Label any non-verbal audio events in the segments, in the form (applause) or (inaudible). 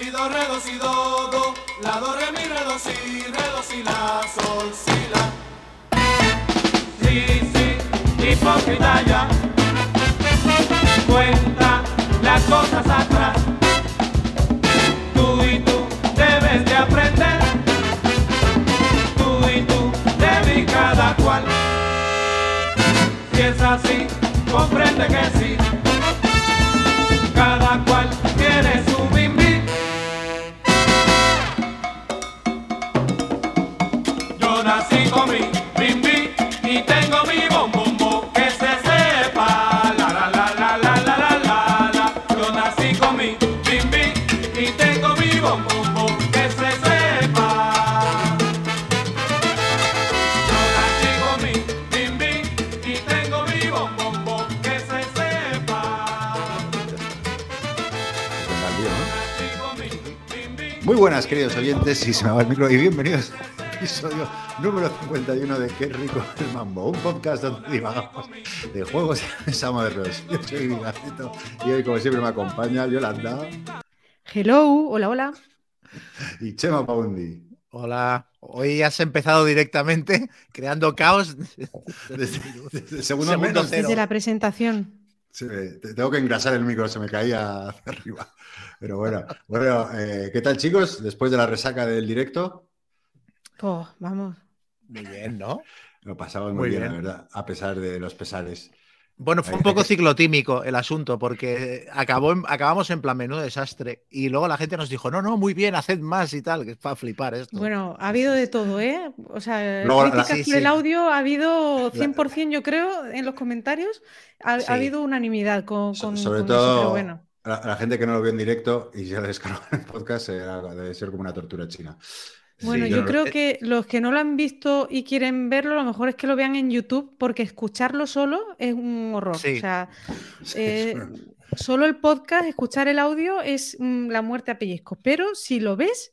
si, do, re, do, si, do, do, la, do, re, mi, re, do, si, re, do, si, la, sol, si, la. Sí, sí, hipócrita ya, cuenta las cosas atrás. Tú y tú debes de aprender, tú y tú de cada cual. Si así, comprende que sí. Buenas, queridos oyentes, y se me va el micro, y bienvenidos al episodio número 51 de Qué rico el mambo, un podcast donde divagamos de juegos modernos. Yo soy Vigacito y hoy, como siempre, me acompaña Yolanda Hello, hola, hola. y Chema Paundi. Hola, hoy has empezado directamente creando caos. (laughs) Desde, desde el segundo, Segundo menos, cero. Desde la presentación. tengo que engrasar el micro, se me caía hacia arriba. Pero bueno, bueno eh, ¿qué tal, chicos? Después de la resaca del directo, Oh, vamos. Muy bien, ¿no? lo pasamos muy, Muy bien, bien. la verdad, a pesar de los pesares. Bueno, fue un poco ciclotímico el asunto, porque acabó en- acabamos en plan menú desastre. Y luego la gente nos dijo, no, no, muy bien, haced más y tal, que es para flipar esto. Bueno, ha habido de todo, ¿eh? O sea, Luego la- sí, sí. el audio ha habido 100%, yo creo, en los comentarios. Ha, habido unanimidad con, con- sobre con eso, todo pero bueno. A la, a la gente que no lo vio en directo y se lo descargó en el podcast, eh, debe ser como una tortura china. Bueno, Sí, yo no- creo que los que no lo han visto y quieren verlo, a lo mejor es que lo vean en YouTube, porque escucharlo solo es un horror. Sí. O sea, Sí, eh, bueno. solo el podcast, escuchar el audio es mm, la muerte a pellizcos. Pero si lo ves,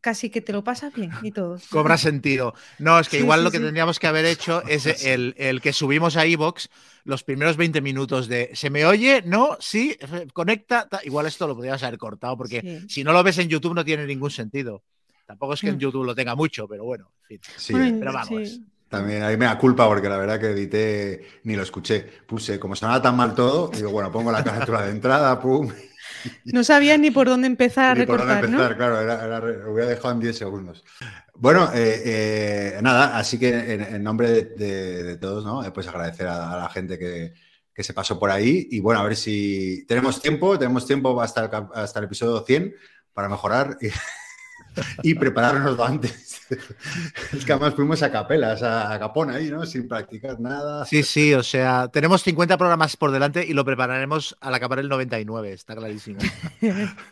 casi que te lo pasas bien y todo. Cobra sentido. No, es que Sí, igual sí, lo que sí. tendríamos que haber hecho es el, el que subimos a Evox los primeros 20 minutos de ¿se me oye? No, sí, conecta. ta- Igual esto lo podrías haber cortado, porque Sí. si no lo ves en YouTube no tiene ningún sentido. Tampoco es que en Mm. YouTube lo tenga mucho, pero bueno, en fin. Bueno, pero vamos. sí. también ahí me da culpa porque la verdad que edité ni lo escuché. Puse, como sonaba tan mal todo, digo, bueno, pongo la (laughs) carátula de entrada, pum. (laughs) No sabías ni por dónde empezar a y por dónde empezar, ¿no? claro, era- era lo hubiera dejado en 10 segundos. Bueno, eh, eh, nada, así que en, en nombre de, de- de todos, ¿no? Eh, Pues agradecer a, a la gente que, que se pasó por ahí y bueno, a ver si tenemos tiempo, tenemos tiempo hasta el, hasta el episodio 100 para mejorar y, (laughs) y prepararnos antes. (laughs) es que además fuimos a capelas, a, capón ahí, ¿no? Sin practicar nada. Sí, sí, o sea, tenemos 50 programas por delante y lo prepararemos al acabar el 99, está clarísimo. (laughs)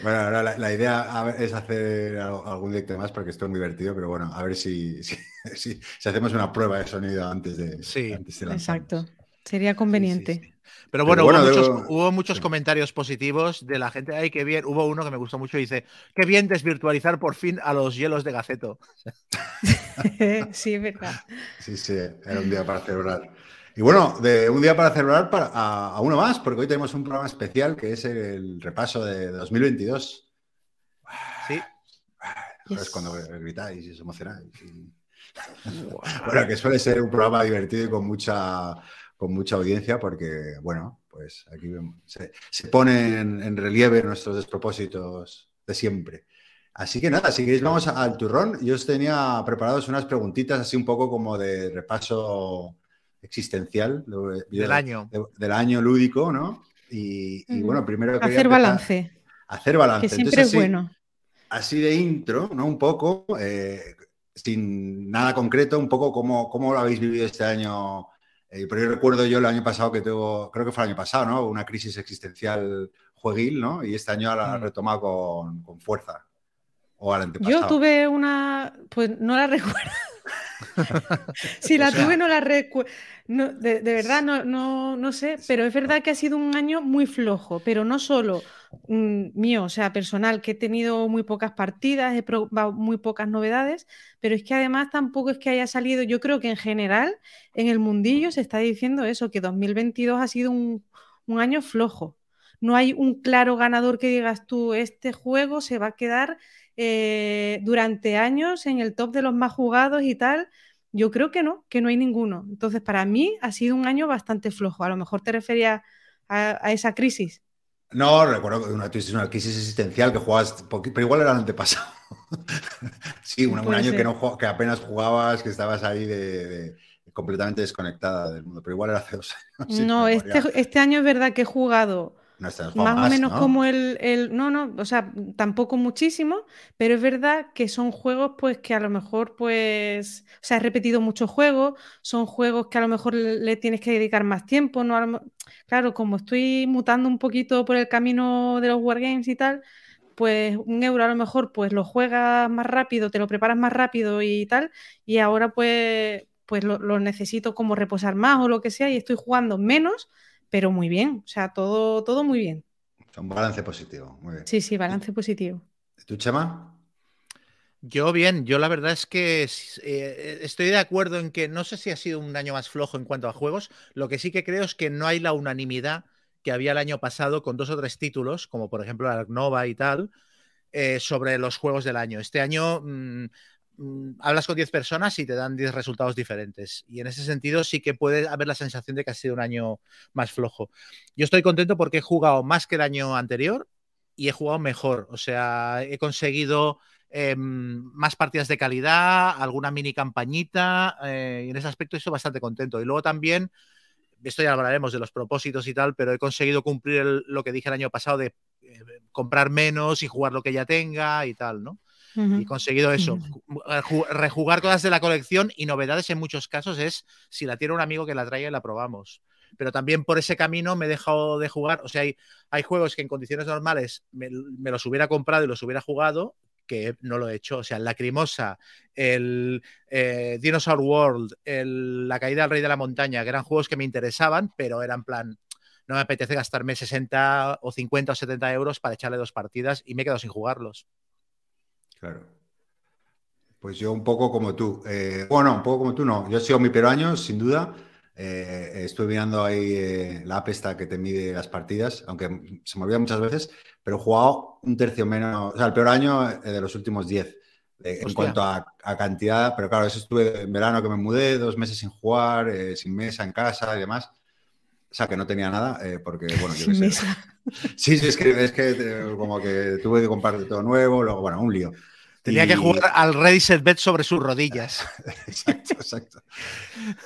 Bueno, ahora la, la idea ver, es hacer al- algún directo más porque esto es muy divertido, pero bueno, a ver si, (laughs) si, si- si hacemos una prueba de sonido antes de, Sí, antes de lanzarnos. Exacto. Sería conveniente. Sí, sí, sí. Pero bueno, bueno, hubo, muchos, debo- hubo muchos sí. comentarios positivos de la gente. Ay, qué bien. Hubo uno que me gustó mucho. Dice, qué bien desvirtualizar por fin a los hielos de Gaceto. (laughs) sí, es verdad. Sí, sí, era un día para celebrar. Y bueno, de un día para celebrar para, a, a uno más, porque hoy tenemos un programa especial que es el repaso de 2022. Sí. Es Yes. cuando gritáis y os emocionáis. y- (laughs) Bueno, que suele ser un programa divertido y con mucha, con mucha audiencia porque, bueno, pues aquí se, se ponen en relieve nuestros despropósitos de siempre. Así que nada, si queréis vamos al turrón. Yo os tenía preparados unas preguntitas así un poco como de repaso existencial de- Del año. de- del año lúdico, ¿no? Y, bueno, primero Hacer empezar- balance, Hacer balance. que siempre Entonces, es así- bueno. así de intro, ¿no? Un poco, eh, sin nada concreto, un poco cómo, cómo lo habéis vivido este año. Eh, pero yo recuerdo yo el año pasado que tuvo, creo que fue el año pasado, ¿no? Una crisis existencial jueguil, ¿no? Y este año la ha Mm. retomado con, con fuerza. O al antepasado. Yo tuve una, pues no la (laughs) recuerdo. (laughs) si la O sea- tuve, no la recuerdo. No, de, de verdad, no, no, no sé, pero es verdad que ha sido un año muy flojo, pero no solo mm, mío, o sea, personal, que he tenido muy pocas partidas, he probado muy pocas novedades, pero es que además tampoco es que haya salido, yo creo que en general en el mundillo se está diciendo eso, que 2022 ha sido un, un año flojo. No hay un claro ganador que digas tú, este juego se va a quedar eh, durante años en el top de los más jugados y tal. Yo creo que no, que no hay ninguno. Entonces, para mí ha sido un año bastante flojo. A lo mejor te referías a, esa crisis. No, recuerdo que una una crisis existencial que jugabas, pero igual era el antepasado. (laughs) sí, un, año que, no, que apenas jugabas, que estabas ahí de, completamente desconectada del mundo, pero igual era hace dos años. (laughs) no, este, este, año es verdad que he jugado más, o menos como el, No, no, o sea, tampoco muchísimo, pero es verdad que son juegos pues que a lo mejor pues... O sea, he repetido muchos juegos, son juegos que a lo mejor le, tienes que dedicar más tiempo, ¿no? Claro, como estoy mutando un poquito por el camino de los wargames y tal, pues un euro a lo mejor pues lo juegas más rápido, te lo preparas más rápido y tal, y ahora pues, pues lo, lo necesito como reposar más o lo que sea y estoy jugando menos pero muy bien, o sea, todo, todo muy bien. Un balance positivo, muy bien. Sí, sí, balance positivo. ¿Tú, Chema? Yo bien, yo la verdad es que eh, estoy de acuerdo en que no sé si ha sido un año más flojo en cuanto a juegos, lo que sí que creo es que no hay la unanimidad que había el año pasado con dos o tres títulos, como por ejemplo la Nova y tal, eh, sobre los juegos del año. Este año Mm, hablas con 10 personas y te dan 10 resultados diferentes. Y en ese sentido sí que puede haber la sensación de que ha sido un año más flojo. Yo estoy contento porque he jugado más que el año anterior y he jugado mejor. O sea, he conseguido em, más partidas de calidad, alguna mini campañita, eh, y en ese aspecto estoy bastante contento. Y luego también, esto ya hablaremos de los propósitos y tal, pero he conseguido cumplir lo que dije el año pasado de eh, comprar menos y jugar lo que ya tenga y tal, ¿no? Y conseguido eso, rejugar cosas de la colección y novedades en muchos casos es si la tiene un amigo que la traiga y la probamos. Pero también por ese camino me he dejado de jugar, o sea, hay, hay juegos que en condiciones normales me, los hubiera comprado y los hubiera jugado, que no lo he hecho. O sea, el Lacrimosa, el eh, Dinosaur World, el, La Caída del Rey de la Montaña, que eran juegos que me interesaban, pero eran plan, no me apetece gastarme 60 o 50 o 70 euros para echarle dos partidas y me he quedado sin jugarlos. Claro. Pues yo un poco como tú. Eh, bueno, un poco como tú no. Yo he sido mi pero año, sin duda. Eh, estoy mirando ahí eh, la app esta que te mide las partidas, aunque se me olvida muchas veces, pero he jugado un tercio menos, o sea, el peor año de los últimos 10 en cuanto a, cantidad, pero claro, eso estuve en verano que me mudé, dos meses sin jugar, sin mesa en casa y demás. O sea, que no tenía nada, porque, bueno, yo sin Sí, sí, es que, es que como que tuve que comprar todo nuevo, luego, bueno, un lío. Tenía que jugar al Ready Set Bet sobre sus rodillas. (laughs) exacto, exacto.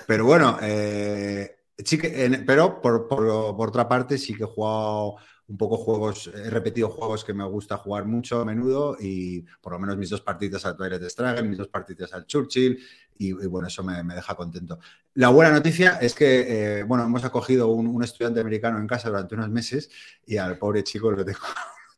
Pero bueno, eh, sí que, pero por, otra parte sí que he jugado un poco juegos, he repetido juegos que me gusta jugar mucho a menudo y por lo menos mis dos partidas al Twilight Struggle, mis dos partidas al Churchill y, bueno, eso me, deja contento. La buena noticia es que, eh, bueno, hemos acogido un, un, estudiante americano en casa durante unos meses y al pobre chico lo tengo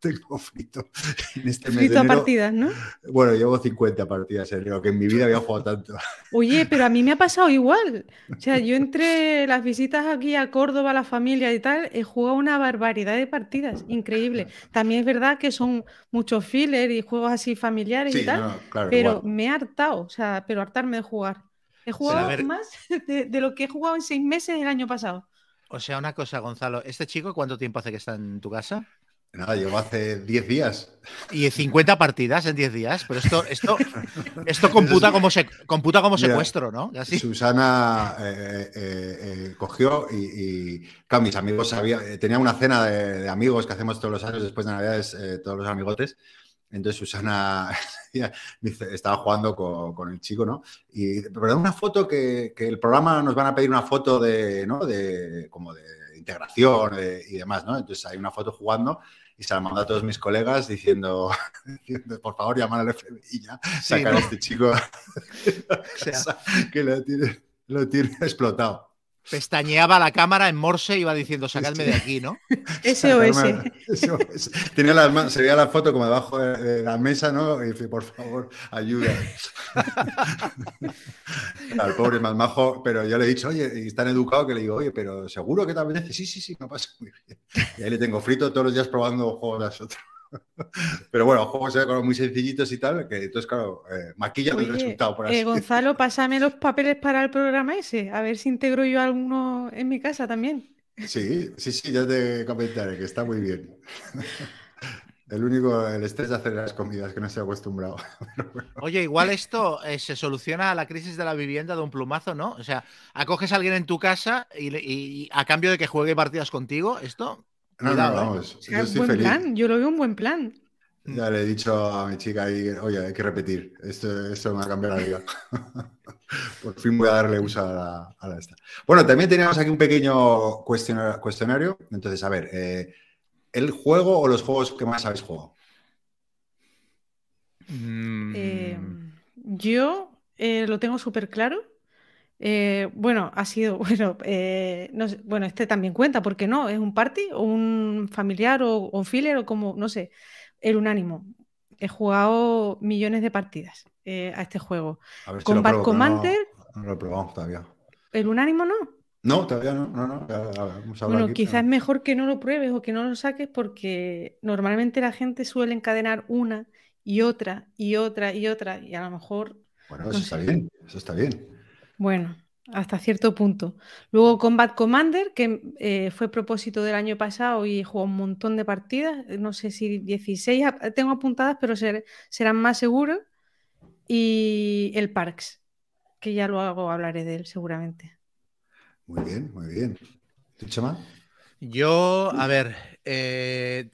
tengo frito (laughs) en este mes frito a partidas, ¿no? Bueno, llevo 50 partidas en que en mi vida había jugado tanto. (laughs) Oye, pero a mí me ha pasado igual. O sea, yo entre las visitas aquí a Córdoba, la familia y tal, he jugado una barbaridad de partidas, increíble. También es verdad que son muchos fillers y juegos así familiares y tal, pero me he hartado, o sea, pero hartarme de jugar. He jugado más (laughs) de, de lo que he jugado en seis meses el año pasado. O sea, una cosa, Gonzalo, ¿este chico cuánto tiempo hace que está en tu casa? Nada, llevo hace 10 días. Y 50 partidas en 10 días. Pero esto, esto, esto computa, como se, computa como secuestro, ¿no? Susana eh, eh, eh, cogió y, claro, mis amigos sabía, tenía una cena de, amigos que hacemos todos los años después de Navidades, todos los amigotes. Entonces Susana (laughs) estaba jugando con, el chico, ¿no? Y pero una foto que, que, el programa nos van a pedir una foto de, ¿no? De como de integración y demás, ¿no? Entonces hay una foto jugando y se la mandó a todos mis colegas diciendo, (laughs) por favor, llamar al FBI ya, sacar a este chico (laughs) (laughs) que lo tiene, lo tiene explotado. Pestañeaba la cámara en Morse y iba diciendo, sacadme de aquí, ¿no? (laughs) SOS. (laughs) Tenía las se veía la foto como debajo de, la mesa, ¿no? Y dice, por favor, ayuda. (laughs) Al pobre más majo, pero yo le he dicho, oye, y tan educado que le digo, oye, pero seguro que te apetece. Sí, sí, sí, no pasa muy bien. Y ahí le tengo frito todos los días probando juegos de las otras. (laughs) Pero bueno, juegos muy sencillitos y tal, que entonces, claro, eh, maquilla el resultado. Por así. Eh, Gonzalo, pásame los papeles para el programa ese, a ver si integro yo alguno en mi casa también. Sí, sí, sí, ya te comentaré que está muy bien. (laughs) El único, el estrés de hacer las comidas que no se ha acostumbrado. (laughs) Oye, igual esto eh, se soluciona la crisis de la vivienda de un plumazo, ¿no? O sea, acoges a alguien en tu casa y a cambio de que juegue partidas contigo, esto. No, no, Cuidado, ¿eh? vamos. Es Yo estoy buen feliz. plan, yo lo veo un buen plan. Ya le he dicho a mi chica ahí, oye, hay que repetir. Esto, esto me va a cambiar la vida. (laughs) Por fin voy a darle uso a la, a la esta. Bueno, también teníamos aquí un pequeño cuestionario. cuestionario. Entonces, a ver, eh, ¿el juego o los juegos que más habéis jugado? Mm, Eh, yo eh, lo tengo súper claro. Eh, bueno, ha sido, (laughs) bueno, eh, no sé, bueno, este también cuenta, ¿por qué no? ¿Es un party o un familiar o, o un filler o como, no sé, el unánimo? He jugado millones de partidas eh, a este juego. A ver Combat que no- Commander. No, lo probamos todavía. ¿El unánimo no? No, todavía no. no, no, vamos a Bueno, aquí, quizás es mejor que no lo pruebes o que no lo saques porque normalmente la gente suele encadenar una y otra y otra y otra y a lo mejor Bueno, no eso está sé. bien. Eso está bien. Bueno, hasta cierto punto. Luego Combat Commander, que eh, fue propósito del año pasado y jugó un montón de partidas, eh, no sé si 16 ap- tengo apuntadas, pero ser- serán más seguros. Y el Parks, que ya luego hablaré de él seguramente. Muy bien, muy bien. ¿Tú, Chema? Yo, a ver, eh,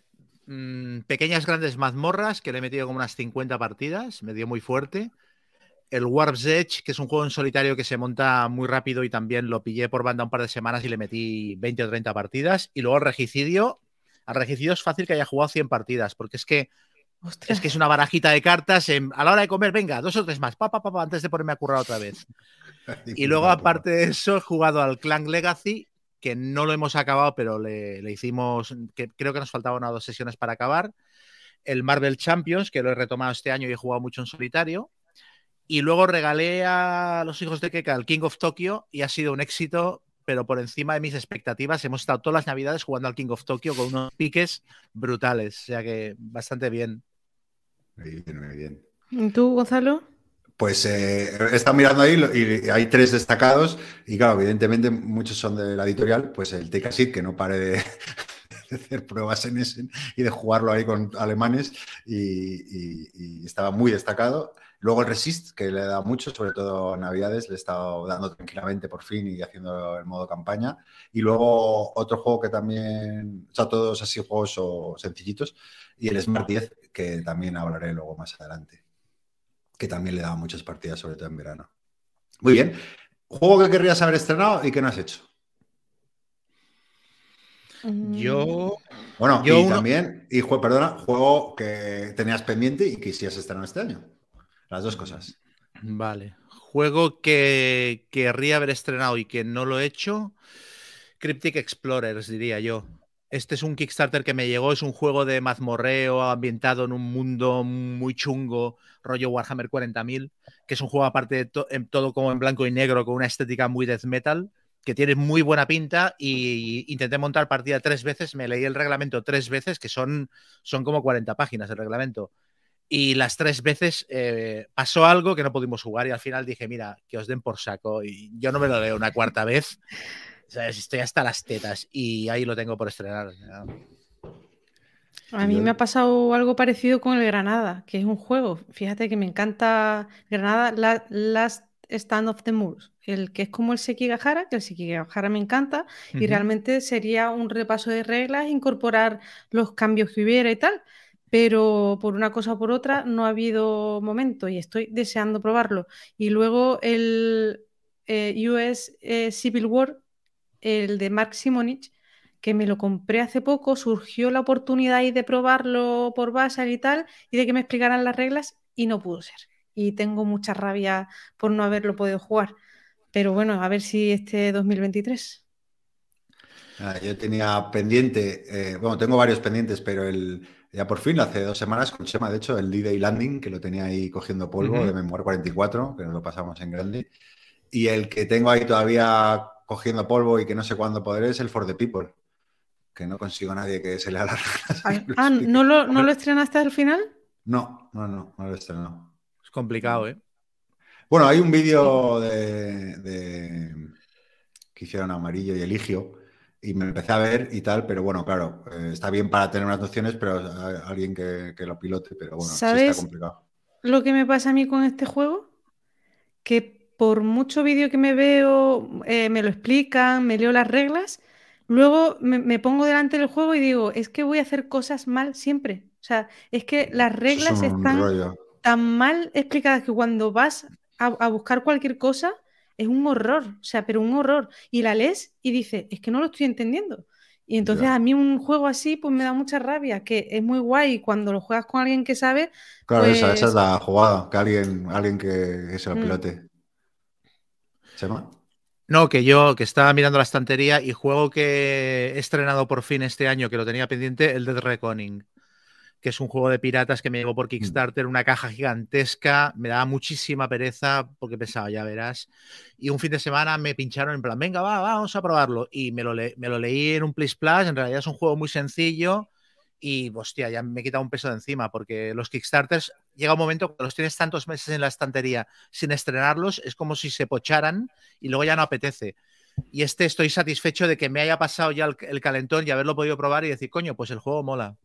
mm, pequeñas grandes mazmorras que le he metido como unas 50 partidas, me dio muy fuerte. El Warp's Edge, que es un juego en solitario que se monta muy rápido y también lo pillé por banda un par de semanas y le metí 20 o 30 partidas. Y luego el Regicidio, al Regicidio es fácil que haya jugado 100 partidas, porque es que Ostras, es, que es una barajita de cartas en- a la hora de comer, venga, dos o tres más, pa, pa, pa, pa, antes de ponerme a currar otra vez. (laughs) Y luego, aparte de eso, he jugado al Clan Legacy, que no lo hemos acabado, pero le, le hicimos, que creo que nos faltaban dos sesiones para acabar. El Marvel Champions, que lo he retomado este año y he jugado mucho en solitario. Y luego regalé a los hijos de Keka el King of Tokyo y ha sido un éxito, pero por encima de mis expectativas. Hemos estado todas las navidades jugando al King of Tokyo con unos piques brutales, o sea que bastante bien. Muy bien, muy bien. ¿Y tú, Gonzalo? Pues eh, he estado mirando ahí y hay tres destacados y claro, evidentemente muchos son de la editorial, pues el TK Seed, que no pare de, (laughs) de hacer pruebas en ese y de jugarlo ahí con alemanes y, y- y estaba muy destacado. Luego el Resist, que le da mucho, sobre todo en Navidades, le he estado dando tranquilamente por fin y haciendo el modo campaña. Y luego otro juego que también, o sea, todos así juegos o sencillitos, y el Smart 10, que también hablaré luego más adelante que también le daba muchas partidas, sobre todo en verano. Muy bien. Juego que querrías haber estrenado y que no has hecho. Yo Bueno, Yo y uno- también, y perdona, juego que tenías pendiente y quisieras estrenar este año. Las dos cosas. Vale. Juego que querría haber estrenado y que no lo he hecho. Cryptic Explorers, diría yo. Este es un Kickstarter que me llegó, es un juego de mazmorreo ambientado en un mundo muy chungo, rollo Warhammer 40.000, que es un juego aparte de to- en todo como en blanco y negro, con una estética muy death metal, que tiene muy buena pinta y intenté montar partida tres veces, me leí el reglamento tres veces, que son, son como 40 páginas el reglamento. Y las tres veces eh, pasó algo que no pudimos jugar y al final dije, mira, que os den por saco. Y yo no me lo leo una cuarta vez. (laughs) ¿Sabes? Estoy hasta las tetas y ahí lo tengo por estrenar. A mí me ha pasado algo parecido con el Granada, que es un juego. Fíjate que me encanta Granada La- Last Stand of the Moors, el que es como el Sekigahara, que el Sekigahara me encanta, y realmente sería un repaso de reglas, incorporar los cambios que hubiera y tal. Pero por una cosa o por otra no ha habido momento y estoy deseando probarlo. Y luego el eh, US eh, Civil War, el de Mark Simonich, que me lo compré hace poco, surgió la oportunidad ahí de probarlo por Basal y tal, y de que me explicaran las reglas, y no pudo ser. Y tengo mucha rabia por no haberlo podido jugar. Pero bueno, a ver si este 2023. Nada, yo tenía pendiente, eh, bueno, tengo varios pendientes, pero el, ya por fin, hace dos semanas con Chema, de hecho, el D-Day Landing, que lo tenía ahí cogiendo polvo Ujú. de Memoir 44, que nos lo pasamos en grande. Y el que tengo ahí todavía cogiendo polvo y que no sé cuándo podré es el For the People, que no consigo a nadie que se le haga Ah, (laughs) ah, ¿no lo, ¿no lo estrenaste al final? No, no, no, no lo he estrenado. Es complicado, ¿eh? Bueno, hay un vídeo de, de- que hicieron Amarillo y Eligio y me empecé a ver y tal, pero bueno, claro, eh, está bien para tener unas nociones, pero alguien que, que lo pilote, pero bueno, sí ¿Sabes? está complicado. Lo que me pasa a mí con este juego, que por mucho vídeo que me veo, eh, me lo explican, me leo las reglas, luego me, me pongo delante del juego y digo, es que voy a hacer cosas mal siempre. O sea, es que las reglas es están rollo. tan mal explicadas que cuando vas a, a buscar cualquier cosa es un horror, o sea, pero un horror. Y la lees y dices, es que no lo estoy entendiendo. Y entonces Ya. a mí un juego así pues me da mucha rabia, que es muy guay cuando lo juegas con alguien que sabe, Claro, esa, esa es pues la jugada, que alguien, alguien que, que se lo Mm. pilote. ¿Chema? No, que yo que estaba mirando la estantería y juego que he estrenado por fin este año, que lo tenía pendiente, el Dead Reckoning, que es un juego de piratas que me llegó por Kickstarter, una caja gigantesca, me daba muchísima pereza porque pensaba, ya verás. Y un fin de semana me pincharon en plan, venga, va, va, vamos a probarlo. Y me lo, le- me lo leí en un Plus Plus, en realidad es un juego muy sencillo y, hostia, ya me he quitado un peso de encima porque los Kickstarters llega un momento cuando los tienes tantos meses en la estantería sin estrenarlos, es como si se pocharan y luego ya no apetece. Y este estoy satisfecho de que me haya pasado ya el, el calentón y haberlo podido probar y decir, coño, pues el juego mola.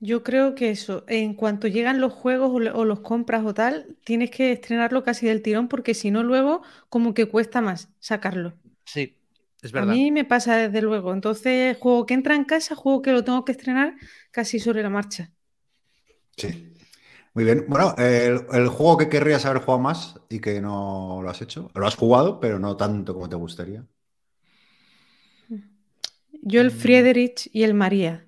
Yo creo que eso, en cuanto llegan los juegos o, los compras o tal, tienes que estrenarlo casi del tirón porque si no luego como que cuesta más sacarlo. Sí, es A verdad. mí me pasa desde luego. Entonces, juego que entra en casa, juego que lo tengo que estrenar casi sobre la marcha. Sí. Muy bien. Bueno, el, el juego que querrías haber jugado más y que no lo has hecho. Lo has jugado, pero no tanto como te gustaría. Yo el Mm. Friedrich y el María,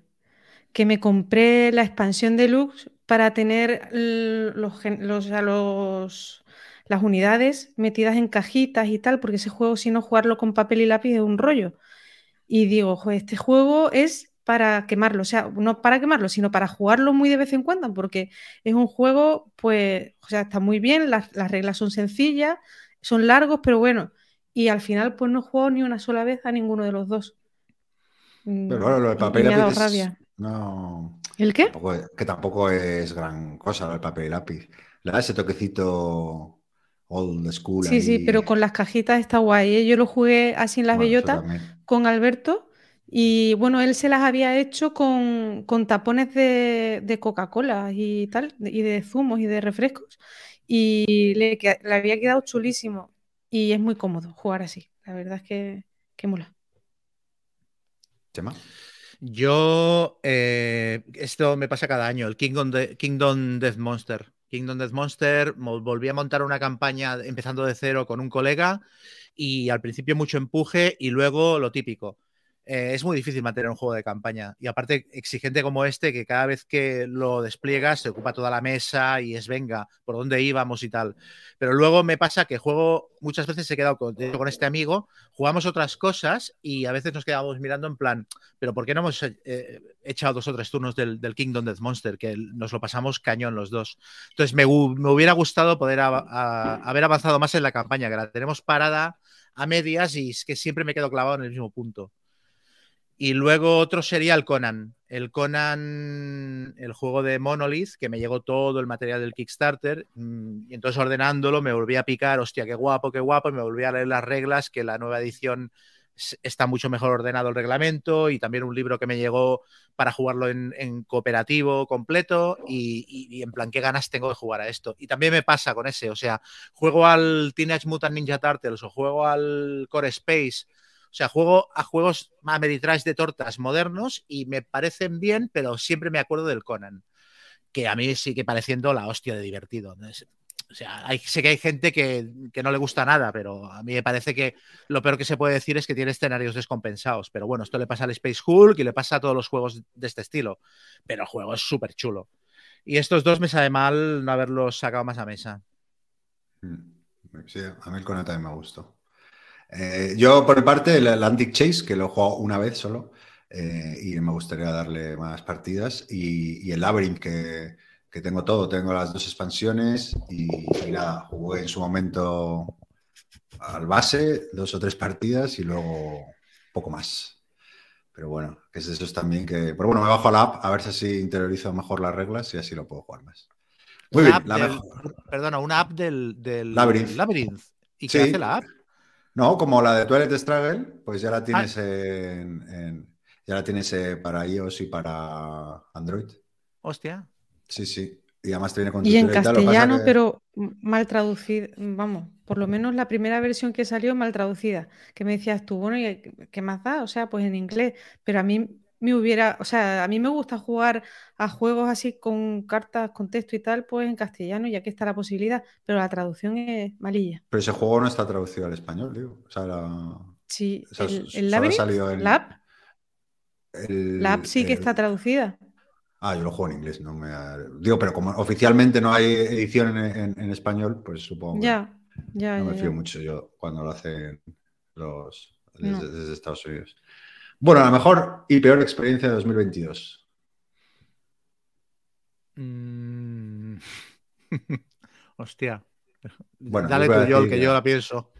que me compré la expansión deluxe para tener los, los, a los- las unidades metidas en cajitas y tal, porque ese juego, si no jugarlo con papel y lápiz, es un rollo. Y digo, "Jo, este juego es para quemarlo, o sea, no para quemarlo, sino para jugarlo muy de vez en cuando, porque es un juego, pues, o sea, está muy bien, las, las reglas son sencillas, son largos, pero bueno, y al final, pues no he jugado ni una sola vez a ninguno de los dos. Mm, Pero claro, lo del y- papel y y me ha dado lápiz es- rabia. No, ¿El qué? tampoco es- que tampoco es gran cosa del papel y lápiz. Le da ese toquecito old school Sí, sí, pero con las cajitas está guay. ¿eh? Yo lo jugué así en las Bueno, bellotas con Alberto y bueno, él se las había hecho con, con tapones de, de Coca-Cola y tal, y de zumos y de refrescos y le, había quedado chulísimo y es muy cómodo jugar así. La verdad es que, que mola. Chema. Yo, eh, esto me pasa cada año, el Kingdom, de- Kingdom Death Monster. Kingdom Death Monster, mo- volví a montar una campaña empezando de cero con un colega y al principio mucho empuje y luego lo típico. Eh, es muy difícil mantener un juego de campaña y aparte exigente como este que cada vez que lo despliegas se ocupa toda la mesa y es venga, por dónde íbamos y tal. Pero luego me pasa que juego, muchas veces he quedado con, este amigo, jugamos otras cosas y a veces nos quedamos mirando en plan, pero ¿por qué no hemos eh, echado dos o tres turnos del, Kingdom Death Monster? Que nos lo pasamos cañón los dos. Entonces me, hubiera gustado poder haber avanzado más en la campaña, que la tenemos parada a medias y es que siempre me quedo clavado en el mismo punto. Y luego otro sería el Conan. El Conan, el juego de Monolith, que me llegó todo el material del Kickstarter. mm, Y entonces ordenándolo me volví a picar, hostia, qué guapo, qué guapo. Y me volví a leer las reglas, que la nueva edición está mucho mejor ordenado el reglamento. Y también un libro que me llegó para jugarlo en, cooperativo completo. Y, y, y, en plan, qué ganas tengo de jugar a esto. Y también me pasa con ese, o sea, juego al Teenage Mutant Ninja Turtles o juego al Core Space o sea, juego a juegos Ameritrash de tortas modernos y me parecen bien, pero siempre me acuerdo del Conan, que a mí sigue pareciendo la hostia de divertido. O sea, sé que hay gente que, que, no le gusta nada, pero a mí me parece que lo peor que se puede decir es que tiene escenarios descompensados. Pero bueno, esto le pasa al Space Hulk y le pasa a todos los juegos de este estilo. Pero el juego es súper chulo. Y estos dos me sabe mal no haberlos sacado más a mesa. Sí, a mí el Conan también me gustó. Eh, yo, por mi parte, el Atlantic Chase, que lo he jugado una vez solo, eh, y me gustaría darle más partidas, y, y el Labyrinth, que, que, tengo todo, tengo las dos expansiones, y, y, nada, jugué en su momento al base, dos o tres partidas, y luego poco más. Pero bueno, que es eso también que... Pero bueno, me bajo a la app a ver si así interiorizo mejor las reglas y así lo puedo jugar más. Muy bien, la del, mejor. Perdona, una app del, del Labyrinth. Labyrinth. ¿Y qué sí. hace la app? No, como la de Twilight Struggle, pues ya la tienes en, en- ya la tienes eh, para iOS y para Android. Hostia. Sí, sí. Y además te viene con Y en castellano, que- pero mal traducida, vamos, por lo menos la primera versión que salió mal traducida, que me decías tú, bueno, ¿y qué más da? O sea, pues en inglés, pero a mí me hubiera, o sea, a mí me gusta jugar a juegos así con cartas, con texto y tal, pues en castellano, ya que está la posibilidad, pero la traducción es malilla. Pero ese juego no está traducido al español, digo. O sea, la- Sí, o sea, el, el Labyrinth, en- la app, el- la app sí que el- está traducida. Ah, yo lo juego en inglés, no me digo, pero como oficialmente no hay edición en, en- en español, pues supongo que Ya, ya, no me fío ya. mucho yo cuando lo hacen los desde, No. desde Estados Unidos. Bueno, la mejor y peor experiencia de 2022. Mm. (laughs) Hostia. Bueno, Dale yo tú, decir que yo la pienso.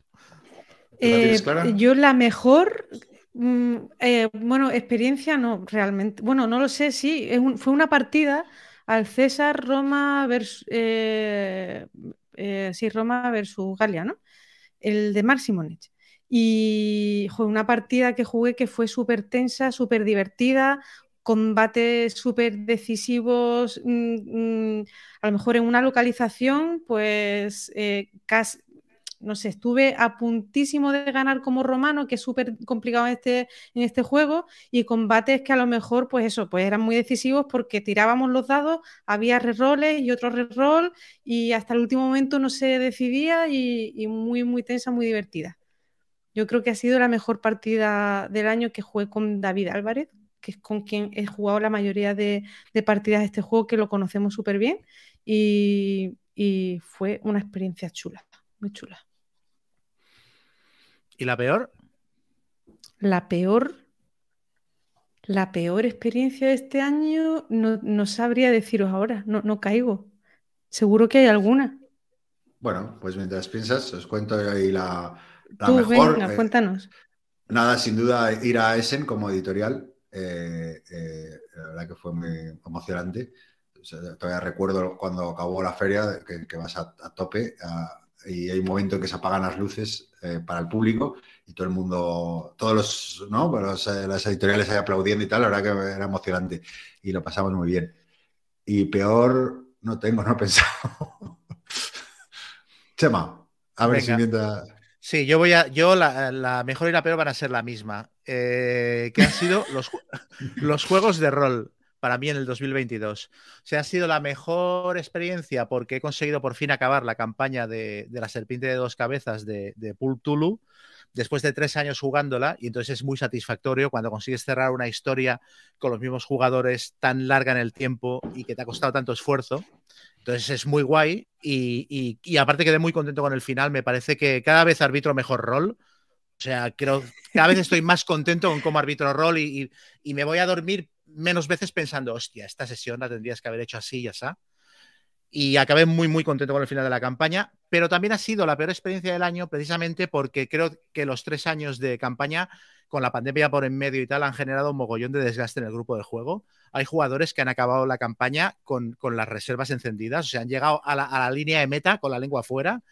¿Tú la tienes Eh, clara? yo la mejor, mm, eh, bueno, experiencia no, realmente. Bueno, no lo sé, sí, es un- fue una partida al César Roma versus, eh, eh, sí, Roma versus Galia, ¿no? El de Mark Simonich. Y fue una partida que jugué que fue súper tensa, súper divertida, combates súper decisivos, mm, mm, a lo mejor en una localización, pues eh, casi, no sé, estuve a puntísimo de ganar como romano, que es súper complicado en este, en este juego, y combates que a lo mejor, pues eso, pues eran muy decisivos porque tirábamos los dados, había reroles y otro reroll, y hasta el último momento no se decidía y muy, muy tensa, muy divertida. Yo creo que ha sido la mejor partida del año que jugué con David Álvarez, que es con quien he jugado la mayoría de, de partidas de este juego, que lo conocemos súper bien, y, y fue una experiencia chula, muy chula. ¿Y la peor? La peor, la peor experiencia de este año no, no sabría deciros ahora, no, no caigo. Seguro que hay alguna. Bueno, pues mientras piensas, os cuento ahí la, la Tú, mejor. venga, eh, cuéntanos. Nada, sin duda, ir a Essen como editorial, eh, eh, la verdad que fue muy emocionante. O sea, todavía recuerdo cuando acabó la feria que, que vas a, a tope a- y hay un momento en que se apagan las luces eh, para el público y todo el mundo, todos los, ¿no? Los, eh, las editoriales ahí aplaudiendo y tal, la verdad que era emocionante y lo pasamos muy bien. Y peor, no tengo, no he pensado. (laughs) Chema, a ver si Venga. mientras... Sí, yo voy a. Yo la, mejor y la peor van a ser la misma. eh, que han sido los, (laughs) los juegos de rol para mí en el 2022. O sea, ha sido la mejor experiencia porque he conseguido por fin acabar la campaña de, la serpiente de dos cabezas de, de Pul Tulu después de tres años jugándola y entonces es muy satisfactorio cuando consigues cerrar una historia con los mismos jugadores tan larga en el tiempo y que te ha costado tanto esfuerzo. Entonces es muy guay y, y- aparte quedé muy contento con el final. Me parece que cada vez arbitro mejor rol. O sea, creo cada vez estoy más contento con cómo arbitro rol y, y- y me voy a dormir menos veces pensando, hostia, esta sesión la tendrías que haber hecho así y así. Y acabé muy, muy contento con el final de la campaña, pero también ha sido la peor experiencia del año precisamente porque creo que los tres años de campaña, con la pandemia por en medio y tal, han generado un mogollón de desgaste en el grupo de juego. Hay jugadores que han acabado la campaña con, con las reservas encendidas, o sea, han llegado a la, a la línea de meta con la lengua afuera.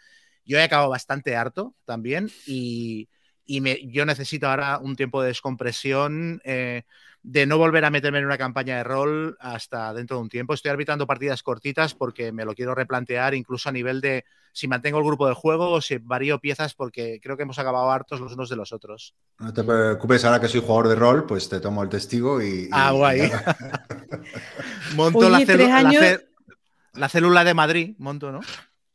Yo he acabado bastante harto también y, y me, yo necesito ahora un tiempo de descompresión, eh, de no volver a meterme en una campaña de rol hasta dentro de un tiempo. Estoy arbitrando partidas cortitas porque me lo quiero replantear, incluso a nivel de si mantengo el grupo de juego o si varío piezas, porque creo que hemos acabado hartos los unos de los otros. No te preocupes, ahora que soy jugador de rol, pues te tomo el testigo y... Ah, y- guay. y- (laughs) Monto Oye, la, ce- la célula de Madrid, monto, ¿no?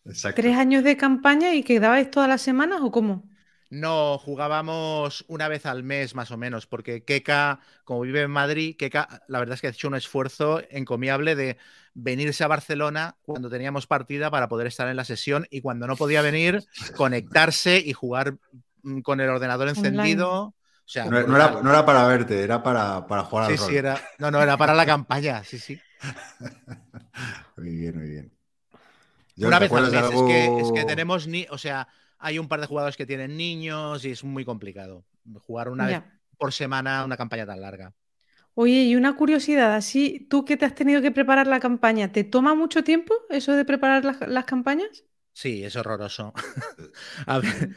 Exacto. ¿Tres años de campaña y quedabais todas las semanas o cómo? No, jugábamos una vez al mes más o menos, porque Keka, como vive en Madrid, Keka, la verdad es que ha hecho un esfuerzo encomiable de venirse a Barcelona cuando teníamos partida para poder estar en la sesión y cuando no podía venir, conectarse y jugar mm, con el ordenador encendido. O sea, No, no era, brutal. no era para verte, era para, para jugar sí, al rol. sí, era. No, no, era para la campaña, sí, sí. (laughs) Muy bien, muy bien. Una ¿te vez al mes. Es, que, es que tenemos ni. O sea, hay un par de jugadores que tienen niños y es muy complicado jugar una vez por semana una campaña tan larga. Oye, y una curiosidad, así, tú que te has tenido que preparar la campaña, ¿te toma mucho tiempo eso de preparar las, las campañas? Sí, es horroroso. (laughs) A ver,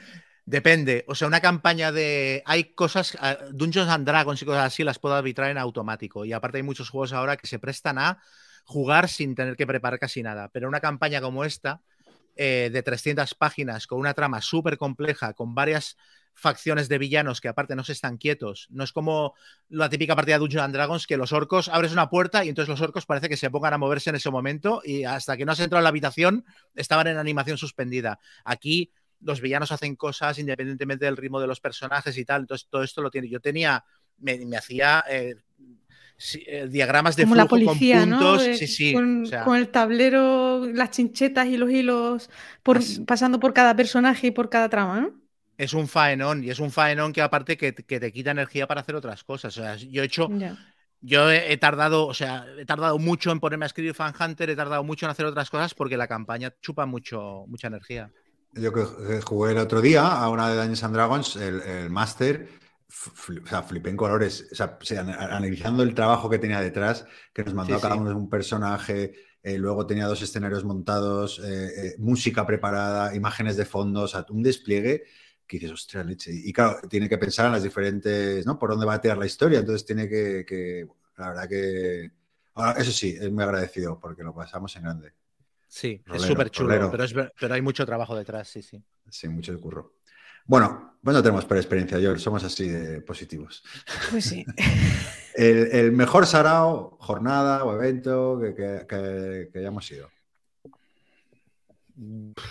Depende. O sea, una campaña de. Hay cosas. ah, Dungeons and Dragons y cosas así las puedo arbitrar en automático. Y aparte hay muchos juegos ahora que se prestan a jugar sin tener que preparar casi nada. Pero una campaña como esta, eh, de 300 páginas, con una trama súper compleja, con varias facciones de villanos que aparte no se están quietos. No es como la típica partida de Dungeons Dragons que los orcos abres una puerta y entonces los orcos parece que se pongan a moverse en ese momento y hasta que no has entrado en la habitación estaban en animación suspendida. Aquí los villanos hacen cosas independientemente del ritmo de los personajes y tal. Entonces todo esto lo tiene. Yo tenía, me, me hacía eh, sí, eh, diagramas de Como la flujo policía, con puntos. Sí, sí. Con, o sea, con el tablero, las chinchetas y los hilos por, pasando por cada personaje y por cada trama, ¿no? es un faenón y es un faenón que aparte que, que te quita energía para hacer otras cosas. O sea, yo he hecho, Ya. yo he, he tardado, o sea, he tardado mucho en ponerme a escribir Fan Hunter, he tardado mucho en hacer otras cosas porque la campaña chupa mucho, mucha energía. Yo que jugué el otro día a una de Dungeons and Dragons, el, el Master, o sea, flipé en colores. O sea, se- an- analizando el trabajo que tenía detrás, que nos mandó Sí, cada sí. uno un personaje, eh, luego tenía dos escenarios montados, eh, eh, música preparada, imágenes de fondo, o sea, un despliegue que dices, ostras, leche. Y claro, tiene que pensar en las diferentes, ¿no? Por dónde va a tirar la historia. Entonces tiene que, que- la verdad que... Ahora, eso sí, es muy agradecido porque lo pasamos en grande. Sí, es súper chulo, rolero. pero, es pero hay mucho trabajo detrás, sí, sí. Sí, mucho de curro. Bueno, pues no tenemos por experiencia, Joel, somos así de positivos. Pues sí. (laughs) El, el mejor sarao, jornada o evento que, que- que- que hayamos ido.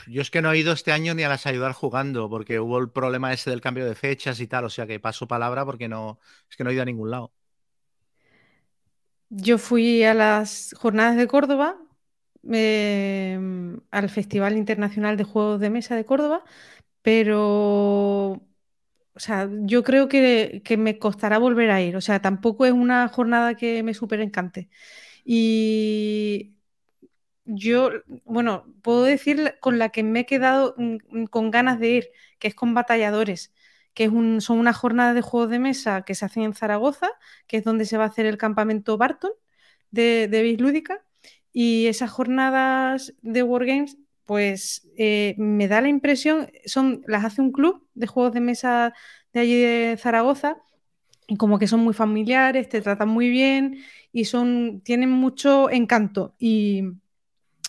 Yo es que no he ido este año ni a las ayudar jugando, porque hubo el problema ese del cambio de fechas y tal, o sea que paso palabra porque no, es que no he ido a ningún lado. Yo fui a las jornadas de Córdoba, eh, al Festival Internacional de Juegos de Mesa de Córdoba, pero, o sea, yo creo que, que me costará volver a ir. O sea, tampoco es una jornada que me súper encante. Y yo, bueno, puedo decir con la que me he quedado mm, con ganas de ir, que es con Batalladores, que es un, son unas jornadas de juegos de mesa que se hacen en Zaragoza, que es donde se va a hacer el campamento Barton de, de Bis Lúdica. Y esas jornadas de Wargames, pues eh, me da la impresión, son, las hace un club de juegos de mesa de allí de Zaragoza, y como que son muy familiares, te tratan muy bien y son, tienen mucho encanto. Y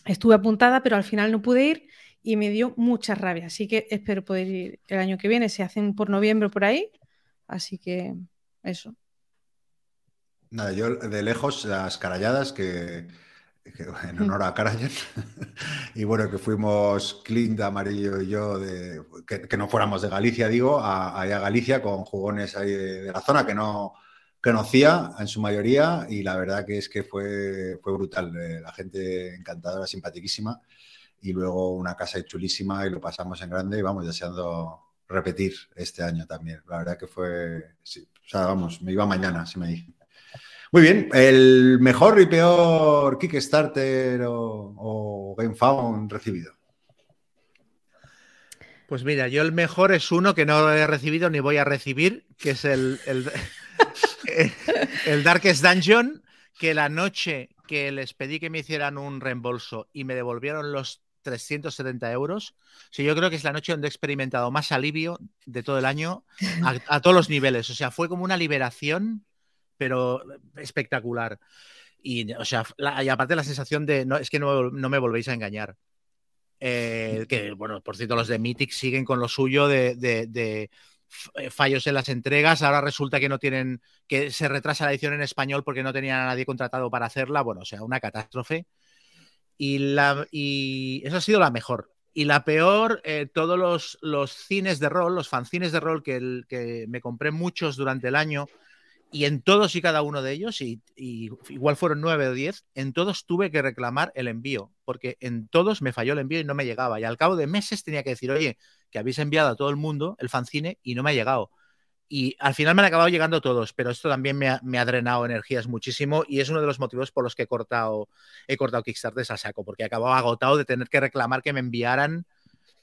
estuve apuntada, pero al final no pude ir y me dio mucha rabia. Así que espero poder ir el año que viene. Se hacen por noviembre por ahí. Así que eso. Nada, yo de lejos las caralladas que, que en honor a Karajan. y bueno, que fuimos Clint, Amarillo y yo, de, que, no fuéramos de Galicia, digo, a, a Galicia con jugones de, la zona que no conocía en su mayoría y la verdad que es que fue, fue brutal. eh, la gente encantadora, simpaticísima y luego una casa chulísima y lo pasamos en grande y vamos deseando repetir este año también. La verdad que fue, o sea, vamos, me iba mañana, si me dice. Muy bien, el mejor y peor Kickstarter o, o GameFound recibido. Pues mira, yo el mejor es uno que no he recibido ni voy a recibir, que es el, el, (laughs) Darkest Dungeon, que la noche que les pedí que me hicieran un reembolso y me devolvieron los 370 euros, o yo creo que es la noche donde he experimentado más alivio de todo el año a, a todos los niveles. O sea, fue como una liberación, pero espectacular. Y, o sea, la- y aparte la sensación de, no, es que no, no me volvéis a engañar. Eh, que, bueno, por cierto, los de Mythic siguen con lo suyo de, f- fallos en las entregas. Ahora resulta que no tienen, que se retrasa la edición en español porque no tenían a nadie contratado para hacerla. Bueno, o sea, una catástrofe. Y, la, y eso ha sido la mejor. Y la peor, eh, todos los, los cines de rol, los fanzines de rol que, que me compré muchos durante el año, y en todos y cada uno de ellos, y, igual fueron nueve o diez, en todos tuve que reclamar el envío, porque en todos me falló el envío y no me llegaba. Y al cabo de meses tenía que decir, oye, que habéis enviado a todo el mundo el fanzine y no me ha llegado. Y al final me han acabado llegando todos, pero esto también me ha, me ha drenado energías muchísimo y es uno de los motivos por los que he cortado, he cortado Kickstarter a saco, porque acababa agotado de tener que reclamar que me enviaran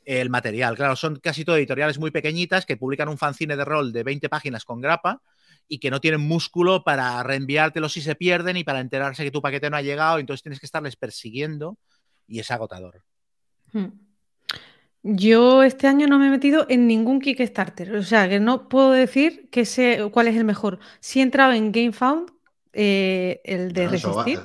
el material. Claro, son casi todo editoriales muy pequeñitas que publican un fanzine de rol de 20 páginas con grapa y que no tienen músculo para reenviártelo si se pierden y para enterarse que tu paquete no ha llegado, entonces tienes que estarles persiguiendo y es agotador. Hmm. Yo este año no me he metido en ningún Kickstarter, o sea que no puedo decir que sé cuál es el mejor. Si he entrado en GameFound, eh, el de No, va- Resistir,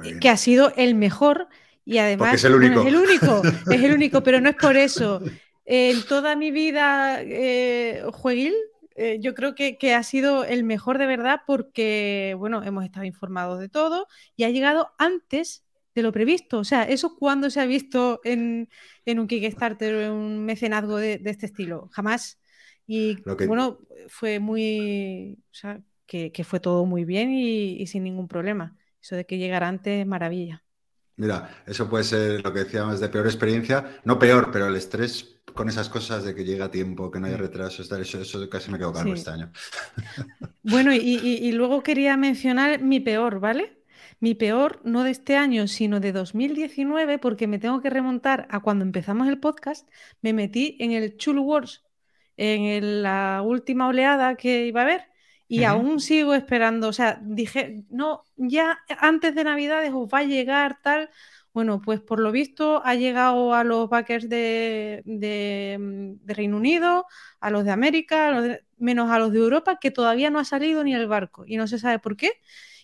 Ah, que ha sido el mejor y además es el bueno, único. es el único, es el único, pero no es por (laughs) eso. En toda mi vida eh, jueguil, eh, yo creo que, que ha sido el mejor de verdad porque, bueno, hemos estado informados de todo y ha llegado antes de lo previsto. O sea, eso cuando se ha visto en, en un Kickstarter o en un mecenazgo de, de este estilo. Jamás. Y bueno, fue muy. O sea, que, que fue todo muy bien y, y sin ningún problema. Eso de que llegara antes, maravilla. Mira, eso puede ser lo que decíamos de peor experiencia. No peor, pero el estrés con esas cosas de que llega a tiempo, que no hay retrasos, tal, eso, eso casi me quedo calvo Sí. este año. (laughs) Bueno, y, y- y luego quería mencionar mi peor, ¿vale? Mi peor, no de este año, sino de 2019, porque me tengo que remontar a cuando empezamos el podcast, me metí en el Chul Wars, en el- la última oleada que iba a haber, y aún sigo esperando. O sea, dije, no, ya antes de Navidades os va a llegar tal. Bueno, pues por lo visto ha llegado a los backers de, mm, Reino Unido, a los de América, menos a los de Europa, que todavía no ha salido ni el barco y no se sabe por qué.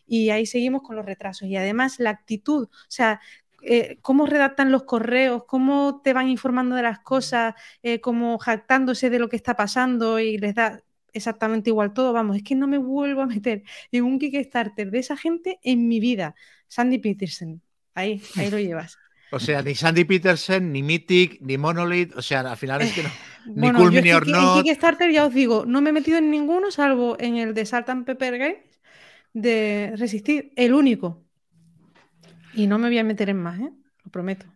Y ahí seguimos con los retrasos. Y además la actitud, o sea, eh, cómo redactan los correos, cómo te van informando de las cosas, eh, como jactándose de lo que está pasando y les da exactamente igual todo. Vamos, es que no me vuelvo a meter en un Kickstarter de esa gente en mi vida. Sandy Peterson, ahí, ahí lo llevas. O sea, ni Sandy Peterson, ni Mythic, ni Monolith. O sea, al final es que no. (laughs) Ni Bueno, Cool yo Mini es or que en. Kickstarter ya os digo, no me he metido en ninguno salvo en el de Salt and Pepper Games de Resistir, el único. Y no me voy a meter en más, ¿eh? Lo prometo.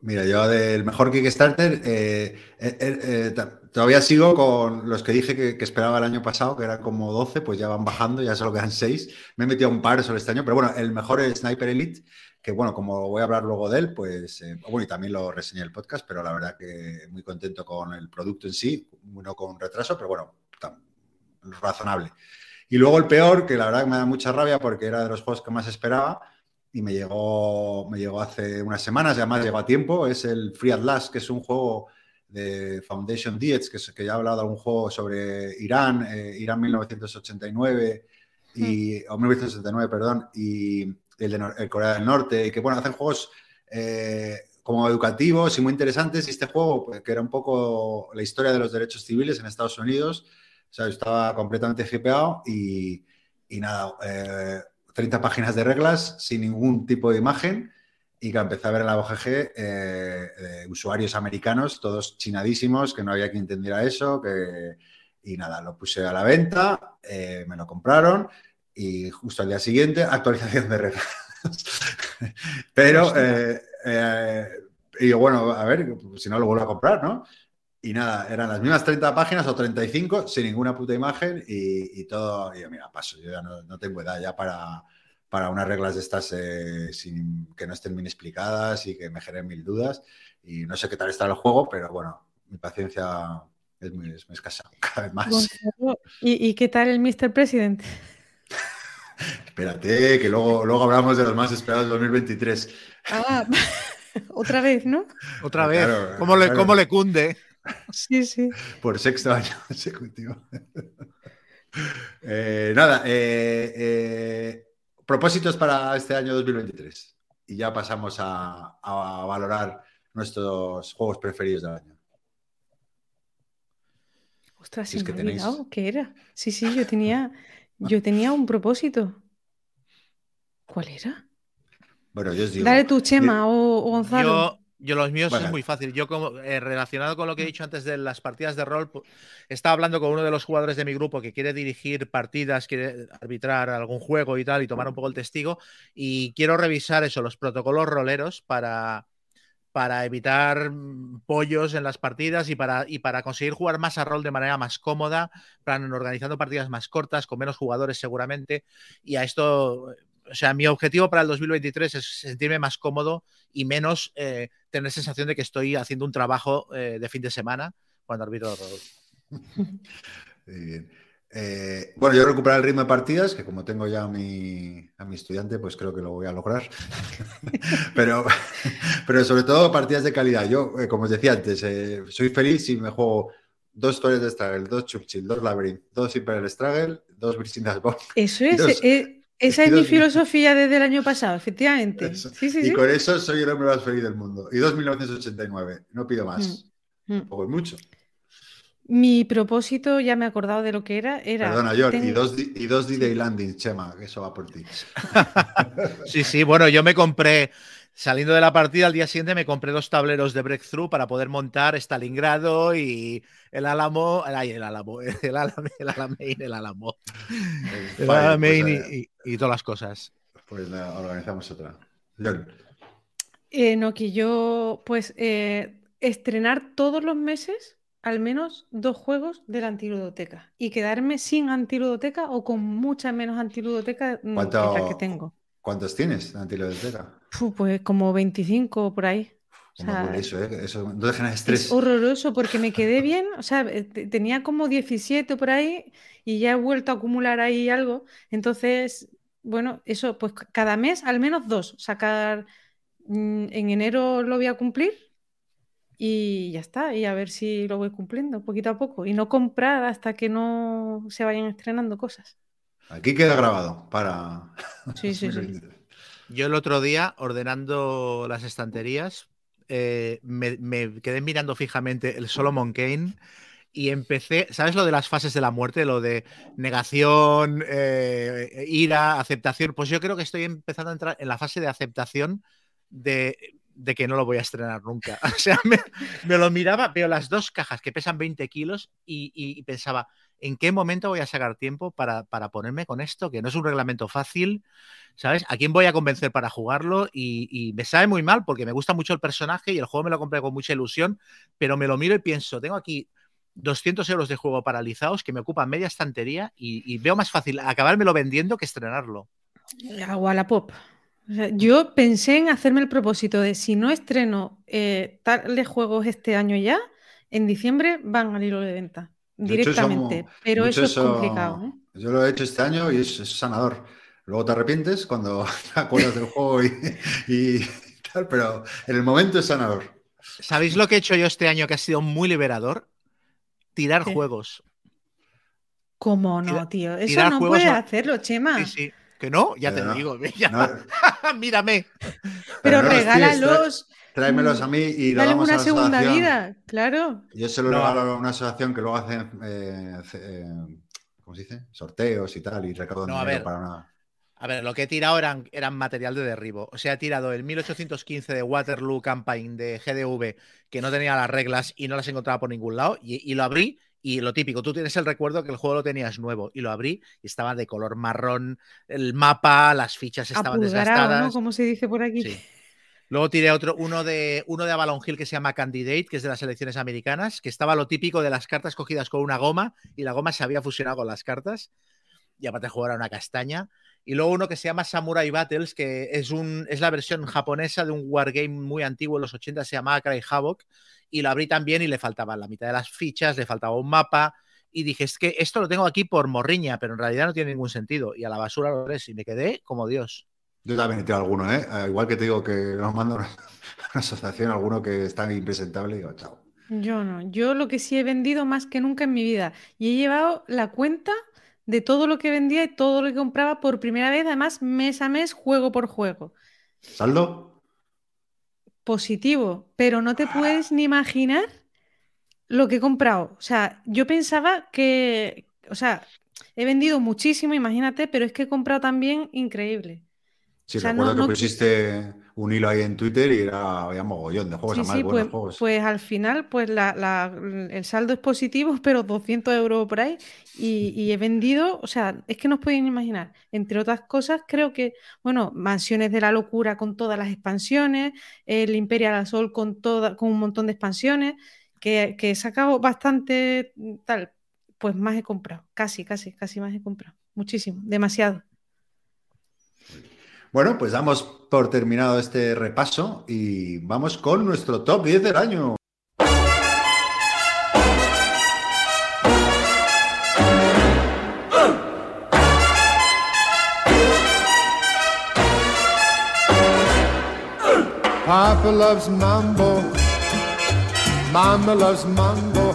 Mira, yo del mejor Kickstarter, eh, eh, todavía sigo con los que dije que, que esperaba el año pasado, que eran como 12, pues ya van bajando, ya solo quedan 6. Me he metido a un par solo este año, pero bueno, el mejor es Sniper Elite, que bueno, como voy a hablar luego de él, pues eh, bueno, y también lo reseñé en el podcast, pero la verdad que muy contento con el producto en sí, no con retraso, pero bueno, tam- razonable. Y luego el peor, que la verdad que me da mucha rabia porque era de los juegos que más esperaba y me llegó, me llegó hace unas semanas, y además llegó a tiempo, es el Free at Last, que es un juego de Foundation Diets, que, es- que ya he hablado de un juego sobre Irán, eh, Irán 1989, y, o 1969, perdón, y el de el Corea del Norte, y que bueno, hacen juegos eh, como educativos y muy interesantes, y este juego, pues, que era un poco la historia de los derechos civiles en Estados Unidos, o sea, estaba completamente hipeado y, y nada, eh, 30 páginas de reglas sin ningún tipo de imagen y que empecé a ver en la OGG eh, de usuarios americanos, todos chinadísimos, que no había quien entendiera eso, que... y nada, lo puse a la venta, eh, me lo compraron y justo al día siguiente actualización de reglas. (laughs) Pero, eh, eh, y yo, bueno, a ver, si no lo vuelvo a comprar, ¿no? Y nada, eran las mismas 30 páginas o 35 sin ninguna puta imagen y, y todo. Y yo, mira, paso, yo ya no, no tengo edad ya para, para unas reglas de estas eh, sin, que no estén bien explicadas y que me generen mil dudas. Y no sé qué tal está el juego, pero bueno, mi paciencia es muy, es muy escasa, (laughs) cada vez más. ¿Y, y qué tal el Mr. President? (laughs) Espérate, que luego, luego hablamos de los más esperados del 2023. Ah, (laughs) otra vez, ¿no? Otra Claro, vez. claro, ¿Cómo, le, cómo le cunde? Sí, sí. por sexto año (laughs) consecutivo. Eh, nada, eh, eh, propósitos para este año 2023. Y ya pasamos a, a valorar nuestros juegos preferidos del año. Ostras, Si es que me tenéis- olvidado qué era. Sí, sí, yo tenía, yo tenía un propósito. ¿Cuál era? Bueno, yo os digo. Dale tú, Chema o, o Gonzalo. Yo, yo los míos es muy fácil. Yo como eh, relacionado con lo que he dicho antes de las partidas de rol, estaba hablando con uno de los jugadores de mi grupo que quiere dirigir partidas, quiere arbitrar algún juego y tal y tomar un poco el testigo y quiero revisar eso, los protocolos roleros para para evitar mm, pollos en las partidas y para, y para conseguir jugar más a rol de manera más cómoda, plan, organizando partidas más cortas, con menos jugadores seguramente. Y a esto, o sea, mi objetivo para el 2023 es sentirme más cómodo y menos eh, tener sensación de que estoy haciendo un trabajo eh, de fin de semana cuando arbitro rol. (laughs) Muy bien. Eh, bueno, yo recuperar el ritmo de partidas, que como tengo ya a mi, a mi estudiante, pues creo que lo voy a lograr. (laughs) pero, (laughs) pero sobre todo partidas de calidad. Yo, eh, como os decía antes, eh, soy feliz si me juego dos Stories de Struggle, dos Churchill, dos Labyrinth, dos Imperial Struggle, dos Virginia's Bond. (laughs) Eso es, esa es mi filosofía desde el año pasado, efectivamente. y con eso soy el hombre más feliz del mundo. Y dos 1989, no pido más. Mm, mm. Poco es mucho. Mi propósito, ya me he acordado de lo que era, era... Perdona, George, y dos, y dos D-Day Landing, Chema, que eso va por ti. (laughs) sí, sí, bueno, yo me compré, saliendo de la partida al día siguiente, me compré dos tableros de Breakthrough para poder montar Stalingrado y el Álamo, (laughs) el, el Álamo, el Alamein, el Alamein, el Álamo, el Alamein pues, y, y, todas las cosas. Pues organizamos otra. Eh, no, que yo, pues, eh, estrenar todos los meses al menos dos juegos de la antiludoteca y quedarme sin antiludoteca o con mucha menos antiludoteca mm, que la que tengo. ¿Cuántos tienes de antiludoteca? pues como 25 por ahí. eso, ¿eh? eso no estrés. Es horroroso porque me quedé (laughs) bien, o sea, eh, tenía como 17 por ahí y ya he vuelto a acumular ahí algo. Entonces, bueno, eso, pues cada mes al menos dos. Sacar mm, en enero lo voy a cumplir y ya está, y a ver si lo voy cumpliendo poquito a poco y no comprar hasta que no se vayan estrenando cosas. Aquí queda grabado para... (laughs) Sí, sí, sí. Yo el otro día, ordenando las estanterías, eh, me, quedé mirando fijamente el Solomon Kane y empecé, ¿sabes lo de las fases de la muerte? Lo de negación, eh, ira, aceptación. Pues yo creo que estoy empezando a entrar en la fase de aceptación de de que no lo voy a estrenar nunca. (laughs) O sea, me, lo miraba, veo las dos cajas que pesan 20 kilos y, pensaba, ¿en qué momento voy a sacar tiempo para, ponerme con esto? Que no es un reglamento fácil, ¿sabes? ¿A quién voy a convencer para jugarlo? Y, me sabe muy mal porque me gusta mucho el personaje y el juego me lo compré con mucha ilusión, pero me lo miro y pienso, tengo aquí 200 euros de juego paralizados que me ocupan media estantería y, veo más fácil acabármelo vendiendo que estrenarlo. Agua yo pensé en hacerme el propósito de si no estreno eh, tales juegos este año ya, en diciembre van al hilo de venta directamente. pero eso es complicado. ¿eh? Yo lo he hecho este año y es, sanador. Luego te arrepientes cuando (laughs) te acuerdas del juego y, tal, pero en el momento es sanador. ¿Sabéis lo que he hecho yo este año que ha sido muy liberador? Tirar juegos. ¿Cómo no, tío? Eso no puedes hacerlo, Chema. Sí, sí. Que no, ya te digo, (laughs) (laughs) mírame. Pero, regálalos. Tráemelos a mí y Dale una segunda vida, claro. Yo se lo regalo a una asociación que luego hace, eh, eh, ¿cómo se dice? Sorteos y tal, y recaudan dinero para nada. A ver, lo que he tirado eran, material de derribo. O sea, he tirado el 1815 de Waterloo Campaign de GDV, que no tenía las reglas y no las encontraba por ningún lado, y lo abrí y lo típico, tú tienes el recuerdo que el juego lo tenías nuevo y lo abrí y estaba de color marrón, el mapa, las fichas estaban desgastadas. ¿no? Como se dice por aquí. Luego tiré otro, uno de, uno de Avalon Hill que se llama Candidate, que es de las elecciones americanas, que estaba lo típico de las cartas cogidas con una goma y la goma se había fusionado con las cartas. Y aparte jugar a una castaña. Y luego uno que se llama Samurai Battles, que es, un, es la versión japonesa de un wargame muy antiguo, en los 80 se llamaba Cry Havoc, y lo abrí también y le faltaba la mitad de las fichas, le faltaba un mapa, y dije, es que esto lo tengo aquí por morriña, pero en realidad no tiene ningún sentido, y a la basura lo ves, y me quedé como Dios. Yo también he tirado alguno, ¿eh? Ah, igual que te digo que nos manda una, (laughs) asociación, alguno que está impresentable, y digo, chao. Yo no, yo lo que sí he vendido más que nunca en mi vida, y he llevado la cuenta de todo lo que vendía y todo lo que compraba por primera vez, además mes a mes, juego por juego. ¿Saldo? Positivo, pero no te puedes ni imaginar lo que he comprado. O sea, yo pensaba que, o sea, he vendido muchísimo, imagínate, pero es que he comprado también increíble. Sí, recuerdo que pusiste un hilo ahí en Twitter y era había mogollón de juegos, sí, pues, juegos. Pues al final, pues el saldo es positivo, (laughs) pero 200 euros por ahí. Y, he vendido, o sea, es que no os podéis imaginar. Entre otras cosas, creo que, bueno, Mansiones de la Locura con todas las expansiones, el Imperial Assault con, toda, con un montón de expansiones, que, que he sacado bastante tal, pues más he comprado. Casi, casi, casi más he comprado. Muchísimo, demasiado. Bueno, pues damos por terminado este repaso y vamos con nuestro top 10 del año. Papa loves mambo, mama loves mambo.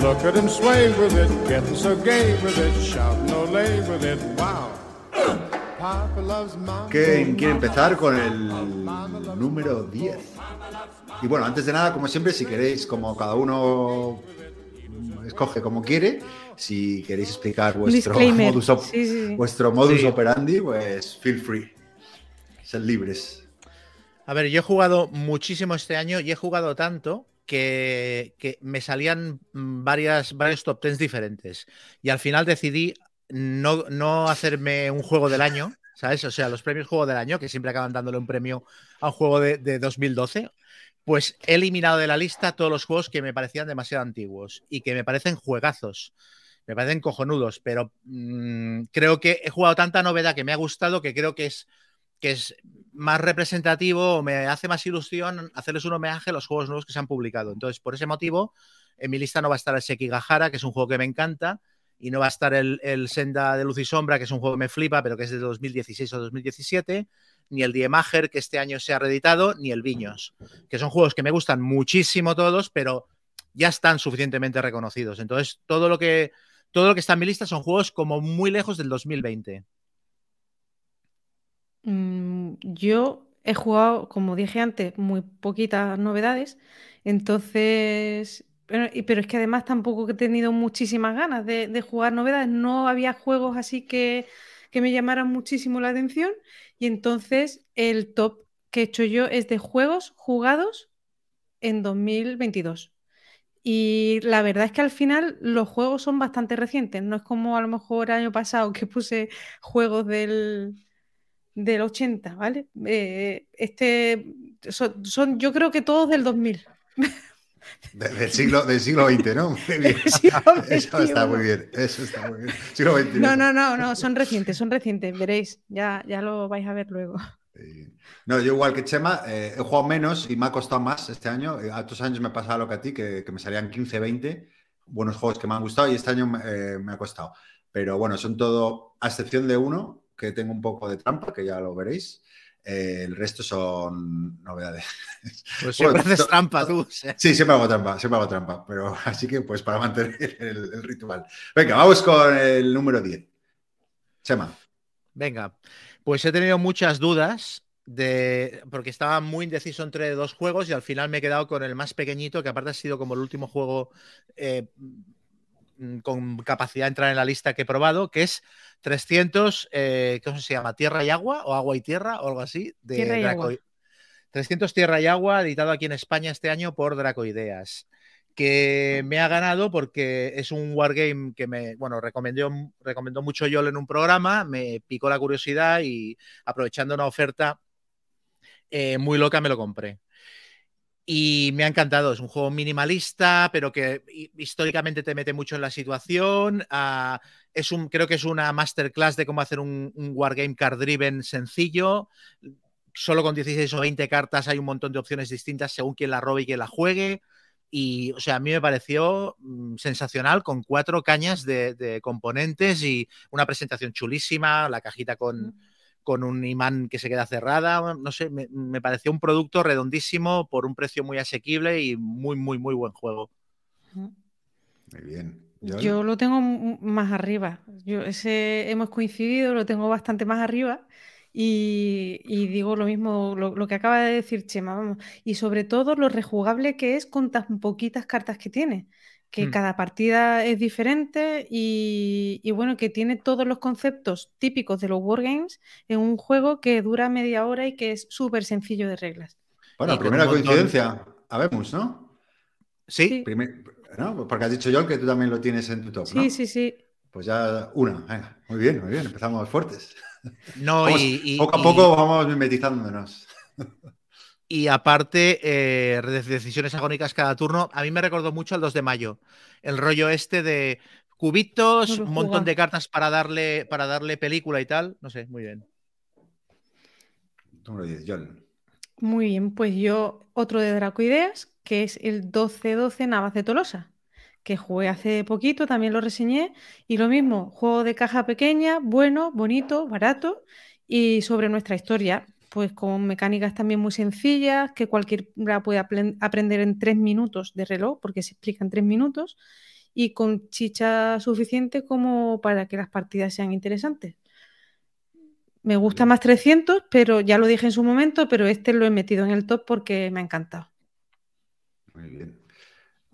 Look at him sway with it, getting so gay with it, shout no lay with it, wow. ¿Quién quiere empezar con el número 10? Y bueno, antes de nada, como siempre, si queréis, como cada uno escoge como quiere, si queréis explicar vuestro (laughs) Disclaimer. modus, op- Sí, sí, sí. vuestro modus Sí. operandi, pues feel free. Sed libres. A ver, yo he jugado muchísimo este año y he jugado tanto que, que me salían varias, varios top 10 diferentes. Y al final decidí no, no hacerme un juego del año, ¿sabes? O sea, los premios juego del año, que siempre acaban dándole un premio a un juego de, de 2012. Pues he eliminado de la lista todos los juegos que me parecían demasiado antiguos y que me parecen juegazos. Me parecen cojonudos, pero mm, creo que he jugado tanta novedad que me ha gustado que creo que es que es más representativo o me hace más ilusión hacerles un homenaje a los juegos nuevos que se han publicado. Entonces, por ese motivo, en mi lista no va a estar el Sekigahara, que es un juego que me encanta, y no va a estar el, el Senda de Luz y Sombra, que es un juego que me flipa, pero que es de 2016 o 2017, ni el Diemager, que este año se ha reeditado, ni el Viños, que son juegos que me gustan muchísimo todos, pero ya están suficientemente reconocidos. Entonces, todo lo que, todo lo que está en mi lista son juegos como muy lejos del 2020. Mm, Yo he jugado, como dije antes, muy poquitas novedades, entonces, pero, es que además tampoco he tenido muchísimas ganas de, jugar novedades, no había juegos así que, que me llamaran muchísimo la atención y entonces el top que he hecho yo es de juegos jugados en 2022. Y la verdad es que al final los juegos son bastante recientes, no es como a lo mejor el año pasado que puse juegos del, del 80, ¿vale? Eh, este son, son, yo creo que todos del 2000. (laughs) De- del, siglo, del siglo XX, ¿no? Siglo (laughs) (laughs) Eso está muy bien. Eso está muy bien. Siglo XXI. No, no, no, no, son recientes, son recientes, veréis, ya, ya lo vais a ver luego. No, yo igual que Chema, eh, he jugado menos y me ha costado más este año. Eh, A otros años me pasaba lo que a ti, que, que me salían 15, 20 buenos juegos que me han gustado y este año eh, me ha costado. Pero bueno, son todo, a excepción de uno, que tengo un poco de trampa, que ya lo veréis. Eh, el resto son novedades. Pues Bueno, siempre haces to- trampa tú. Sí, siempre hago trampa, siempre hago trampa. Pero (laughs) así que pues para mantener el, el ritual. Venga, vamos con el número 10. Chema. Venga, pues he tenido muchas dudas de porque estaba muy indeciso entre dos juegos y al final me he quedado con el más pequeñito, que aparte ha sido como el último juego eh, con capacidad de entrar en la lista que he probado, que es 300, eh, ¿cómo se llama? ¿Tierra y agua? ¿O agua y tierra? O algo así. De Tierra y agua. 300 Tierra y Agua, editado aquí en España este año por Dracoideas, que me ha ganado porque es un wargame que me, bueno, recomendó, recomendó mucho Yol en un programa, me picó la curiosidad y aprovechando una oferta eh, muy loca me lo compré. Y me ha encantado, es un juego minimalista, pero que hi- históricamente te mete mucho en la situación. ah, es un, creo que es una masterclass de cómo hacer un, un wargame card driven sencillo solo con 16 o 20 cartas hay un montón de opciones distintas según quien la robe y quien la juegue. Y, o sea, a mí me pareció mm, sensacional con cuatro cañas de, de componentes y una presentación chulísima, la cajita con, con un imán que se queda cerrada. No sé, me, me pareció un producto redondísimo por un precio muy asequible y muy, muy, muy buen juego. Muy bien. Yo lo tengo más arriba. Yo ese hemos coincidido, lo tengo bastante más arriba. Y, y digo lo mismo, lo, lo que acaba de decir Chema, vamos. Y sobre todo lo rejugable que es con tan poquitas cartas que tiene. Que Hmm. cada partida es diferente y, y bueno, que tiene todos los conceptos típicos de los wargames en un juego que dura media hora y que es súper sencillo de reglas. Bueno, primera coincidencia. Habemos, ¿no? Sí, Sí. Primer- ¿no? Porque has dicho Yol que tú también lo tienes en tu top, ¿no? Sí, sí, sí. Pues ya una. Venga, muy bien, muy bien. Empezamos fuertes. no, Vamos, y, y- poco a y- poco vamos mimetizándonos. Y aparte, eh, de- decisiones agónicas cada turno. A mí me recordó mucho al 2 de mayo. El rollo este de cubitos, un montón de cartas para darle, para darle película y tal. No sé, muy bien. Número 10, Yol. Muy bien, pues yo otro de Dracoideas, que es el 1212 Navas de Tolosa, que jugué hace poquito, también lo reseñé, y lo mismo, juego de caja pequeña, bueno, bonito, barato, y sobre nuestra historia. Pues con mecánicas también muy sencillas, que cualquiera puede aprender en tres minutos de reloj, porque se explica en tres minutos, y con chicha suficiente como para que las partidas sean interesantes. Me gusta más 300, pero ya lo dije en su momento, pero este lo he metido en el top porque me ha encantado. Muy bien.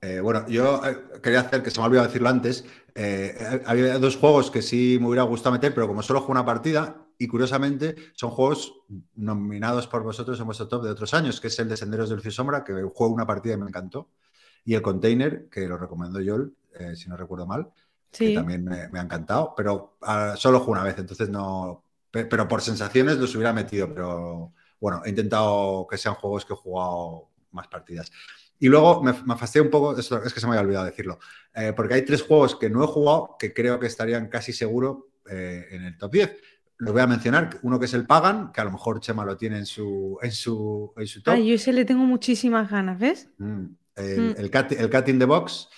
Eh, bueno, yo eh, quería hacer, que se me ha olvidado decirlo antes, eh, había dos juegos que sí me hubiera gustado meter, pero como solo juego una partida, y curiosamente son juegos nominados por vosotros en vuestro top de otros años, que es el de Senderos del Sombra, que juego una partida y me encantó, y el Container, que lo recomendó yo, si no recuerdo mal, que también me, ha encantado, pero ah, solo juego una vez, entonces no... Pero por sensaciones los hubiera metido, pero bueno, he intentado que sean juegos que he jugado más partidas. Y luego me, me fastidia un poco, es que se me había olvidado decirlo, eh, porque hay tres juegos que no he jugado que creo que estarían casi seguro eh, en el top 10. Los voy a mencionar, uno que es el Pagan, que a lo mejor Chema lo tiene en su, en su, en su top. Ay, yo ese le tengo muchísimas ganas, ¿ves? Mm, el, mm. el, cat, el Cat in the Box,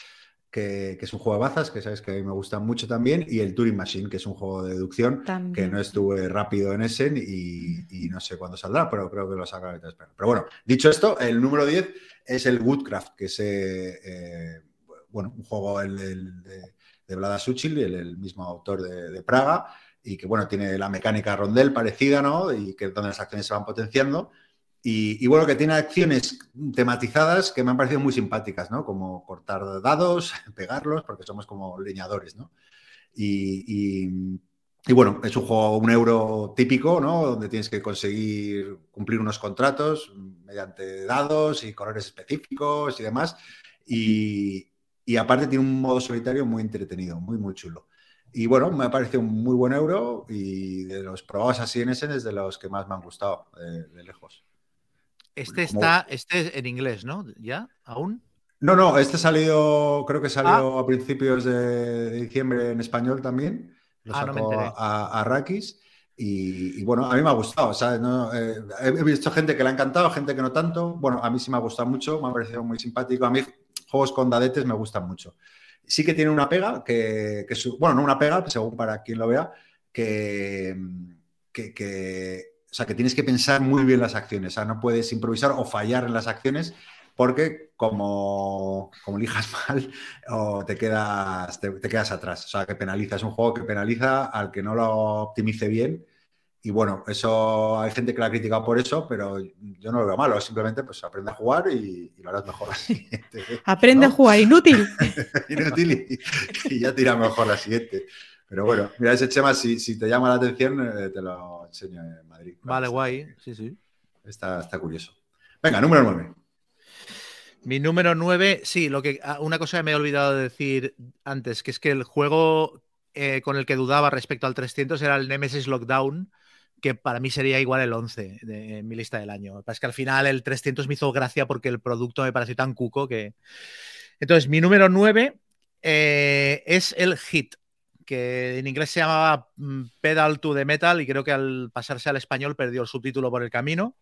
que, es un juego de bazas, que sabes que a mí me gusta mucho también, y el Turing Machine, que es un juego de deducción, que no estuve rápido en ese y, no sé cuándo saldrá, pero creo que lo sacaré. Pero bueno, dicho esto, el número 10 es el Woodcraft, que es eh, bueno, un juego de, de Vlada Suchil, el, el mismo autor de, Praga, y que bueno, tiene la mecánica rondel parecida, ¿no? Y que donde las acciones se van potenciando. Y, bueno, que tiene acciones tematizadas que me han parecido muy simpáticas, ¿no? Como cortar dados, (laughs) pegarlos, porque somos como leñadores, ¿no? Y, bueno, es un juego, un euro típico, ¿no? Donde tienes que conseguir cumplir unos contratos mediante dados y colores específicos y demás. Y, aparte tiene un modo solitario muy entretenido, muy, muy chulo. Y bueno, me ha parecido un muy buen euro y de los probados así en ese es de los que más me han gustado de lejos. Este está, este en inglés, ¿no? ¿Ya? ¿Aún? No, no, este salido, creo que salió ah. a principios de diciembre en español también. Lo ah, sacó a, a, Rakis. Y, bueno, a mí me ha gustado. Eh, he visto gente que le ha encantado, gente que no tanto. Bueno, a mí sí me ha gustado mucho, me ha parecido muy simpático. A mí juegos con dadetes me gustan mucho. Sí que tiene una pega, que, bueno, no una pega, según para quien lo vea, que, que o sea, que tienes que pensar muy bien las acciones. O sea, no puedes improvisar o fallar en las acciones porque como, como elijas (laughs) mal o te quedas, te, quedas atrás. O sea, que penaliza. Es un juego que penaliza al que no lo optimice bien. Y bueno, eso hay gente que lo ha criticado por eso, pero yo no lo veo malo. Simplemente pues aprende a jugar y, lo harás mejor la (laughs) siguiente. Aprende a jugar, inútil. (laughs) inútil y, ya tira mejor la siguiente. Pero bueno, mira ese Chema, si, si te llama la atención, eh, te lo enseño en Madrid. Vale, guay, sí, sí. Está, está curioso. Venga, número 9. Mi número 9, sí, lo que, ah, una cosa que me he olvidado de decir antes, que es que el juego eh, con el que dudaba respecto al 300 era el Nemesis Lockdown, que para mí sería igual el 11 de, mi lista del año. Es que al final el 300 me hizo gracia porque el producto me pareció tan cuco que... Entonces, mi número 9 eh, es el Hit, que en inglés se llamaba mm, Pedal to the Metal y creo que al pasarse al español perdió el subtítulo por el camino.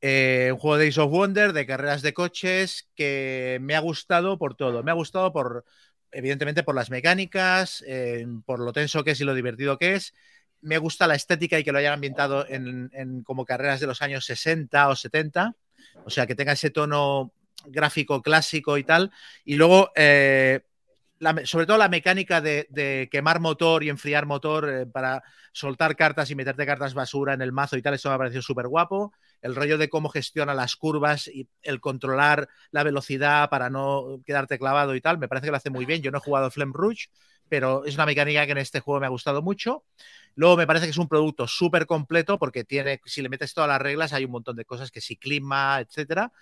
Eh, un juego de Ace of Wonder, de carreras de coches, que me ha gustado por todo. Me ha gustado por, evidentemente, por las mecánicas, eh, por lo tenso que es y lo divertido que es. Me gusta la estética y que lo hayan ambientado en, como carreras de los años 60 o 70. O sea, que tenga ese tono gráfico clásico y tal. Y luego, eh, sobre todo la mecánica de, quemar motor y enfriar motor eh, para soltar cartas y meterte cartas basura en el mazo y tal, eso me ha parecido súper guapo. El rollo de cómo gestiona las curvas y el controlar la velocidad para no quedarte clavado y tal, me parece que lo hace muy bien. Yo no he jugado Flame Rouge, pero es una mecánica que en este juego me ha gustado mucho. Luego me parece que es un producto súper completo porque tiene, si le metes todas las reglas, hay un montón de cosas que si clima, etcétera.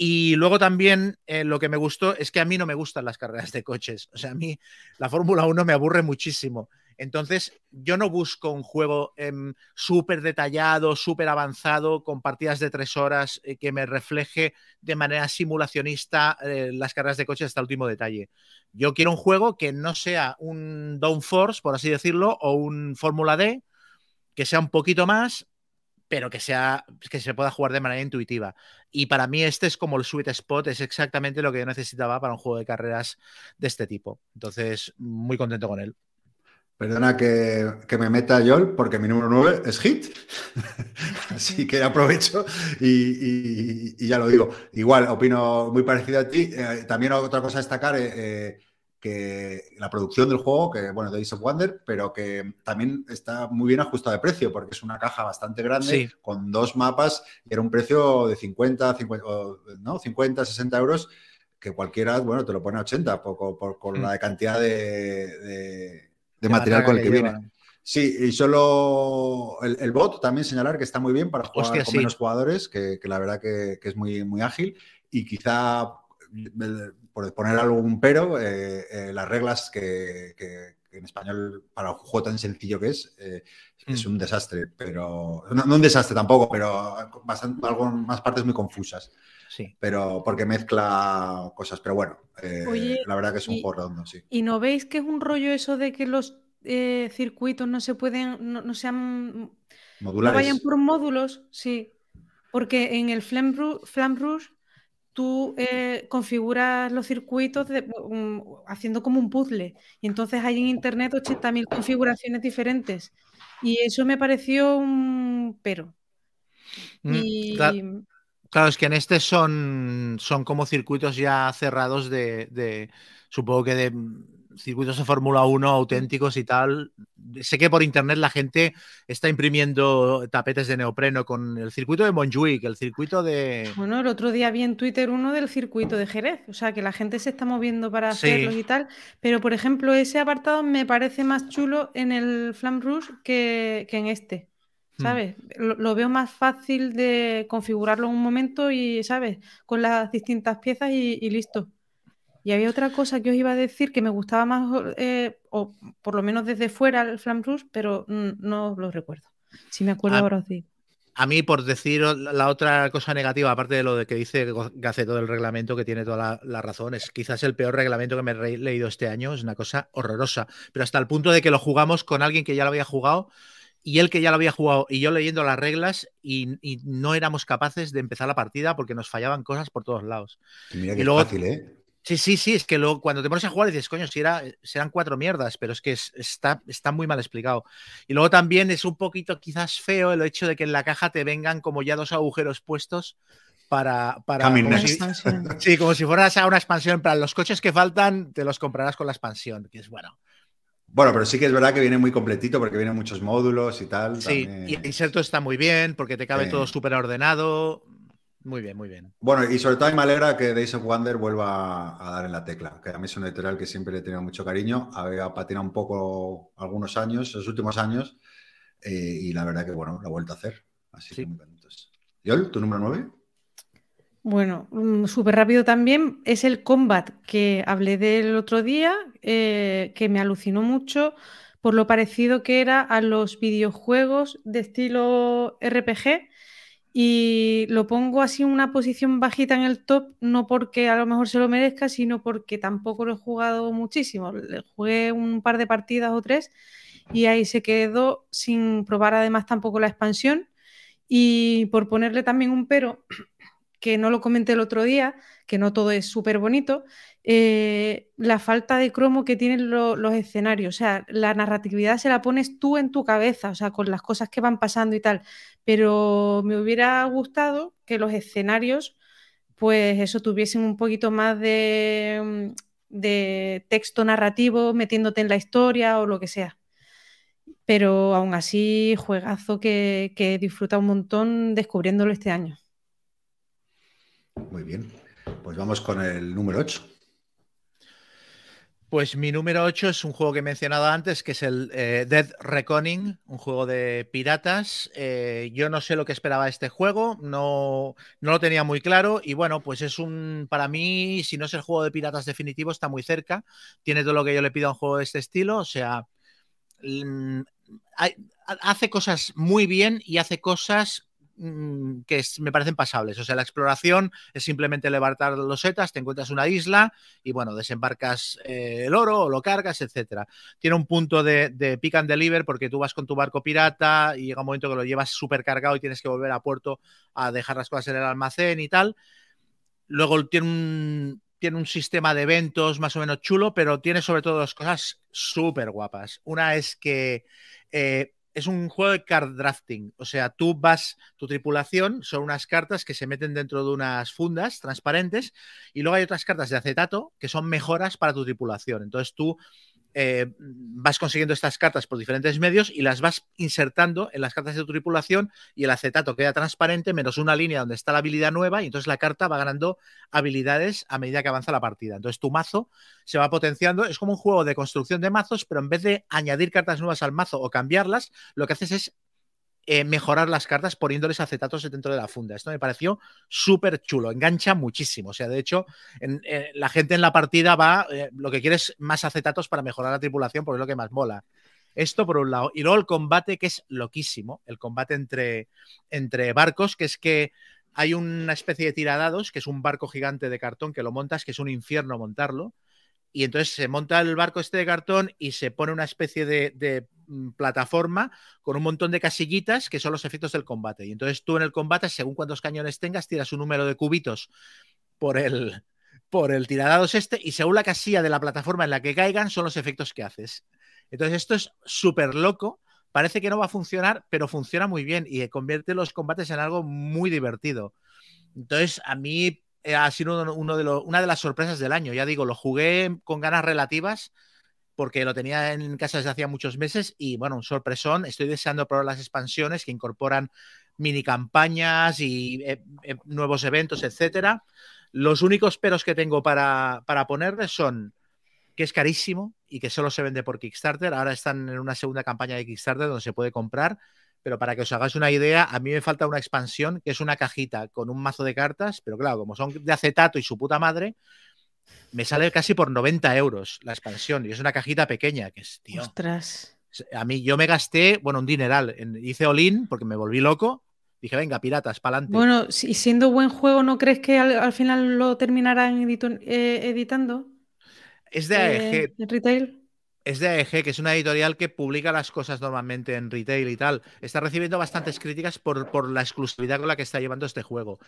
Y luego también eh, lo que me gustó es que a mí no me gustan las carreras de coches. O sea, a mí la Fórmula 1 me aburre muchísimo. Entonces, yo no busco un juego em, súper detallado, súper avanzado, con partidas de tres horas eh, que me refleje de manera simulacionista eh, las carreras de coches hasta el último detalle. Yo quiero un juego que no sea un Downforce, por así decirlo, o un Fórmula D, que sea un poquito más, pero que sea que se pueda jugar de manera intuitiva. Y para mí este es como el sweet spot, es exactamente lo que yo necesitaba para un juego de carreras de este tipo. Entonces, muy contento con él. Perdona que, que me meta Yol, porque mi número 9 es Hit. (laughs) Así que aprovecho y, y- y ya lo digo. Igual, opino muy parecido a ti. Eh, también otra cosa a destacar, eh, eh, que la producción del juego, que bueno, Days of Wonder, pero que también está muy bien ajustado de precio, porque es una caja bastante grande, Sí. con dos mapas, y era un precio de 50, 50, o, ¿no? 50 60 euros, que cualquiera, bueno, te lo pone a 80, por, por- Mm. la cantidad de, de- material con el que viene. Sí, y solo el, el bot también señalar que está muy bien para jugar Hostia, con sí. menos jugadores, que, que la verdad que, que es muy, muy ágil y quizá, por poner algún pero, eh, eh, las reglas que, que- que en español para un juego tan sencillo que es, eh, es Mm. un desastre, pero no, no un desastre tampoco, pero bastante, algo, más partes muy confusas, Sí. pero porque mezcla cosas, pero bueno, eh, Oye, la verdad que es un y- juego redondo, sí. ¿Y no veis que es un rollo eso de que los eh, circuitos no se pueden, no, no sean, no Modulares. vayan por módulos? Sí, porque en el Rush tú eh, configuras los circuitos de- um, haciendo como un puzzle y entonces hay en internet 80.000 configuraciones diferentes y eso me pareció un pero. Mm, Y Claro, es que en este son, son como circuitos ya cerrados de, de- supongo que de mm, circuitos de Fórmula 1 auténticos y tal. Sé que por internet la gente está imprimiendo tapetes de neopreno con el circuito de Montjuic, el circuito de... Bueno, el otro día vi en Twitter uno del circuito de Jerez, o sea que la gente se está moviendo para Sí. hacerlos y tal, pero por ejemplo ese apartado me parece más chulo en el Flam Rush que, que en este, Hmm. ¿sabes? Lo, lo veo más fácil de configurarlo en un momento y, ¿sabes? Con las distintas piezas y, y listo. Y había otra cosa que os iba a decir que me gustaba más, eh, o por lo menos desde fuera el Flam Rush, pero no lo recuerdo. Si me acuerdo Ah, ahora os digo. A mí, por decir la otra cosa negativa, aparte de lo de que dice Gaceto del reglamento, que tiene toda la, la razón, es quizás el peor reglamento que me he leído este año, es una cosa horrorosa, pero hasta el punto de que lo jugamos con alguien que ya lo había jugado y él que ya lo había jugado y yo leyendo las reglas y, y no éramos capaces de empezar la partida porque nos fallaban cosas por todos lados. Y mira y que luego- es fácil, ¿eh? Sí, sí, sí, es que luego cuando te pones a jugar dices, coño, si era, serán cuatro mierdas, pero es que es- está, está muy mal explicado. Y luego también es un poquito quizás feo el hecho de que en la caja te vengan como ya dos agujeros puestos para... para como si- (laughs) sí, como si fueras a una expansión, para los coches que faltan te los comprarás con la expansión, que es bueno. Bueno, pero sí que es verdad que viene muy completito porque vienen muchos módulos y tal. Sí, también. y el inserto está muy bien porque te cabe Sí. todo súper ordenado. Muy bien, muy bien. Bueno, y sobre todo me alegra que Days of Wonder vuelva a dar en la tecla, que a mí es una editorial que siempre le he tenido mucho cariño, había patinado un poco algunos años, los últimos años, eh, y la verdad que, bueno, lo ha vuelto a hacer, así Sí. que muy contentos. Yol, ¿tu número 9? Bueno, mm, súper rápido también es el Combat que hablé del otro día, eh, que me alucinó mucho por lo parecido que era a los videojuegos de estilo RPG y lo pongo así en una posición bajita en el top, no porque a lo mejor se lo merezca, sino porque tampoco lo he jugado muchísimo. Le jugué un par de partidas o tres y ahí se quedó sin probar además tampoco la expansión. Y por ponerle también un pero, (clears throat) que no lo comenté el otro día, que no todo es súper bonito, eh, la falta de cromo que tienen lo- los escenarios. O sea, la narratividad se la pones tú en tu cabeza, o sea, con las cosas que van pasando y tal. Pero me hubiera gustado que los escenarios, pues eso, tuviesen un poquito más de, de texto narrativo metiéndote en la historia o lo que sea. Pero aún así, juegazo que, que he disfrutado un montón descubriéndolo este año. Muy bien, pues vamos con el número 8. Pues mi número 8 es un juego que he mencionado antes, que es el eh, Dead Reckoning, un juego de piratas. Eh, yo no sé lo que esperaba este juego, no, no lo tenía muy claro y bueno, pues es un, para mí, si no es el juego de piratas definitivo, está muy cerca. Tiene todo lo que yo le pido a un juego de este estilo, o sea, hace cosas muy bien y hace cosas mm, que me parecen pasables. O sea, la exploración es simplemente levantar los setas, te encuentras una isla y bueno, desembarcas eh, el oro o lo cargas, etcétera. Tiene un punto de, de pick and deliver porque tú vas con tu barco pirata y llega un momento que lo llevas súper cargado y tienes que volver a puerto a dejar las cosas en el almacén y tal. Luego tiene un tiene un sistema de eventos más o menos chulo, pero tiene sobre todo dos cosas súper guapas. Una es que eh, es un juego de card drafting, o sea, tú vas, tu tripulación son unas cartas que se meten dentro de unas fundas transparentes y luego hay otras cartas de acetato que son mejoras para tu tripulación. Entonces tú eh, vas consiguiendo estas cartas por diferentes medios y las vas insertando en las cartas de tu tripulación y el acetato queda transparente menos una línea donde está la habilidad nueva y entonces la carta va ganando habilidades a medida que avanza la partida. Entonces tu mazo se va potenciando, es como un juego de construcción de mazos, pero en vez de añadir cartas nuevas al mazo o cambiarlas, lo que haces es eh, mejorar las cartas poniéndoles acetatos dentro de la funda. Esto me pareció súper chulo, engancha muchísimo. O sea, de hecho, eh, la gente en la partida va, eh, lo que quiere es más acetatos para mejorar la tripulación, porque es lo que más mola. Esto por un lado. Y luego el combate, que es loquísimo, el combate entre, entre barcos, que es que hay una especie de tiradados, que es un barco gigante de cartón que lo montas, que es un infierno montarlo. Y entonces se monta el barco este de cartón y se pone una especie de Mm, plataforma con un montón de casillitas que son los efectos del combate. Y entonces tú en el combate, según cuántos cañones tengas, tiras un número de cubitos por el, por el tiradados este y según la casilla de la plataforma en la que caigan son los efectos que haces. Entonces esto es súper loco. Parece que no va a funcionar, pero funciona muy bien y convierte los combates en algo muy divertido. Entonces, a mí ha sido uno de una de las sorpresas del año. Ya digo, lo jugué con ganas relativas porque lo tenía en casa desde hacía muchos meses y bueno, un sorpresón. Estoy deseando probar las expansiones que incorporan mini campañas y eh, eh, nuevos eventos, etcétera. Los únicos peros que tengo para, para son que es carísimo y que solo se vende por Kickstarter. Ahora están en una segunda campaña de Kickstarter donde se puede comprar. Pero para que os hagáis una idea, a mí me falta una expansión que es una cajita con un mazo de cartas, pero claro, como son de acetato y su puta madre, me sale casi por 90 euros la expansión y es una cajita pequeña que es, tío. Ostras. A mí yo me gasté, bueno, un dineral. hice all porque me volví loco. Dije, venga, piratas, pa'lante. Bueno, y siendo buen juego, ¿no crees que al, final lo terminarán eh, editando? Es de AEG. Eh, retail? Es de AEG, que es una editorial que publica las cosas normalmente en retail y tal. Está recibiendo bastantes críticas por, la exclusividad con la que está llevando este juego.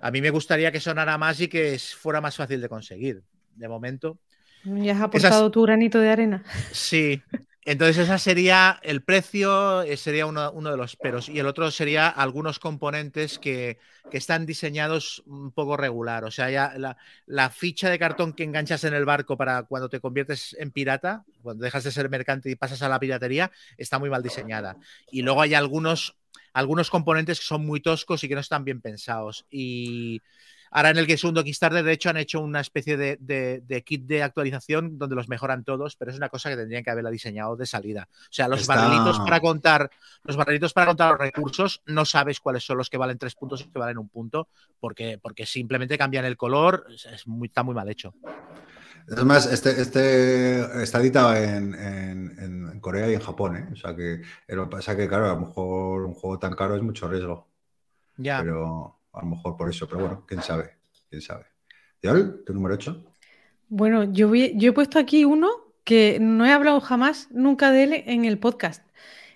A mí me gustaría que sonara más y que fuera más fácil de conseguir. De momento. Ya has aportado tu granito de arena. Sí, entonces, ese sería el precio, eh, sería uno, de los peros. Y el otro sería algunos componentes que, están diseñados un poco regular. O sea, ya la, ficha de cartón que enganchas en el barco para cuando te conviertes en pirata, cuando dejas de ser mercante y pasas a la piratería, está muy mal diseñada. Y luego hay algunos, algunos componentes que son muy toscos y que no están bien pensados. Y Ahora en el que segundo Kickstarter, de hecho, han hecho una especie de, kit de actualización donde los mejoran todos, pero es una cosa que tendrían que haberla diseñado de salida. O sea, los barrilitos para contar, los barrilitos para contar los recursos, no sabes cuáles son los que valen tres puntos y los que valen un punto, porque, porque simplemente cambian el color, es muy, está muy mal hecho. Es más, este, este está editado en, Corea y en Japón, ¿eh? O sea que, lo pasa que, claro, a lo mejor un juego tan caro es mucho riesgo. Ya. Pero a lo mejor por eso, pero bueno, quién sabe, quién sabe. ¿Diol, tu número 8? Bueno, yo, yo he puesto aquí uno que no he hablado jamás, nunca de él en el podcast.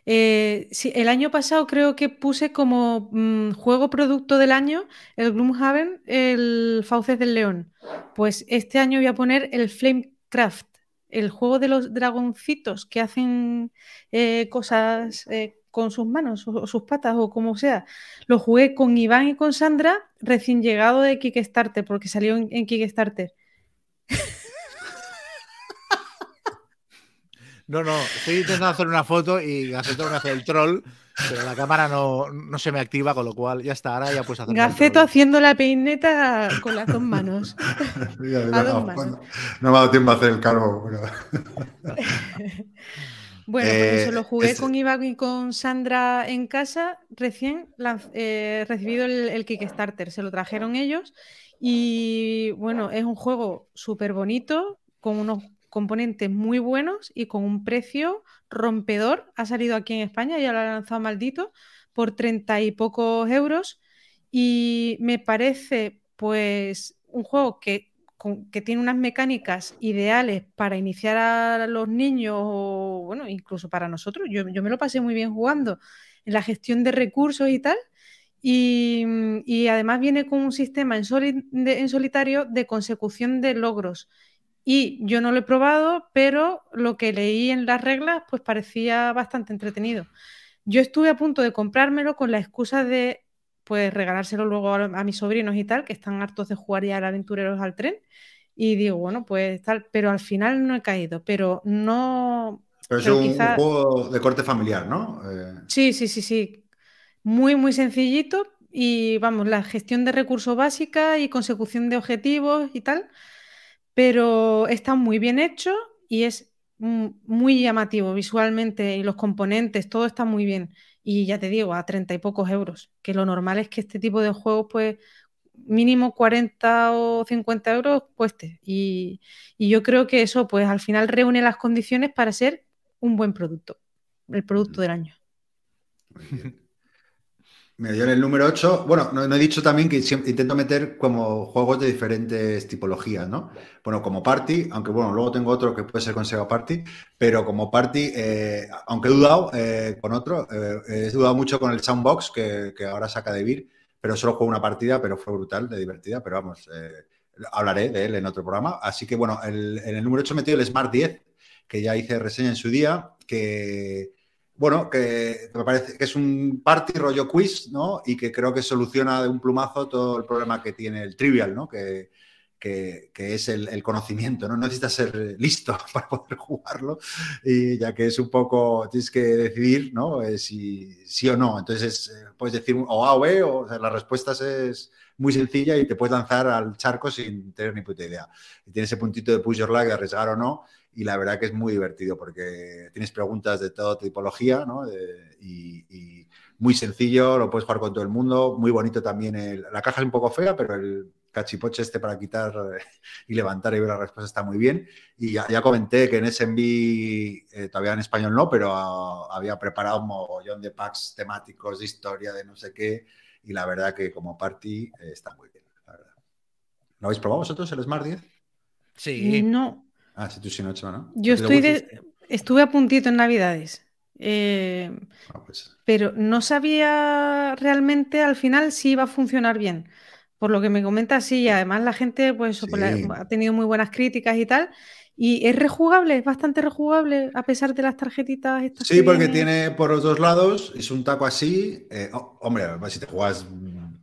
Eh, el año pasado creo que puse como mm, juego producto del año el Gloomhaven, el Fauces del León. Pues este año voy a poner el Flamecraft, el juego de los dragoncitos que hacen eh, cosas eh, con sus manos o sus patas o como sea. Lo jugué con Iván y con Sandra, recién llegado de Kickstarter, porque salió en, Kickstarter. No, no, estoy intentando hacer una foto y Gaceto me hace el troll, pero la cámara no, se me activa, con lo cual ya está, ahora ya puedes hacer. Gaceto haciendo la peineta con las dos (laughs) manos. no, me ha dado tiempo a hacer el cargo. (laughs) Bueno, pues eso lo jugué con Iván y con Sandra en casa, recién eh, recibido el, Kickstarter, se lo trajeron ellos y bueno, es un juego súper bonito, con unos componentes muy buenos y con un precio rompedor. Ha salido aquí en España, ya lo ha lanzado maldito, por treinta y pocos euros y me parece pues un juego que que tiene unas mecánicas ideales para iniciar a los niños o, bueno, incluso para nosotros. Yo, me lo pasé muy bien jugando en la gestión de recursos y tal. Y, y además viene con un sistema en, soli- en solitario de consecución de logros. Y yo no lo he probado, pero lo que leí en las reglas pues parecía bastante entretenido. Yo estuve a punto de comprármelo con la excusa de pues regalárselo luego a, a mis sobrinos y tal, que están hartos de jugar ya al Aventureros al tren. Y digo, bueno, pues tal, pero al final no he caído, pero no... Pero es Pero un, quizá- un juego de corte familiar, ¿no? Eh, Sí, sí, sí, sí. Muy, muy sencillito y vamos, la gestión de recursos básica y consecución de objetivos y tal, pero está muy bien hecho y es mm, muy llamativo visualmente y los componentes, todo está muy bien. Y ya te digo, a treinta y pocos euros, que lo normal es que este tipo de juegos, pues mínimo 40 o 50 euros cueste. Y, y yo creo que eso, pues al final reúne las condiciones para ser un buen producto, el producto del año. Me dio en el número 8. Bueno, no, no he dicho también que siempre intento meter como juegos de diferentes tipologías, ¿no? Bueno, como Party, aunque bueno, luego tengo otro que puede ser con Sega Party, pero como Party, eh, aunque he dudado eh, con otro, eh, he dudado mucho con el Soundbox que, que ahora saca de Vir, pero solo juego una partida, pero fue brutal, de divertida, pero vamos, eh, hablaré de él en otro programa. Así que bueno, el- en el número 8 he metido el Smart 10, que ya hice reseña en su día, que bueno, que me parece que es un party rollo quiz, ¿no? Y que creo que soluciona de un plumazo todo el problema que tiene el trivial, ¿no? Que, que, es el, conocimiento, ¿no? No necesitas ser listo (laughs) para poder jugarlo, y ya que es un poco, tienes que decidir, ¿no? Eh, si sí o no. Entonces, eh, puedes decir o A o B, o, las respuestas es muy sencilla y te puedes lanzar al charco sin tener ni puta idea. Y tiene ese puntito de push your luck, de arriesgar o no, y la verdad que es muy divertido porque tienes preguntas de toda tipología ¿no? Y, muy sencillo, lo puedes jugar con todo el mundo, muy bonito también. la caja es un poco fea, pero el cachipoche este para quitar (laughs) y levantar y ver la respuesta está muy bien. Y ya, comenté que en SMB, eh, todavía en español no, pero había preparado un mogollón de packs temáticos de historia, de no sé qué, y la verdad que como party eh, está muy bien, la verdad. ¿Lo habéis probado vosotros el Smart 10? Sí. No, Ah, sí, tú sin 8, ¿no? yo ¿Tú estoy de estuve a puntito en Navidades, eh, Ah, pues, pero no sabía realmente al final si iba a funcionar bien. Por lo que me comentas, sí, y además la gente pues, pues, Sí. ha tenido muy buenas críticas y tal. Y es rejugable, es bastante rejugable, a pesar de las tarjetitas estas Sí, que porque vienen. tiene por los dos lados, es un taco así. eh, oh, hombre, si te juegas mm,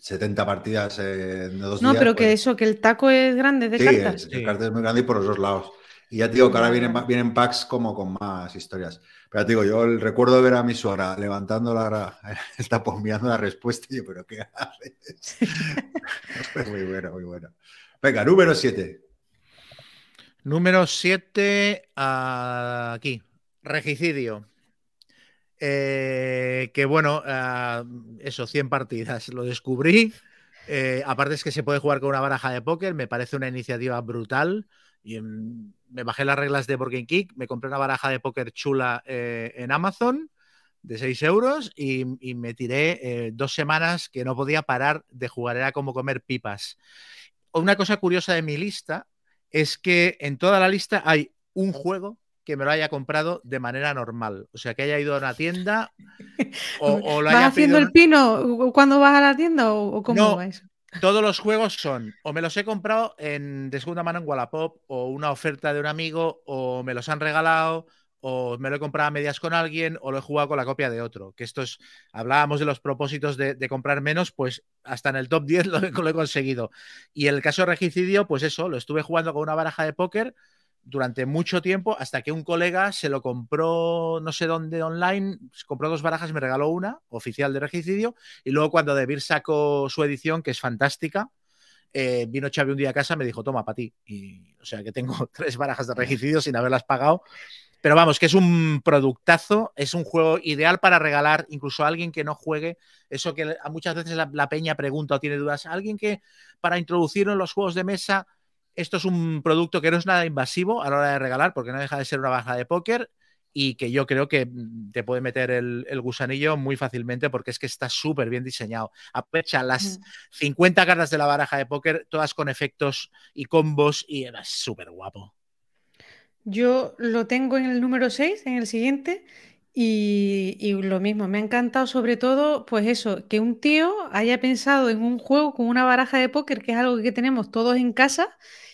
70 partidas eh, en dos No, días. pero que pues, eso, que el taco es grande de sí, cartas. es- el cartel es muy grande y por los dos lados. Y ya te digo que ahora vienen, vienen packs como con más historias. Pero ya te digo, yo el recuerdo de ver a mi suegra levantando la, el tapón mirando la respuesta y yo, ¿pero qué haces? (laughs) (laughs) Muy bueno, muy bueno. Venga, número 7. Número 7, aquí. Regicidio. Eh, que bueno, ah, eso, 100 partidas. Lo descubrí. Eh, aparte es que se puede jugar con una baraja de póker. Me parece una iniciativa brutal. Y mm, me bajé las reglas de Game Geek. Me compré una baraja de póker chula eh, en Amazon de 6 euros y, y me tiré eh, dos semanas que no podía parar de jugar. Era como comer pipas. Una cosa curiosa de mi lista es que en toda la lista hay un juego que me lo haya comprado de manera normal. O sea, que haya ido a una tienda (laughs) o, o lo ¿Vas haya haciendo pedido. el pino cuando vas a la tienda o, cómo No. va eso? Todos los juegos son o me los he comprado en, de segunda mano en Wallapop o una oferta de un amigo o me los han regalado o me lo he comprado a medias con alguien o lo he jugado con la copia de otro. Que esto es, hablábamos de los propósitos de, comprar menos, pues hasta en el top (laughs) 10 lo, lo he conseguido. Y el caso de regicidio, pues eso, lo estuve jugando con una baraja de póker durante mucho tiempo hasta que un colega se lo compró no sé dónde online, compró dos barajas y me regaló una, oficial de regicidio, y luego cuando Debir sacó su edición, que es fantástica, eh, vino Xavi un día a casa me dijo, toma, para ti. Y, o sea, que tengo (laughs) tres barajas de regicidio sin haberlas pagado. Pero vamos, que es un productazo, es un juego ideal para regalar incluso a alguien que no juegue. Eso que a muchas veces la, la peña pregunta o tiene dudas. Alguien que para introducirlo en los juegos de mesa, esto es un producto que no es nada invasivo a la hora de regalar, porque no deja de ser una baja de póker y que yo creo que mm, te puede meter el, el gusanillo muy fácilmente porque es que está súper bien diseñado. Aprovecha las Mm. 50 cartas de la baraja de póker, todas con efectos y combos y era súper guapo. Yo lo tengo en el número 6, en el siguiente, Y, y lo mismo, me ha encantado sobre todo, pues eso, que un tío haya pensado en un juego con una baraja de póker, que es algo que tenemos todos en casa,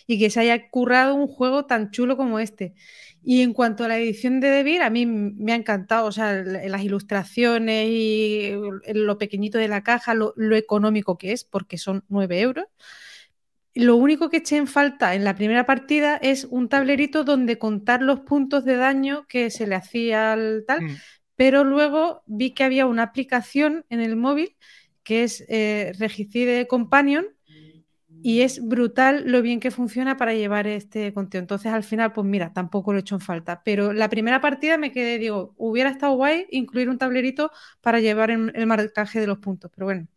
y que se haya currado un juego tan chulo como este. Y en cuanto a la edición de Debir, a mí me ha encantado, o sea, las ilustraciones y lo pequeñito de la caja, lo, lo económico que es, porque son 9 euros. Lo único que eché en falta en la primera partida es un tablerito donde contar los puntos de daño que se le hacía al tal, Mm. pero luego vi que había una aplicación en el móvil que es eh, Regicide Companion y es brutal lo bien que funciona para llevar este conteo. Entonces, al final, pues mira, tampoco lo he hecho en falta. Pero la primera partida me quedé, digo, hubiera estado guay incluir un tablerito para llevar el, el marcaje de los puntos. Pero bueno,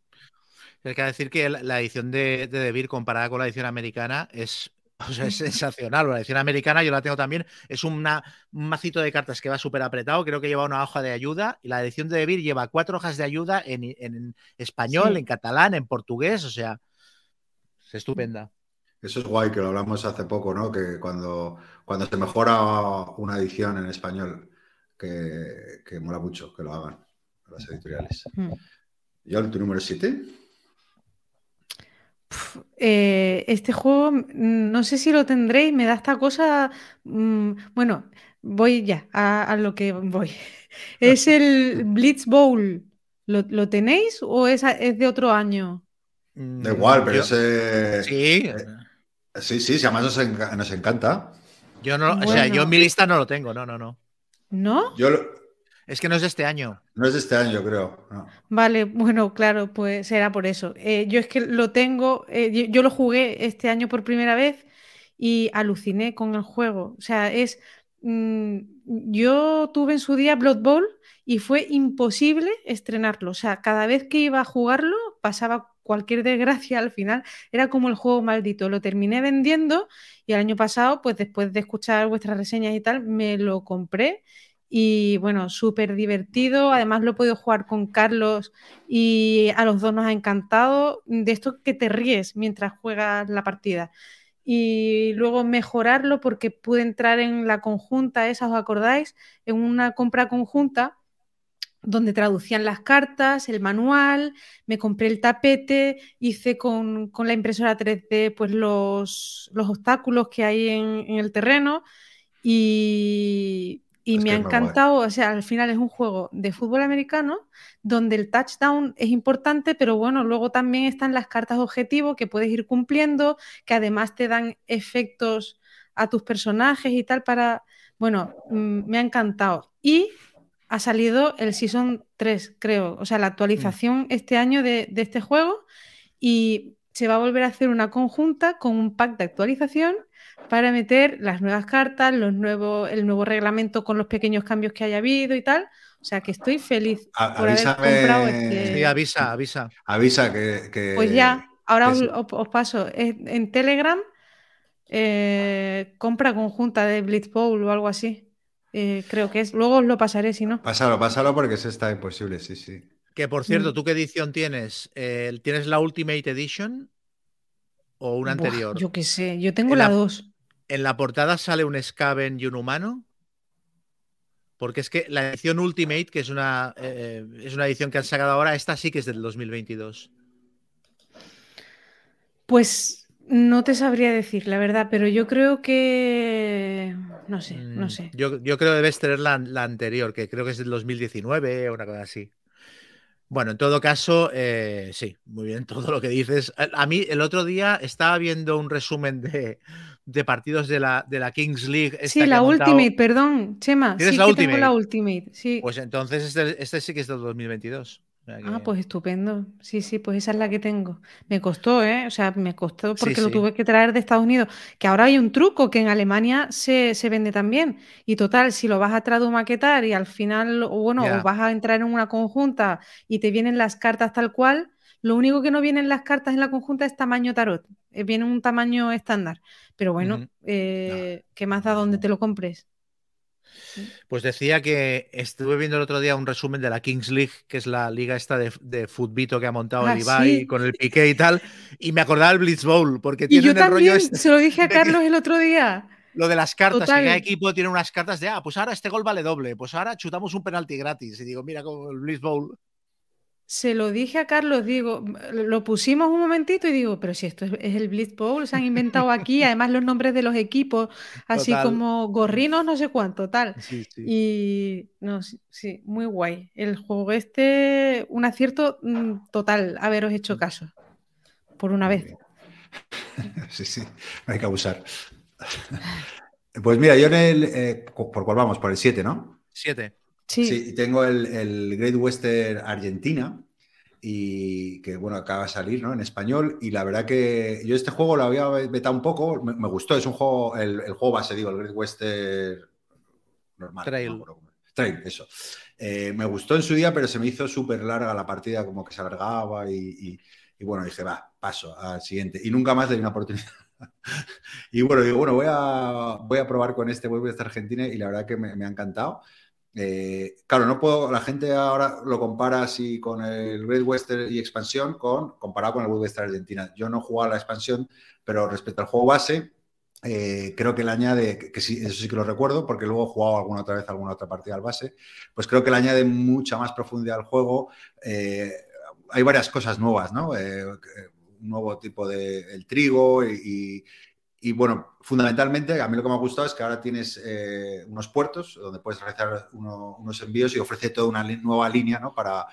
Hay que decir que la, edición de, de Devir comparada con la edición americana es, (laughs) o sea, es (laughs) sensacional. La edición americana yo la tengo también. Es una, un macito de cartas que va súper apretado. Creo que lleva una hoja de ayuda. Y la edición de Devir lleva cuatro hojas de ayuda en, en español, Sí. en catalán, en portugués. O sea, es estupenda. Eso es guay, que lo hablamos hace poco, ¿no? Que cuando, cuando se mejora una edición en español, que, que mola mucho que lo hagan las editoriales. mm. ¿Yo tu número 7? Eh, este juego, mm, no sé si lo tendréis, me da esta cosa. mm, bueno, voy ya a, a lo que voy. (laughs) Es el Blitz Bowl. ¿Lo, lo tenéis o es, es de otro año? Da igual, pero Yo- ese... Sí, Sí, sí, si además nos, enca- nos encanta. yo no, o sea, yo en mi lista no lo tengo, no, no, no. ¿No? Yo lo- Es que no es de este año. no es de este año, creo. no. Vale, bueno, claro, pues será por eso. Eh, yo es que lo tengo, eh, yo, yo lo jugué este año por primera vez y aluciné con el juego. O sea, es. mm, yo tuve en su día Blood Bowl y fue imposible estrenarlo. O sea, cada vez que iba a jugarlo pasaba cualquier desgracia al final. Era como el juego maldito. Lo terminé vendiendo y el año pasado, pues después de escuchar vuestras reseñas y tal, me lo compré. Y bueno, súper divertido. Además, lo he podido jugar con Carlos y a los dos nos ha encantado. De esto que te ríes mientras juegas la partida. Y luego mejorarlo porque pude entrar en la conjunta esa, ¿os acordáis? En una compra conjunta donde traducían las cartas, el manual, me compré el tapete, hice con, con la impresora 3D pues los, los obstáculos que hay en, en el terreno y, y Es me ha guay. encantado, o sea, al final es un juego de fútbol americano donde el touchdown es importante, pero bueno, luego también están las cartas objetivo que puedes ir cumpliendo, que además te dan efectos a tus personajes y tal para, bueno, mm, me ha encantado. Y ha salido el Season 3, creo, o sea, la actualización este año de, de este juego y se va a volver a hacer una conjunta con un pack de actualización para meter las nuevas cartas, los nuevos, el nuevo reglamento con los pequeños cambios que haya habido y tal. O sea que estoy feliz A- por haber comprado este. Sí, avisa, avisa. Avisa que... que- Pues ya, ahora que os, paso. En, Telegram, eh, compra conjunta de Blitz Bowl o algo así. Eh, creo que es. Luego os lo pasaré si no. Pásalo, pásalo porque ese está imposible, sí, sí. Que por cierto, Mm. ¿tú qué edición tienes? Eh, ¿Tienes la Ultimate Edition o una Buah, anterior? yo qué sé, yo tengo En la la- 2. ¿En la portada sale un Skaven y un humano? Porque es que la edición Ultimate, que es una, eh, es una edición que han sacado ahora, esta sí que es del 2022. Pues no te sabría decir, la verdad, pero yo creo que. No sé, no Mm, sé. Yo, yo creo que debes tener la, la anterior, que creo que es del 2019 o una cosa así. Bueno, en todo caso, eh, sí, muy bien (laughs) todo lo que dices. A, a mí el otro día estaba viendo un resumen de, de partidos de la, de la Kings League. esta Sí, la montado- Ultimate, perdón, Chema. ¿Tienes Sí, la que tengo la Ultimate? Sí. Pues entonces este, este sí que es del 2022. O sea que- Ah, pues estupendo. Sí, sí, pues esa es la que tengo. Me costó, ¿eh? O sea, me costó Sí, porque lo sí. tuve que traer de Estados Unidos. Que ahora hay un truco que en Alemania se, se vende también. Y total, si lo vas a tradumaquetar y al final, o bueno, o vas a entrar en una conjunta y te vienen las cartas tal cual, lo único que no vienen las cartas en la conjunta es tamaño tarot. Eh, Viene un tamaño estándar. Pero bueno, eh, ¿qué más da donde te lo compres? Pues decía que estuve viendo el otro día un resumen de la Kings League, que es la liga esta de, de futbito que ha montado Ah, el Ibai sí. con el Piqué y tal, y me acordaba del Blitz Bowl, porque Y tiene yo el rollo también, este. se lo dije a Carlos el otro día. (laughs) Lo de las cartas, Total. que cada equipo tiene unas cartas de, ah, pues ahora este gol vale doble, pues ahora chutamos un penalti gratis. Y digo, mira como el Blitz Bowl. Se lo dije a Carlos, digo, lo pusimos un momentito y digo, pero si esto es, es el Blitz Bowl, se han inventado aquí, (laughs) además los nombres de los equipos, así Total. como gorrinos, no sé cuánto, tal. Sí, sí. Y no, sí, sí, muy guay. El juego este, un acierto mm, total haberos hecho caso. Por una vez. (laughs) Sí, sí, no hay que abusar. (laughs) Pues mira, yo en el. eh, ¿Por cuál vamos? Por el 7, ¿no? Siete. Sí, Sí, tengo el, el Great Western Argentina y que bueno, acaba de salir ¿no? en español y la verdad que yo este juego lo había vetado un poco, me, me gustó, es un juego, el, el juego base, digo, el Great Western normal. Trail. no Trail, eso. Eh, me gustó en su día, pero se me hizo súper larga la partida, como que se alargaba y, y- y bueno, dije, va, paso al siguiente. Y nunca más le di una oportunidad. (laughs) y bueno, digo, bueno, voy a, voy a probar con este Great Western Argentina y la verdad que me, me ha encantado. Eh, claro, no puedo, la gente ahora lo compara así con el Great Western y expansión con, comparado con el Great Western Argentina. Yo no he jugado a la expansión, pero respecto al juego base, eh, creo que le añade, que, que sí, eso sí que lo recuerdo, porque luego he jugado alguna otra vez alguna otra partida al base, pues creo que le añade mucha más profundidad al juego. Eh, hay varias cosas nuevas, ¿no? Eh, un nuevo tipo de el trigo y, y, bueno, fundamentalmente a mí lo que me ha gustado es que ahora tienes eh, unos puertos donde puedes realizar uno, unos envíos y ofrece toda una nueva línea ¿no? para,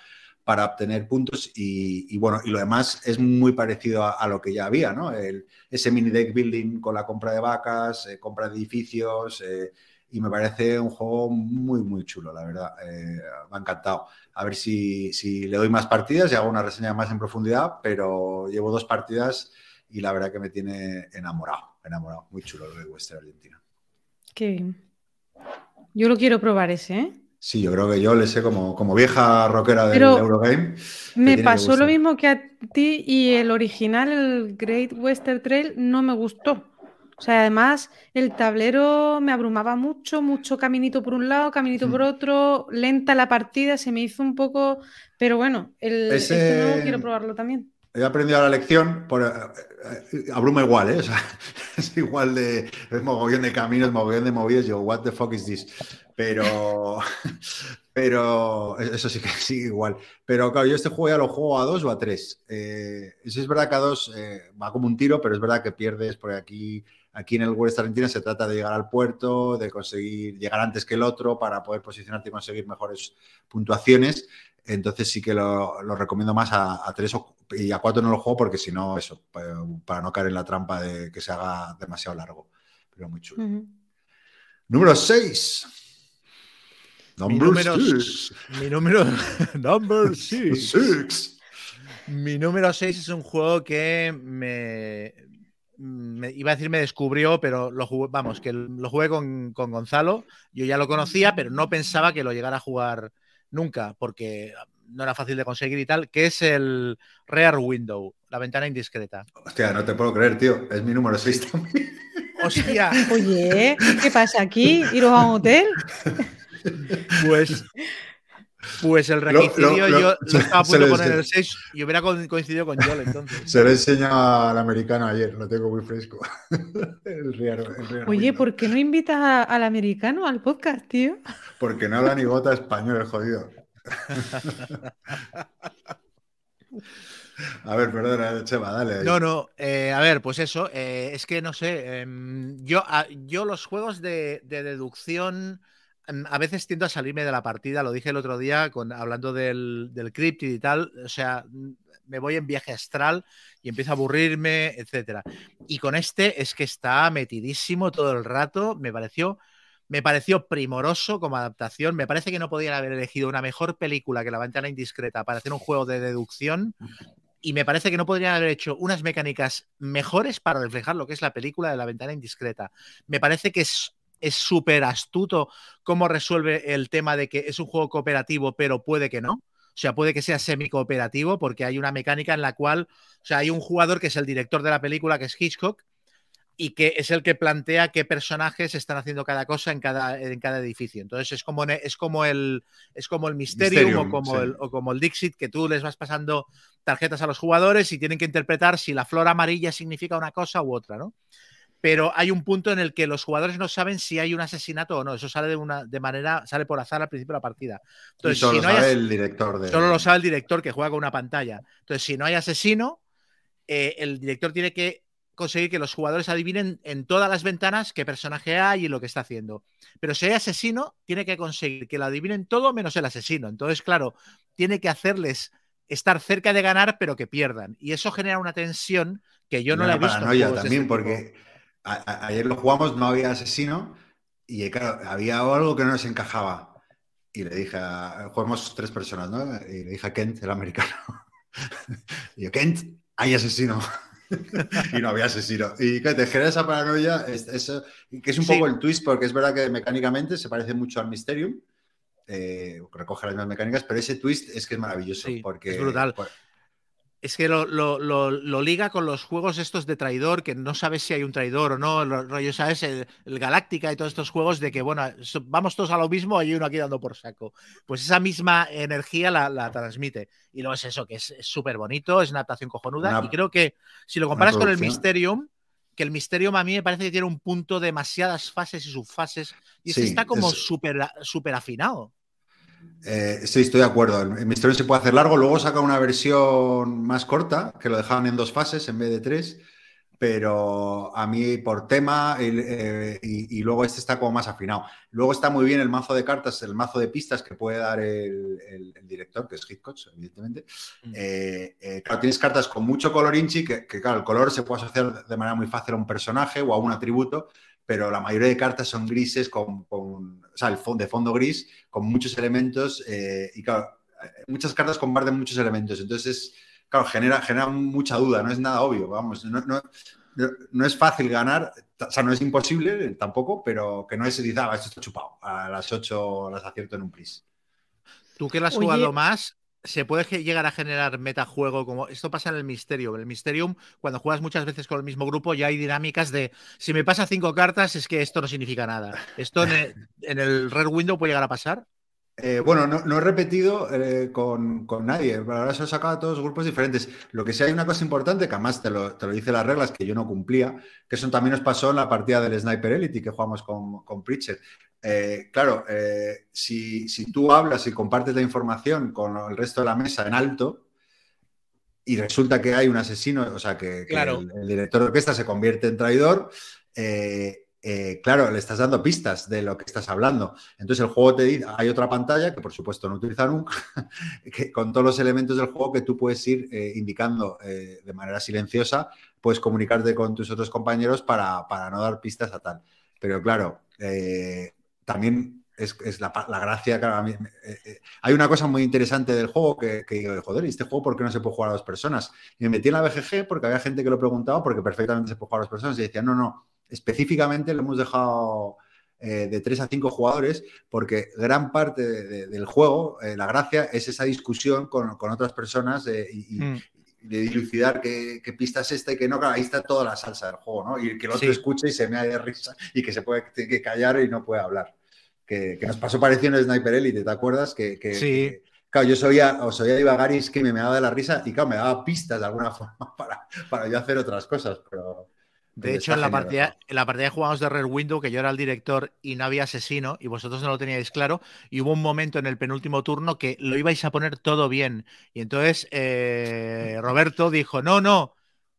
para obtener puntos y, bueno, y lo demás es muy parecido a, a lo que ya había, ¿no? El, ese mini deck building con la compra de vacas, eh, compra de edificios eh, y me parece un juego muy, muy chulo, la verdad. Eh, me ha encantado. A ver si, si, le doy más partidas y hago una reseña más en profundidad, pero llevo dos partidas y la verdad que me tiene enamorado, enamorado. Muy chulo lo de Western Argentina. Qué bien. Yo lo quiero probar ese, ¿eh? Sí, yo creo que yo le sé como, como vieja rockera del Pero Eurogame. Me pasó lo mismo que a ti y el original, el Great Western Trail, no me gustó. O sea, además el tablero me abrumaba mucho, mucho caminito por un lado, caminito mm. por otro, lenta la partida, se me hizo un poco... Pero bueno, el, Ese... este nuevo quiero probarlo también. He aprendido la lección, por, eh, abruma igual, ¿eh? (laughs) Es igual de, es mogollón de caminos, mogollón de movidas, yo, what the fuck is this? Pero, (laughs) pero, eso sí que (laughs) sí, igual. Pero claro, yo este juego ya lo juego a dos o a tres. Eh, es verdad que a dos eh, va como un tiro, pero es verdad que pierdes porque aquí, aquí en el West Argentina se trata de llegar al puerto, de conseguir llegar antes que el otro para poder posicionarte y conseguir mejores puntuaciones. Entonces sí que lo, lo recomiendo más a, a, tres o, y a cuatro no lo juego porque si no, eso, para, no caer en la trampa de que se haga demasiado largo. Pero muy chulo. Uh -huh. Número 6. Mi número, mi (laughs) número, number six. six. Mi número 6 es un juego que me, me, iba a decir me descubrió, pero lo jugué, vamos, que lo jugué con, con Gonzalo. Yo ya lo conocía, pero no pensaba que lo llegara a jugar nunca, porque no era fácil de conseguir y tal, que es el Rear Window, la ventana indiscreta. Hostia, no te puedo creer, tío. Es mi número 6 también. Hostia. Oye, ¿qué pasa aquí? (laughs) ¿Iros a un hotel? (laughs) Pues. Pues el requisitorio yo lo (laughs) estaba a punto de poner el 6 y hubiera coincidido con Joel entonces. Se lo enseñó al americano ayer, lo tengo muy fresco. (laughs) el real, el real Oye. ¿por qué no invitas a, al americano al podcast, tío? Porque no habla ni gota español, el jodido. (laughs) A ver, perdona, Chema, dale. Ahí. No, no, eh, a ver, pues eso, eh, es que no sé, eh, yo, a, yo los juegos de, de, deducción a veces tiendo a salirme de la partida, lo dije el otro día con, hablando del, del Cryptid y tal, o sea, mm, me voy en viaje astral y empiezo a aburrirme, etcétera. Y con este es que está metidísimo todo el rato, me pareció me pareció primoroso como adaptación. Me parece que no podían haber elegido una mejor película que La Ventana Indiscreta para hacer un juego de deducción. Y me parece que no podrían haber hecho unas mecánicas mejores para reflejar lo que es la película de La Ventana Indiscreta. Me parece que es es súper astuto cómo resuelve el tema de que es un juego cooperativo, pero puede que no. O sea, puede que sea semi-cooperativo porque hay una mecánica en la cual, o sea, hay un jugador que es el director de la película, que es Hitchcock, y que es el que plantea qué personajes están haciendo cada cosa en cada, en cada edificio. Entonces es como, es como el es como el Mysterium, Mysterium o, como sí. el, o como el Dixit, que tú les vas pasando tarjetas a los jugadores y tienen que interpretar si la flor amarilla significa una cosa u otra, ¿no? Pero hay un punto en el que los jugadores no saben si hay un asesinato o no. Eso sale de una de manera, sale por azar al principio de la partida. Entonces, solo si no sabe el director de... Solo lo sabe el director que juega con una pantalla. Entonces, si no hay asesino, eh, el director tiene que conseguir que los jugadores adivinen en todas las ventanas qué personaje hay y lo que está haciendo. Pero si hay asesino, tiene que conseguir que lo adivinen todo menos el asesino. Entonces, claro, tiene que hacerles estar cerca de ganar, pero que pierdan. Y eso genera una tensión que yo no la he visto. Paranoia también, este porque ayer lo jugamos, no había asesino y claro, había algo que no nos encajaba. Y le dije, a, jugamos tres personas, ¿no? Y le dije a Kent, el americano. (laughs) y yo, Kent, hay asesino. (laughs) y no había asesino. Y que te genera esa paranoia, es, que es un poco el twist, porque es verdad que mecánicamente se parece mucho al Mysterium. Eh, recoge las mismas mecánicas, pero ese twist es que es maravilloso. porque, es brutal es que lo, liga con los juegos estos de traidor, que no sabes si hay un traidor o no, el rollo, ¿sabes? El, Galáctica y todos estos juegos de que, bueno, vamos todos a lo mismo, hay uno aquí dando por saco. Pues esa misma energía la, transmite. Y luego es eso, que es súper bonito, es una adaptación cojonuda. y creo que si lo comparas con el Mysterium, que el Mysterium a mí me parece que tiene un punto de demasiadas fases y subfases, y este está como súper afinado. Eh, sí, estoy de acuerdo. El misterio se puede hacer largo. Luego saca una versión más corta, que lo dejaban en dos fases en vez de tres. Pero a mí, por tema, eh, y, luego este está como más afinado. Luego está muy bien el mazo de cartas, el mazo de pistas que puede dar el, director, que es Hitchcock, evidentemente. Mm. Eh, claro, tienes cartas con mucho color inchi, que, que, claro, el color se puede asociar de manera muy fácil a un personaje o a un atributo, pero la mayoría de cartas son grises, con, o sea, el fondo, de fondo gris, con muchos elementos, eh, y claro, muchas cartas comparten muchos elementos, entonces, claro, genera, genera mucha duda, no es nada obvio, vamos, no, no, no es fácil ganar, o sea, no es imposible tampoco, pero que no es decir, ah, esto está chupado, a las 8 las acierto en un pris. Tú que lo has jugado más, se puede llegar a generar metajuego como esto pasa en el Mysterium. En el Mysterium, cuando juegas muchas veces con el mismo grupo, ya hay dinámicas de si me pasa cinco cartas, es que esto no significa nada. ¿Esto en el, Red Window puede llegar a pasar? Eh, bueno, no, he repetido eh, con, nadie, ahora se lo sacado a todos grupos diferentes. Lo que sí hay una cosa importante, que además te lo, te lo dice las reglas, que yo no cumplía, que eso también nos pasó en la partida del Sniper Elite que jugamos con, con Preacher. Eh, claro, si, tú hablas y compartes la información con el resto de la mesa en alto y resulta que hay un asesino, o sea, que, el, director de orquesta se convierte en traidor, eh, claro, le estás dando pistas de lo que estás hablando. Entonces el juego te dice, hay otra pantalla que por supuesto no utiliza nunca, (laughs) que con todos los elementos del juego que tú puedes ir indicando de manera silenciosa, puedes comunicarte con tus otros compañeros para, no dar pistas a tal. Pero claro, también es, la, gracia. Eh, eh, hay una cosa muy interesante del juego que, que joder, ¿y este juego por qué no se puede jugar a dos personas? Y me metí en la BGG porque había gente que lo preguntaba porque perfectamente se puede jugar a dos personas y decían, no, no, específicamente lo hemos dejado eh, de tres a cinco jugadores porque gran parte del juego, la gracia es esa discusión con, otras personas y, mm. de dilucidar qué, pista es esta y que no, ahí está toda la salsa del juego, ¿no? Y que el otro escuche y se me de risa y que se puede que callar y no puede hablar que, nos pasó parecido en Sniper Elite, ¿te acuerdas? Que, sí. claro, yo sabía, o sabía divagar y es que me, me daba de la risa y claro, me daba pistas de alguna (laughs) forma para, para yo hacer otras cosas, pero... De hecho, en la, partida, en la partida de jugamos de Red Window, que yo era el director y no había asesino, y vosotros no lo teníais claro, y hubo un momento en el penúltimo turno que lo ibais a poner todo bien. Y entonces eh, (laughs) Roberto dijo, no, no,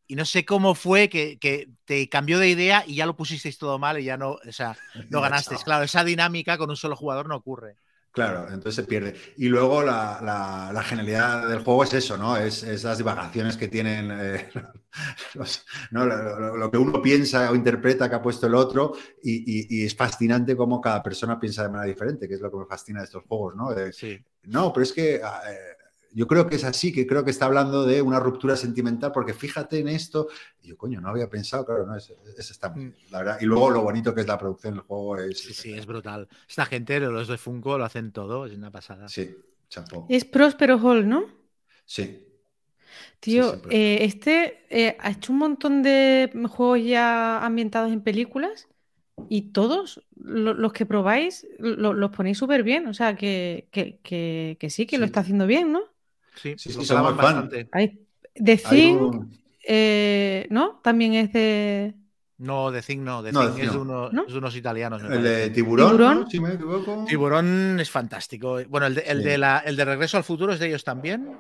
y no sé cómo fue que, te cambió de idea y ya lo pusisteis todo mal y ya no, o sea, (laughs) no ganasteis. Claro, esa dinámica con un solo jugador no ocurre. Claro, entonces se pierde. Y luego la, genialidad del juego es eso, ¿no? Es, esas divagaciones que tienen eh, (laughs) lo, que uno piensa o interpreta que ha puesto el otro y, es fascinante cómo cada persona piensa de manera diferente, que es lo que me fascina de estos juegos, ¿no? sí. No, pero es que ah, eh, yo creo que es así, que creo que está hablando de una ruptura sentimental, porque fíjate en esto. Y yo, coño, no había pensado, claro, no, es, está, mm. la verdad. Y luego lo bonito que es la producción del juego es. Sí, sí, es brutal. Esta gente, los de Funko, lo hacen todo, es una pasada. Sí, chapo. Es Próspero Hall, ¿no? Sí. Tío, eh, este eh, ha hecho un montón de juegos ya ambientados en películas y todos los que probáis los ponéis súper bien. O sea, que, sí, que lo está haciendo bien, ¿no? Sí, sí, sí bastante. de Thing, eh, ¿no? También es de. No, The Thing no. The No, Thing The es, no. uno- ¿No? es de unos italianos. me El parece. de tiburón, ¿Tiburón? ¿no? si me equivoco. Tiburón es fantástico. Bueno, el de, el Sí. de la- el de Regreso al Futuro es de ellos también.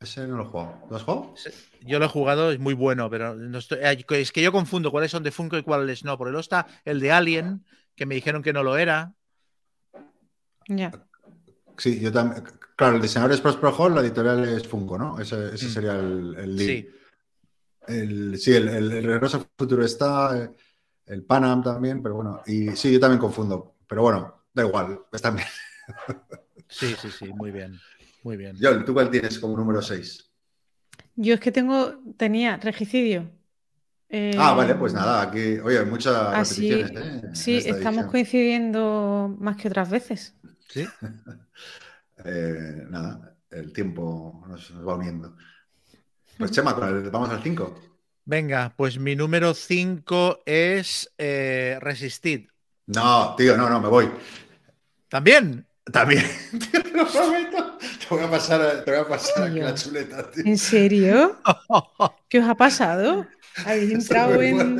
Ese no lo he jugado. ¿Lo has jugado? Yo lo he jugado, es muy bueno, pero no estoy- es que yo confundo cuáles son de Funko y cuáles no. Porque luego está el de Alien, que me dijeron que no lo era. Ya. Sí, yo también. Claro, el diseñador es Prospero Hall, la editorial es Funko, ¿no? Ese, ese Mm. sería el, el lead. Sí. El, sí, el, el, el Regreso al Futuro está, eh, el Panam también, pero bueno, y sí, yo también confundo, pero bueno, da igual, están bien. (laughs) Sí, sí, sí, muy bien. Muy bien. John, ¿tú cuál tienes como número 6? Yo es que tengo, tenía regicidio. Eh, Ah, vale, pues nada, aquí, oye, hay muchas Así, repeticiones, ¿eh? sí, esta estamos edición. coincidiendo más que otras veces. Sí. (laughs) Eh, nada, el tiempo nos, nos va uniendo. Pues Chema, ¿cuál- vamos al 5. Venga, pues mi número 5 es eh, Resisted. No, tío, no, no, me voy. ¿También? También, (laughs) tío, te lo prometo. Te voy a pasar, te voy a pasar aquí la chuleta, tío. ¿En serio? (laughs) ¿Qué os ha pasado? ¿Habéis entrado Muy en...?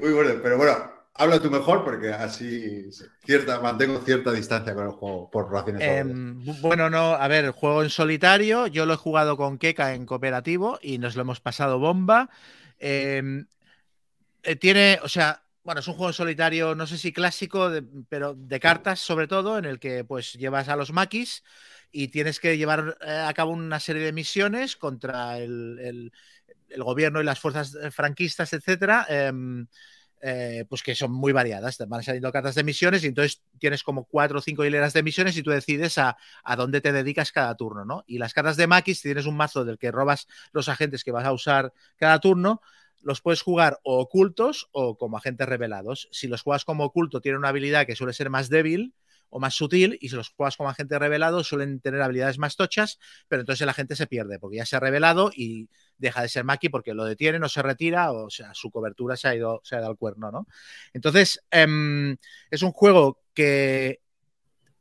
Muy bueno, pero bueno, habla tú mejor porque así cierta, mantengo cierta distancia con el juego por razones. Em, bu- bueno, no, a ver, juego en solitario. Yo lo he jugado con Keka en cooperativo y nos lo hemos pasado bomba. Em, eh, tiene, o sea, bueno, es un juego en solitario, no sé si clásico, de- pero de cartas sobre todo, en el que pues llevas a los maquis y tienes que llevar eh, a cabo una serie de misiones contra el, el- el gobierno y las fuerzas eh, franquistas, etcétera. em, eh, pues que son muy variadas. Van saliendo cartas de misiones y entonces tienes como cuatro o cinco hileras de misiones y tú decides a, a dónde te dedicas cada turno, ¿no? Y las cartas de maquis, tienes un mazo del que robas los agentes que vas a usar cada turno, los puedes jugar o ocultos o como agentes revelados. Si los juegas como oculto, tiene una habilidad que suele ser más débil o más sutil, y si los juegas como agente revelado, suelen tener habilidades más tochas, pero entonces el agente se pierde, porque ya se ha revelado y deja de ser maqui porque lo detiene, no se retira, o sea, su cobertura se ha ido, se ha ido al cuerno, ¿no? Entonces, em, es un juego que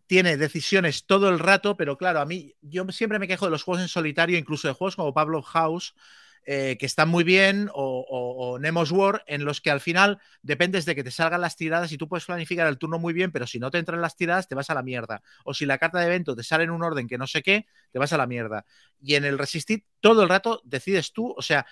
tiene decisiones todo el rato, pero claro, a mí yo siempre me quejo de los juegos en solitario, incluso de juegos como Pablo House, eh, que están muy bien, o, o, Nemo's War, en los que al final dependes de que te salgan las tiradas y tú puedes planificar el turno muy bien, pero si no te entran las tiradas, te vas a la mierda. O si la carta de evento te sale en un orden que no sé qué, te vas a la mierda. Y en el Resistir, todo el rato decides tú, o sea,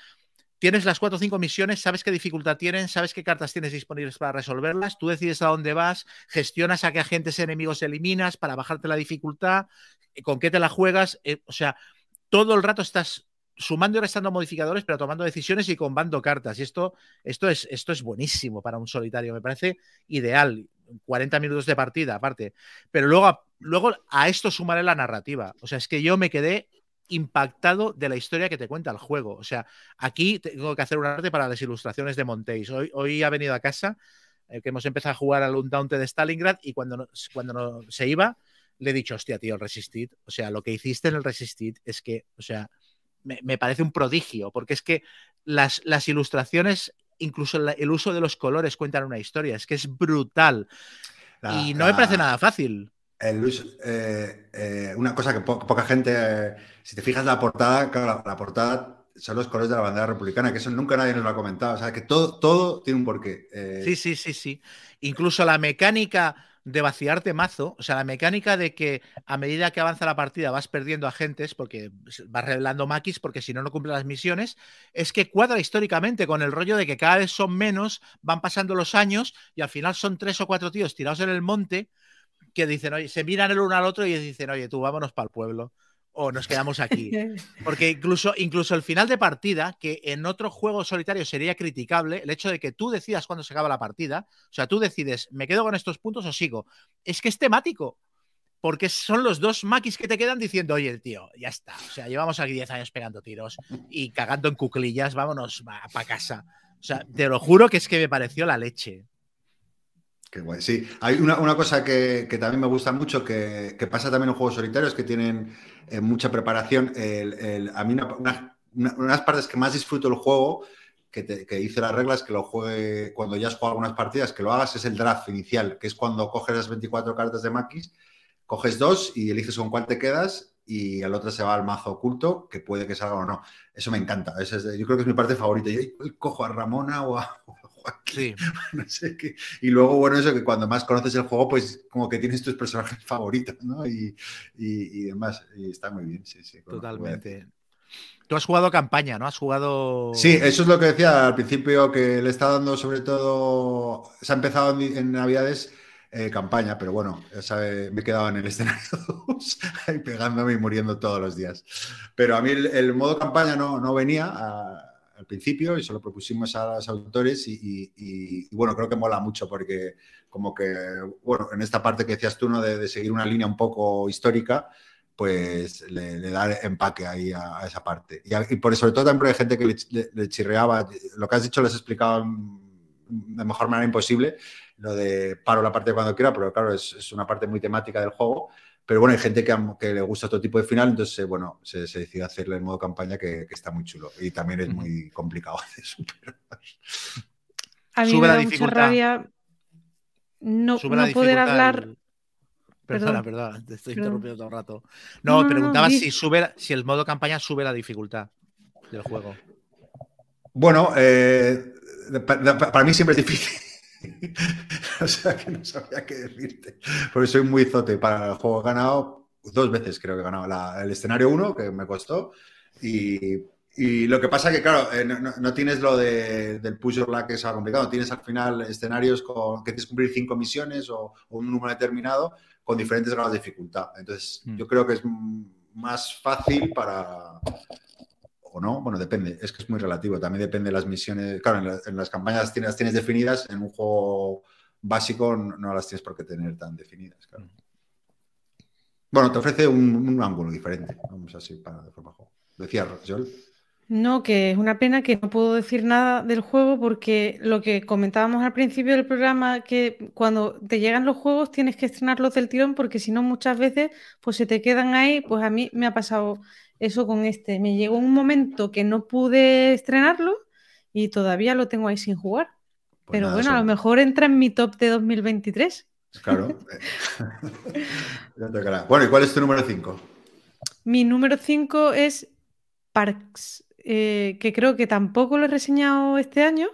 tienes las cuatro o cinco misiones, sabes qué dificultad tienen, sabes qué cartas tienes disponibles para resolverlas, tú decides a dónde vas, gestionas a qué agentes enemigos eliminas para bajarte la dificultad, con qué te la juegas, eh, o sea, todo el rato estás sumando y restando modificadores, pero tomando decisiones y combando cartas. Y esto, esto, es, esto es buenísimo para un solitario, me parece ideal. 40 minutos de partida, aparte. Pero luego, luego a esto sumaré la narrativa. O sea, es que yo me quedé impactado de la historia que te cuenta el juego. O sea, aquí tengo que hacer un arte para las ilustraciones de Montéis. Hoy, hoy ha venido a casa, eh, que hemos empezado a jugar al Undaunted de Stalingrad y cuando, no, cuando no, se iba, le he dicho, hostia, tío, el Resisted. O sea, lo que hiciste en el Resisted es que, o sea, me, me parece un prodigio, porque es que las, las ilustraciones, incluso el, el, uso de los colores cuentan una historia, es que es brutal. La, y no me parece nada fácil. El uso, eh, eh, una cosa que po poca gente, eh, si te fijas la portada, claro, la, la, portada son los colores de la bandera republicana, que eso nunca nadie nos lo ha comentado, o sea, que todo, todo tiene un porqué. eh. Sí, sí, sí, sí. Incluso la mecánica de vaciarte mazo, o sea, la mecánica de que a medida que avanza la partida vas perdiendo agentes porque vas revelando maquis porque si no no cumple las misiones, es que cuadra históricamente con el rollo de que cada vez son menos, van pasando los años y al final son tres o cuatro tíos tirados en el monte que dicen, oye, se miran el uno al otro y dicen, oye, tú vámonos para el pueblo o nos quedamos aquí. (laughs) Porque incluso, incluso el final de partida, que en otro juego solitario sería criticable, el hecho de que tú decidas cuándo se acaba la partida, o sea, tú decides, ¿me quedo con estos puntos o sigo? Es que es temático. Porque son los dos maquis que te quedan diciendo, oye, tío, ya está. O sea, llevamos aquí 10 años pegando tiros y cagando en cuclillas, vámonos para casa. O sea, te lo juro que es que me pareció la leche. Sí, hay una, una cosa que, que, también me gusta mucho, que, que, pasa también en juegos solitarios, que tienen eh, mucha preparación. El, el, a mí, una, una, unas partes que más disfruto del juego, que, te, que hice las reglas, que lo juegue cuando ya has jugado algunas partidas, que lo hagas, es el draft inicial, que es cuando coges las 24 cartas de maquis, coges dos y eliges con cuál te quedas y el otro se va al mazo oculto, que puede que salga o no. Eso me encanta. Es, yo creo que es mi parte favorita. Yo cojo a Ramona o a (laughs) aquí. Sí. (laughs) no sé qué. Y luego, bueno, eso que cuando más conoces el juego, pues como que tienes tus personajes (laughs) favoritos, ¿no? Y, y- y demás. Y está muy bien, sí, sí. Totalmente. Tú has jugado campaña, ¿no? Has jugado. Sí, eso es lo que decía al principio, que le está dando sobre todo, se ha empezado en, en Navidades eh, campaña, pero bueno, ya sabe, me he quedado en el escenario 2, ahí pegándome y muriendo todos los días. Pero a mí el, el modo campaña no, no venía a- al principio y se lo propusimos a los autores y, y- y- y bueno, creo que mola mucho porque como que, bueno, en esta parte que decías tú, ¿no? De, de seguir una línea un poco histórica, pues le, le da empaque ahí a, a esa parte. Y, por sobre todo también hay gente que le, le- le chirreaba, lo que has dicho lo has explicado de mejor manera imposible, lo de paro la parte cuando quiera, pero claro, es, es una parte muy temática del juego. Pero bueno, hay gente que, le gusta otro tipo de final, entonces, eh, bueno, se, se decidió hacerle el modo campaña que, que está muy chulo y también es muy complicado (laughs) de superar. A mí Sube me la da mucha dificultad. rabia no, la no poder hablar. el- Perdona, Perdón. perdona, te estoy Perdón. interrumpiendo todo el rato. No, No, no, no, preguntaba si sube, la- si el modo campaña sube la dificultad del juego. Bueno, eh, pa- pa- para mí siempre es difícil. (laughs) o sea que no sabía qué decirte. Porque soy muy zote para el juego. He ganado dos veces, creo que he ganado. La- el escenario 1, que me costó. Y, y lo que pasa que, claro, eh, no, no- no tienes lo de- del push your luck que es algo complicado. Tienes al final escenarios con, que tienes que cumplir cinco misiones o, o un número determinado con diferentes grados de dificultad. Entonces, Mm. yo creo que es más fácil para, o no, bueno, depende, es que es muy relativo, también depende de las misiones, claro, en, la- en las campañas las tienes, las tienes definidas, en un juego básico no, las tienes por qué tener tan definidas, claro. Bueno, te ofrece un, un ángulo diferente, vamos así, para de forma juego. Decía Joel. No, que es una pena que no puedo decir nada del juego porque lo que comentábamos al principio del programa, que cuando te llegan los juegos tienes que estrenarlos del tirón porque si no muchas veces pues se te quedan ahí, pues a mí me ha pasado eso con este. Me llegó un momento que no pude estrenarlo y todavía lo tengo ahí sin jugar. Pues Pero nada, bueno, eso- a lo mejor entra en mi top de 2023. Claro. (laughs) Ya tocará. bueno, ¿y cuál es tu número 5? Mi número 5 es Parks, eh, que creo que tampoco lo he reseñado este año,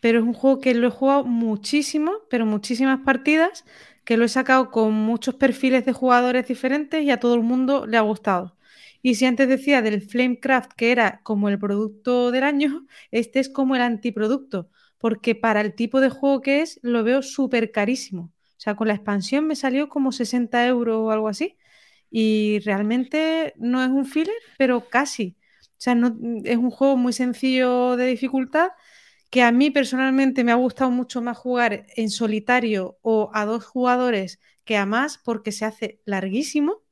pero es un juego que lo he jugado muchísimo, pero muchísimas partidas, que lo he sacado con muchos perfiles de jugadores diferentes y a todo el mundo le ha gustado. Y si antes decía del Flamecraft que era como el producto del año, (laughs) este es como el antiproducto, porque para el tipo de juego que es, lo veo súper carísimo. O sea, con la expansión me salió como 60 euros o algo así. Y realmente no es un filler, pero casi. O sea, no, es un juego muy sencillo de dificultad que a mí personalmente me ha gustado mucho más jugar en solitario o a dos jugadores que a más porque se hace larguísimo,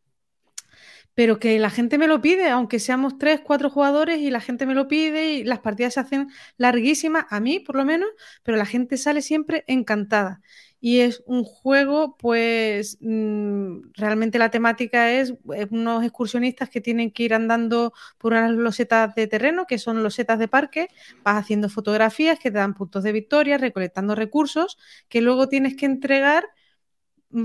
pero que la gente me lo pide, aunque seamos tres, cuatro jugadores y la gente me lo pide y las partidas se hacen larguísimas, a mí por lo menos, pero la gente sale siempre encantada. Y es un juego, pues mmm, realmente la temática es, es, unos excursionistas que tienen que ir andando por unas losetas de terreno, que son losetas de parque, vas haciendo fotografías que te dan puntos de victoria, recolectando recursos, que luego tienes que entregar mm,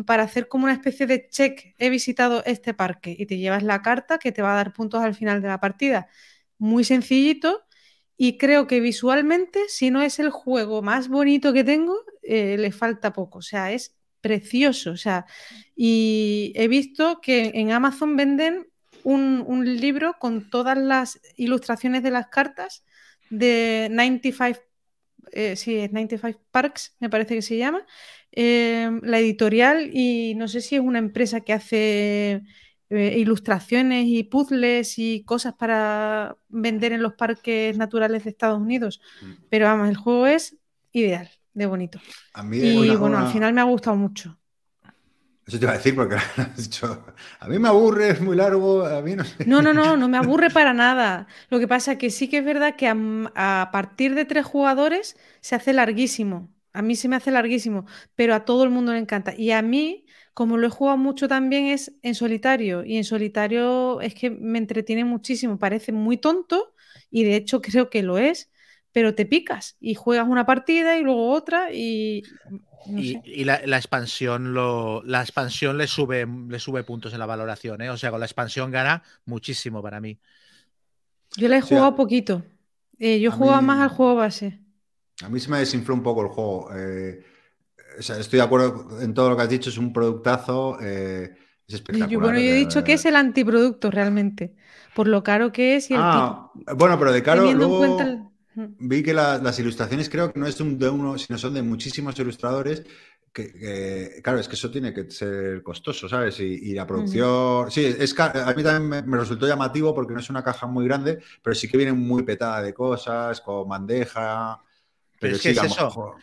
para hacer como una especie de check, he visitado este parque y te llevas la carta que te va a dar puntos al final de la partida. Muy sencillito y creo que visualmente, si no es el juego más bonito que tengo, eh, le falta poco. O sea, es precioso. O sea, y he visto que en Amazon venden un, libro con todas las ilustraciones de las cartas de 95, eh, sí, es 95 Parks, me parece que se llama, eh, la editorial, y no sé si es una empresa que hace eh, ilustraciones y puzzles y cosas para vender en los parques naturales de Estados Unidos. Mm. Pero vamos, el juego es ideal, de bonito. A mí y una- bueno, una- al final me ha gustado mucho. Eso te iba a decir porque (laughs) has dicho, a mí me aburre, es muy largo, a mí no sé. No, no, no, no me (laughs) aburre para nada. Lo que pasa que sí que es verdad que a, a partir de tres jugadores se hace larguísimo. A mí se me hace larguísimo, pero a todo el mundo le encanta. Y a mí, como lo he jugado mucho también, es en solitario. Y en solitario es que me entretiene muchísimo. Parece muy tonto y de hecho (laughs) creo que lo es, pero te picas y juegas una partida y luego otra y... No y, sé. y la, la expansión lo, la expansión le sube, le sube puntos en la valoración, ¿eh? O sea, con la expansión gana muchísimo para mí. Yo la he jugado poquito. Eh, yo jugaba mí- más al juego base. A mí se me desinfló un poco el juego. Eh, o sea, estoy de acuerdo en todo lo que has dicho, es un productazo. eh, es espectacular. Yo, bueno, yo he dicho que es el antiproducto realmente, por lo caro que es y el Ah, bueno, pero de caro, luego el- vi que la- las ilustraciones creo que no es de, un- de uno, sino son de muchísimos ilustradores. Que, que, claro, es que eso tiene que ser costoso, ¿sabes? Y, y la producción. Sí, es, a mí también me, me resultó llamativo porque no es una caja muy grande, pero sí que viene muy petada de cosas, con bandeja. Pero Pero es que sí, es eso. mejor-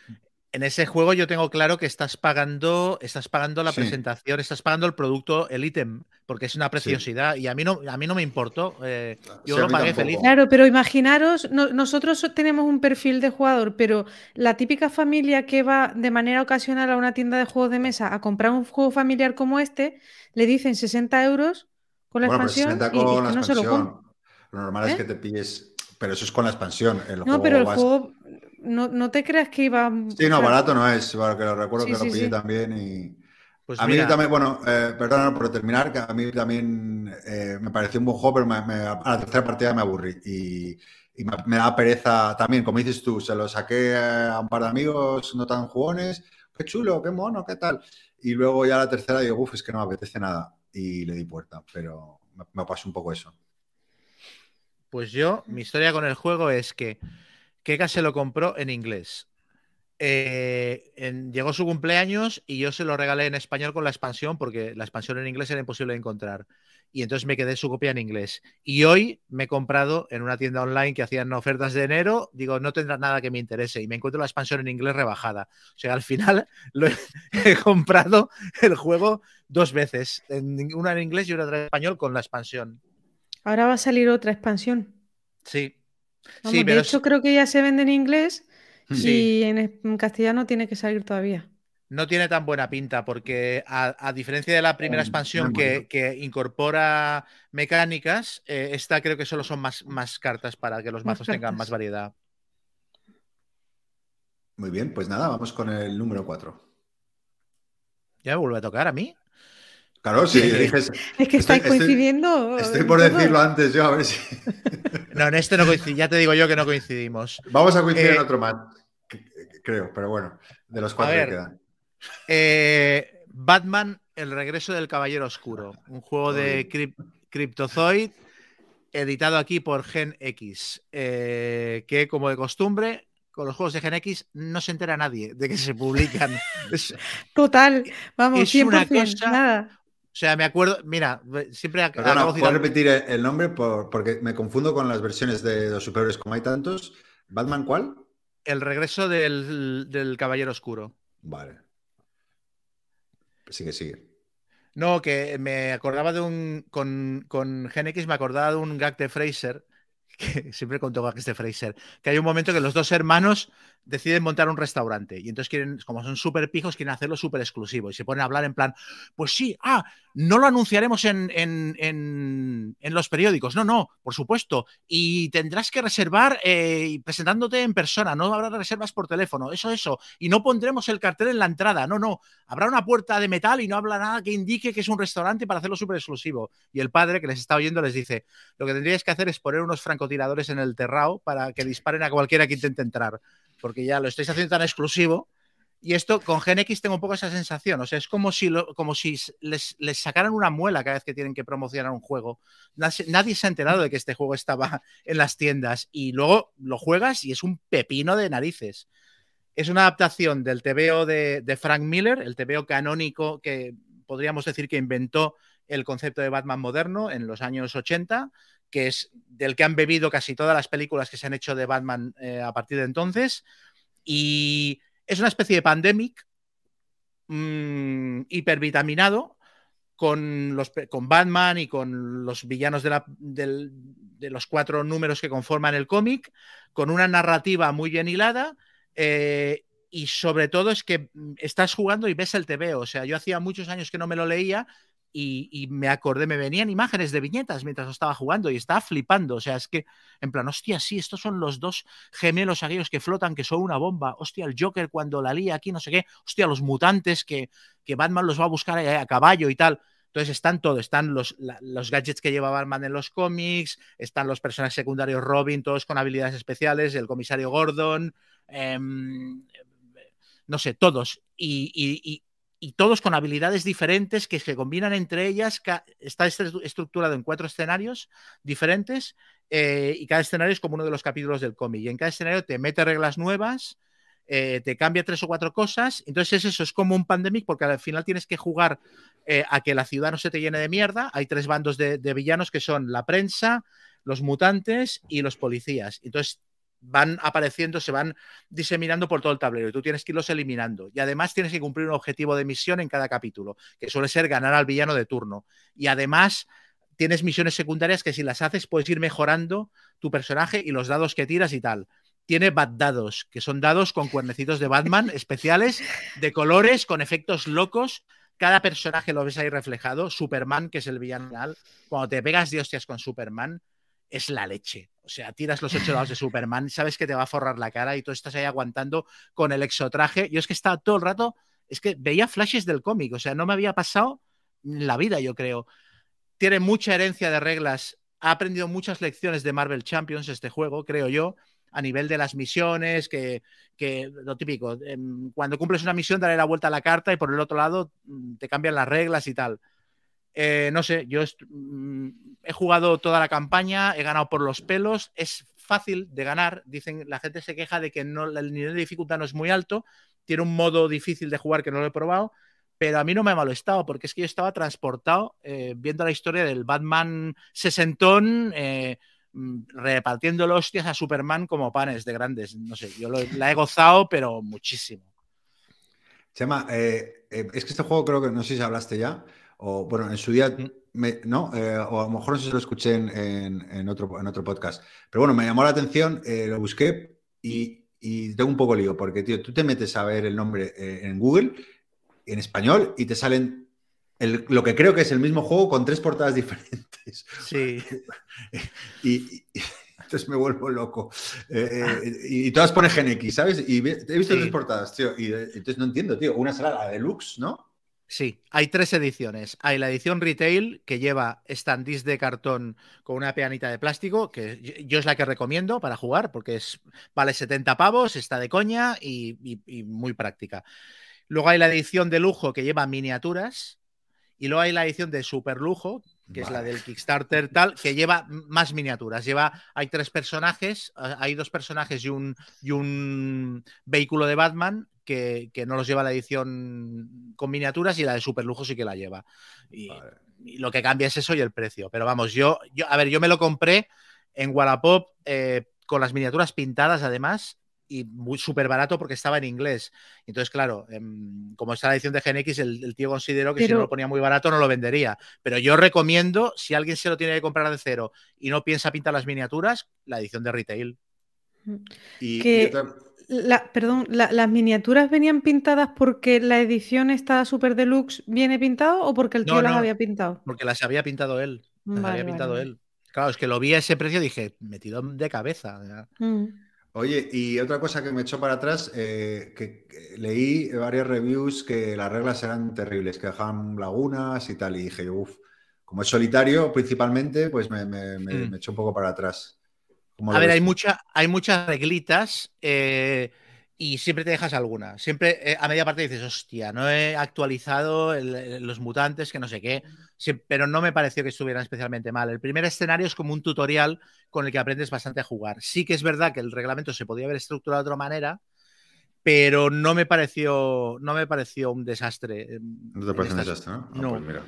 En ese juego yo tengo claro que estás pagando, estás pagando la Sí. presentación, estás pagando el producto, el ítem, porque es una preciosidad. Y a mí no, a mí no me importó. eh, yo Sí, lo pagué tampoco. feliz. Claro, pero imaginaros, no- nosotros tenemos un perfil de jugador, pero la típica familia que va de manera ocasional a una tienda de juegos de mesa a comprar un juego familiar como este, le dicen 60 euros con la Bueno, pero expansión 60 y, y con que la no se lo expansión. Lo normal ¿Eh? es que te pilles. Pero eso es con la expansión. El No, juego pero el vas- juego, no, no te creas que iba... Sí, no, barato no es. Porque lo recuerdo Sí, que sí, lo pillé sí. también y. Pues a mí mira, también, bueno, eh, perdona por terminar, que a mí también eh, me pareció un buen juego, pero me- me- a la tercera partida me aburrí. Y, y me, me da pereza también, como dices tú, se lo saqué a un par de amigos no tan jugones, qué chulo, qué mono, qué tal. Y luego ya la tercera digo, uff, es que no me apetece nada. Y le di puerta, pero me, me pasó un poco eso. Pues yo, mi historia con el juego es que Keka se lo compró en inglés. Eh, en- llegó su cumpleaños y yo se lo regalé en español con la expansión porque la expansión en inglés era imposible de encontrar. Y entonces me quedé su copia en inglés. Y hoy me he comprado en una tienda online que hacían ofertas de enero. Digo, no tendrá nada que me interese. Y me encuentro la expansión en inglés rebajada. O sea, al final (laughs) lo he, he comprado el juego dos veces. En, una en inglés y una en español con la expansión. Ahora va a salir otra expansión. Sí. Vamos, sí, de pero hecho, es- creo que ya se vende en inglés Sí. y en, castellano tiene que salir todavía. no tiene tan buena pinta porque a, a diferencia de la primera Mm, expansión que, que incorpora mecánicas, eh, esta creo que solo son más, más cartas para que los Más mazos tengan más variedad. Muy bien, pues nada, vamos con el número 4. ¿Ya me vuelve a tocar a mí? Claro, sí, Sí. eliges. Es que estáis estoy- coincidiendo. Estoy por todo. decirlo antes yo, a ver si. (laughs) No, en este no coincidimos. Ya te digo yo que no coincidimos. Vamos a coincidir Eh, en otro más, creo, pero bueno, de los cuatro ver. que quedan. Eh, Batman, El regreso del Caballero Oscuro. Un juego de Cryp- Cryptozoid editado aquí por Gen X. eh, que, como de costumbre, con los juegos de Gen X no se entera nadie de que se publican. (laughs) Es- Total, vamos, Es una 100%, cosa- nada. O sea, me acuerdo, mira, siempre ac- Perdona, acabo ¿puedes citando- repetir el el nombre? Por- porque me confundo con las versiones de los superhéroes, como hay tantos. ¿Batman cuál? el regreso del, del Caballero Oscuro. Vale. Sigue, sigue. No, que me acordaba de un. Con, con Gen X me acordaba de un gag de Fraser, (laughs) que siempre contó gags de Fraser, que hay un momento que los dos hermanos deciden montar un restaurante y entonces quieren, como son súper pijos, quieren hacerlo súper exclusivo y se ponen a hablar en plan, pues sí, ah, no lo anunciaremos en, en, en- en los periódicos, no, no, por supuesto, y tendrás que reservar eh, presentándote en persona, no habrá reservas por teléfono, eso, eso, y no pondremos el cartel en la entrada, no, no, habrá una puerta de metal y no habrá nada que indique que es un restaurante para hacerlo súper exclusivo. Y el padre que les está oyendo les dice, lo que tendríais que hacer es poner unos francotiradores en el terrao para que disparen a cualquiera que intente entrar, porque ya lo estáis haciendo tan exclusivo. Y esto con Gen X tengo un poco esa sensación, o sea, es como si, lo- como si les, les sacaran una muela cada vez que tienen que promocionar un juego. Nadie, nadie se ha enterado de que este juego estaba en las tiendas y luego lo juegas y es un pepino de narices. Es una adaptación del TVO de, de Frank Miller, el TVO canónico que podríamos decir que inventó el concepto de Batman moderno en los años 80, que es del que han bebido casi todas las películas que se han hecho de Batman eh, a partir de entonces. Y es una especie de pandemic mm, hipervitaminado con, los, con Batman y con los villanos de, la- de los cuatro números que conforman el cómic, con una narrativa muy bien hilada. eh, y sobre todo es que mm, estás jugando y ves el TV. O sea, yo hacía muchos años que no me lo leía y, me acordé, me venían imágenes de viñetas mientras estaba jugando y estaba flipando. O sea, es que, en plan, hostia, sí, estos son los dos gemelos aquellos que flotan, que son una bomba. Hostia, el Joker cuando la lía aquí, no sé qué. Hostia, los mutantes que, que Batman los va a buscar a, caballo y tal. Entonces están todo, están los, los gadgets que lleva Batman en los cómics, están los personajes secundarios Robin, todos con habilidades especiales, el comisario Gordon, em, no sé, todos. Y- y todos con habilidades diferentes que se combinan entre ellas. Está estru- estructurado en cuatro escenarios diferentes eh, y cada escenario es como uno de los capítulos del cómic. Y en cada escenario te mete reglas nuevas, eh, te cambia tres o cuatro cosas. Entonces es eso, es como un pandemic porque al final tienes que jugar eh, a que la ciudad no se te llene de mierda. Hay tres bandos de, de villanos que son la prensa, los mutantes y los policías. Entonces van apareciendo, se van diseminando por todo el tablero y tú tienes que irlos eliminando. Y además tienes que cumplir un objetivo de misión en cada capítulo, que suele ser ganar al villano de turno. Y además tienes misiones secundarias que si las haces puedes ir mejorando tu personaje y los dados que tiras y tal. Tiene bad dados, que son dados con cuernecitos de Batman (laughs) especiales, de colores, con efectos locos. Cada personaje lo ves ahí reflejado. Superman, que es el villano final, cuando te pegas de hostias con Superman, es la leche. O sea, tiras los ocho dados de (laughs) Superman, sabes que te va a forrar la cara y tú estás ahí aguantando con el exotraje. Yo es que estaba todo el rato, es que veía flashes del cómic, o sea, no me había pasado la vida, yo creo. Tiene mucha herencia de reglas, ha aprendido muchas lecciones de Marvel Champions este juego, creo yo, a nivel de las misiones, que, que lo típico, em, cuando cumples una misión, daré la vuelta a la carta y por el otro lado mm, te cambian las reglas y tal. Eh, no sé, yo mm, he jugado toda la campaña, he ganado por los pelos, es fácil de ganar. Dicen, la gente se queja de que no, el nivel de dificultad no es muy alto, tiene un modo difícil de jugar que no lo he probado, pero a mí no me ha molestado porque es que yo estaba transportado eh, viendo la historia del Batman sesentón. eh, mm, repartiendo hostias a Superman como panes de grandes. No sé, yo la he gozado, pero muchísimo. Chema, eh, es que este juego creo que no sé si hablaste ya, o bueno, en su día, me- no, Eh, o a lo mejor no sé si lo escuché en, en- en otro, en otro podcast, pero bueno, me llamó la atención, eh, lo busqué y, y tengo un poco lío, porque, tío, tú te metes a ver el nombre eh, en Google, en español, y te salen el- lo que creo que es el mismo juego con tres portadas diferentes. Sí. Y, (laughs) y- y entonces me vuelvo loco. Eh, eh, y, todas pone Gen X, ¿sabes? Y he visto Sí. tres portadas, tío. Y entonces no entiendo, tío. Una será la deluxe, ¿no? Sí, hay tres ediciones. Hay la edición retail que lleva standees de cartón con una peanita de plástico, que yo- es la que recomiendo para jugar porque es, vale 70 pavos, está de coña y muy práctica. Luego hay la edición de lujo que lleva miniaturas y luego hay la edición de super lujo, que es la del Kickstarter tal, que lleva más miniaturas. Lleva, hay tres personajes, hay dos personajes y un, y un vehículo de Batman que, que no los lleva la edición con miniaturas y la de super lujo sí que la lleva. Y, Vale. y lo que cambia es eso y el precio. Pero vamos, yo, yo a ver, yo me lo compré en Wallapop eh, con las miniaturas pintadas además y muy súper barato porque estaba en inglés. Entonces, claro, em, como está la edición de GenX, el, el tío consideró que si no lo ponía muy barato no lo vendería. Pero yo recomiendo, si alguien se lo tiene que comprar de cero y no piensa pintar las miniaturas, la edición de retail. Y, Que- y otra- La, perdón, la- ¿las miniaturas venían pintadas porque la edición esta super deluxe viene pintado o porque el No, tío las no. había pintado? Porque las había pintado él. Las Vale, había pintado vale. él. Claro, es que lo vi a ese precio y dije, metido de cabeza. Mm. Oye, y otra cosa que me echó para atrás, eh, que, que leí varias reviews que las reglas eran terribles, que dejaban lagunas y tal, y dije, uff, como es solitario principalmente, pues me, me- me- Mm. me echó un poco para atrás. ¿Cómo A ver, ves hay, mucha, hay muchas reglitas eh, y siempre te dejas alguna. Siempre eh, a media parte dices, hostia, no he actualizado el- los mutantes, que no sé qué, Sí, pero no me pareció que estuvieran especialmente mal. El primer escenario es como un tutorial con el que aprendes bastante a jugar. Sí que es verdad que el reglamento se podía haber estructurado de otra manera, pero no me pareció, no me pareció un desastre. eh, No te parece un desastre, ¿no? Ah, no. pues mira.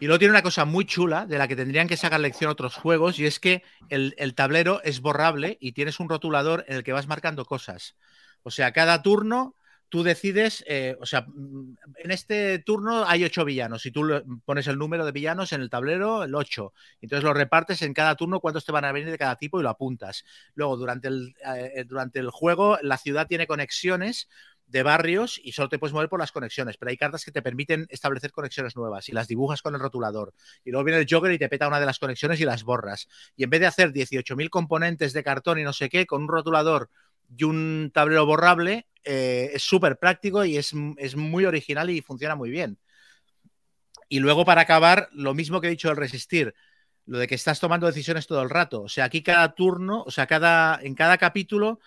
Y luego tiene una cosa muy chula de la que tendrían que sacar lección otros juegos y es que el, el tablero es borrable y tienes un rotulador en el que vas marcando cosas. O sea, cada turno tú decides, eh, o sea, mm, en este turno hay ocho villanos y tú pones el número de villanos en el tablero, el 8. Entonces lo repartes en cada turno cuántos te van a venir de cada tipo y lo apuntas. Luego, durante el, eh, durante el juego, la ciudad tiene conexiones de barrios y solo te puedes mover por las conexiones, pero hay cartas que te permiten establecer conexiones nuevas y las dibujas con el rotulador. Y luego viene el Joker y te peta una de las conexiones y las borras. Y en vez de hacer 18.000 componentes de cartón y no sé qué, con un rotulador y un tablero borrable, eh, es súper práctico y es, es muy original y funciona muy bien. Y luego, para acabar, lo mismo que he dicho del resistir, lo de que estás tomando decisiones todo el rato. O sea, aquí cada turno, o sea, cada, en cada capítulo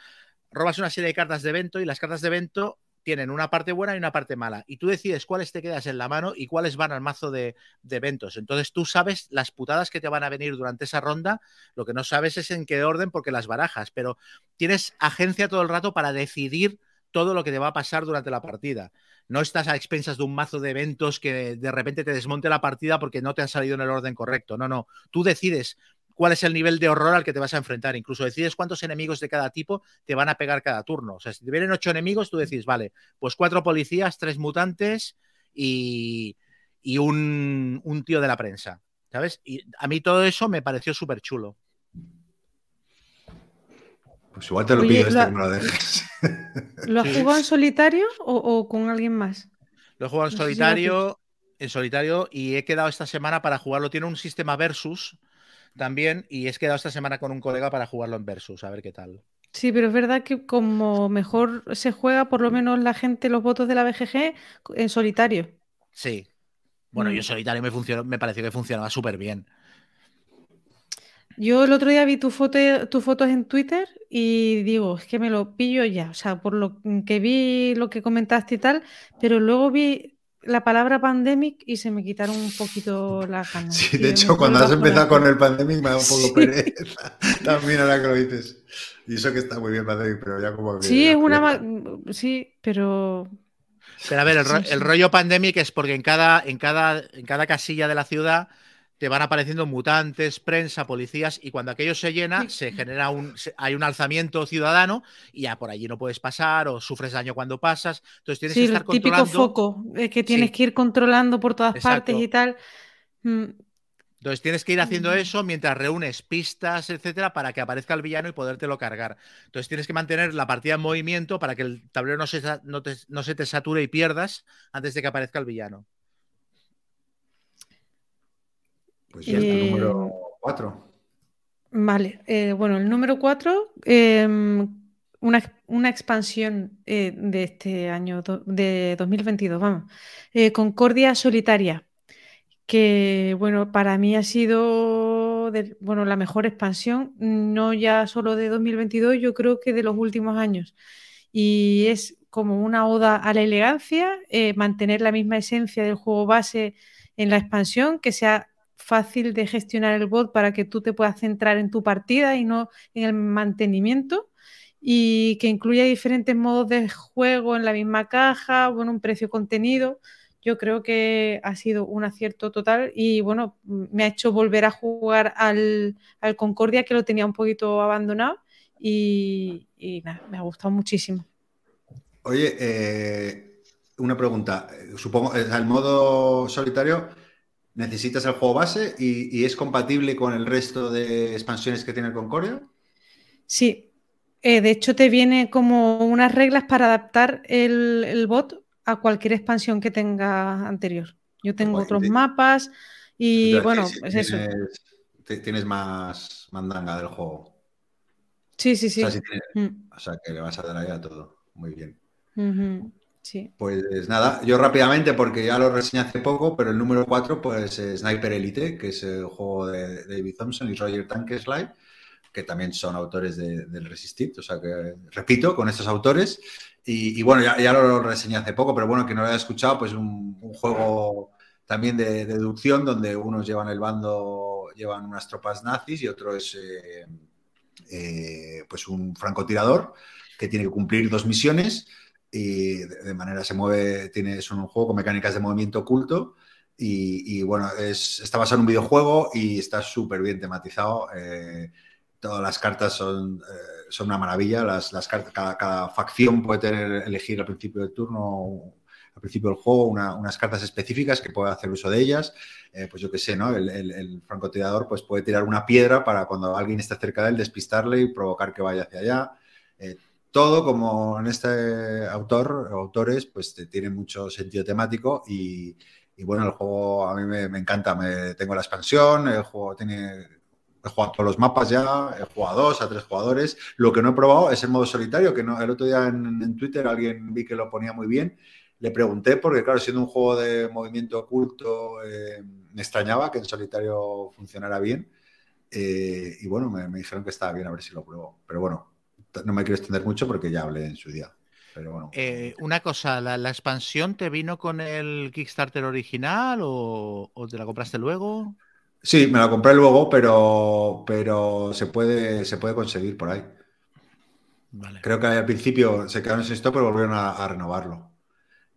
robas una serie de cartas de evento y las cartas de evento tienen una parte buena y una parte mala. Y tú decides cuáles te quedas en la mano y cuáles van al mazo de, eventos. Entonces tú sabes las putadas que te van a venir durante esa ronda. Lo que no sabes es en qué orden porque las barajas, pero tienes agencia todo el rato para decidir todo lo que te va a pasar durante la partida. No estás a expensas de un mazo de eventos que de repente te desmonte la partida porque no te han salido en el orden correcto. No, no. Tú decides cuál es el nivel de horror al que te vas a enfrentar. Incluso decides cuántos enemigos de cada tipo te van a pegar cada turno. O sea, si te vienen ocho enemigos, tú decides, vale, pues cuatro policías, tres mutantes y, y un, un, tío de la prensa. ¿Sabes? Y a mí todo eso me pareció súper chulo. Pues igual te lo pido este me lo dejes. (laughs) ¿Lo has jugado en solitario o, o, con alguien más? Lo he jugado en no solitario, si en solitario y he quedado esta semana para jugarlo. Tiene un sistema versus también y he quedado esta semana con un colega para jugarlo en versus, a ver qué tal. Sí, pero es verdad que como mejor se juega, por lo menos la gente, los votos de la BGG, en solitario. Sí. Bueno, mm. yo en solitario me, funcionó, me pareció que funcionaba súper bien. Yo el otro día vi tu foto, tus fotos en Twitter y digo, es que me lo pillo ya, o sea, por lo que vi, lo que comentaste y tal, pero luego vi la palabra pandemic y se me quitaron un poquito las ganas. Sí, de hecho, cuando has empezado con el pandemic me da un poco sí. pereza. (laughs) También ahora que lo dices. Y eso que está muy bien pandemic, pero ya como que... Sí, es una... Ma... Sí, pero... Pero a ver, el, ro el rollo pandemic es porque en cada, en, cada, en cada casilla de la ciudad te van apareciendo mutantes, prensa, policías, y cuando aquello se llena, se genera un, se, hay un alzamiento ciudadano y ya por allí no puedes pasar o sufres daño cuando pasas. Entonces tienes sí, que estar el típico controlando. foco eh, que tienes sí. que ir controlando por todas Exacto. partes y tal. Mm. Entonces tienes que ir haciendo eso mientras reúnes pistas, etcétera, para que aparezca el villano y podértelo cargar. Entonces tienes que mantener la partida en movimiento para que el tablero no se, no te, no se te sature y pierdas antes de que aparezca el villano. Pues ya está, eh, número 4. Vale, eh, bueno, el número 4, eh, una, una, expansión eh, de este año, do, de 2022, vamos. Eh, Concordia Solitaria, que bueno, para mí ha sido de, bueno, la mejor expansión, no ya solo de 2022, yo creo que de los últimos años. Y es como una oda a la elegancia, eh, mantener la misma esencia del juego base en la expansión, que sea fácil de gestionar el bot para que tú te puedas centrar en tu partida y no en el mantenimiento y que incluya diferentes modos de juego en la misma caja, bueno, un precio contenido. Yo creo que ha sido un acierto total y bueno, me ha hecho volver a jugar al, al Concordia que lo tenía un poquito abandonado y, y nada, me ha gustado muchísimo. Oye, eh, una pregunta. Supongo, el modo solitario necesitas el juego base y, y, es compatible con el resto de expansiones que tiene el Concordia. Sí, eh, de hecho te viene como unas reglas para adaptar el, el, bot a cualquier expansión que tenga anterior. Yo tengo bueno, otros mapas y bueno, tienes, es eso. Tienes más mandanga del juego. Sí, sí, sí. O sea, si tienes, mm. o sea que le vas a dar ahí a todo. Muy bien. Sí. Pues nada, yo rápidamente, porque ya lo reseñé hace poco, pero el número 4 pues es Sniper Elite, que es el juego de David Thompson y Roger Tankerslide, que también son autores de, del Resistit, o sea que, repito, con estos autores. Y, bueno, ya, ya, lo reseñé hace poco, pero bueno, que no lo haya escuchado, pues un, un juego también de, de, deducción, donde unos llevan el bando, llevan unas tropas nazis y otro es eh, eh, pues un francotirador que tiene que cumplir dos misiones y de manera se mueve, tiene, es un juego con mecánicas de movimiento oculto y, bueno, es, está basado en un videojuego y está súper bien tematizado. Eh, todas las cartas son, eh, son una maravilla, las, las cartas, cada, cada, facción puede tener, elegir al principio del turno, al principio del juego, una, unas cartas específicas que puede hacer uso de ellas. Eh, pues yo qué sé, ¿no? El, francotirador pues puede tirar una piedra para cuando alguien esté cerca de él despistarle y provocar que vaya hacia allá todo como en este autor, autores, pues tiene mucho sentido temático y, bueno, el juego a mí me, encanta. Me, tengo la expansión, el juego tiene, he jugado todos los mapas ya, he jugado a dos, a tres jugadores. Lo que no he probado es el modo solitario, que no, el otro día en, Twitter alguien vi que lo ponía muy bien. le pregunté, porque claro, siendo un juego de movimiento oculto, eh, me extrañaba que en solitario funcionara bien. Eh, y bueno, me, me dijeron que estaba bien, a ver si lo pruebo. Pero bueno, no me quiero extender mucho porque ya hablé en su día. Pero bueno. Eh, una cosa, ¿la, la expansión te vino con el Kickstarter original o, o te la compraste luego? Sí, me la compré luego, pero, pero se puede, se puede conseguir por ahí. Vale. Creo que al principio se quedaron sin stock, pero volvieron a, a renovarlo.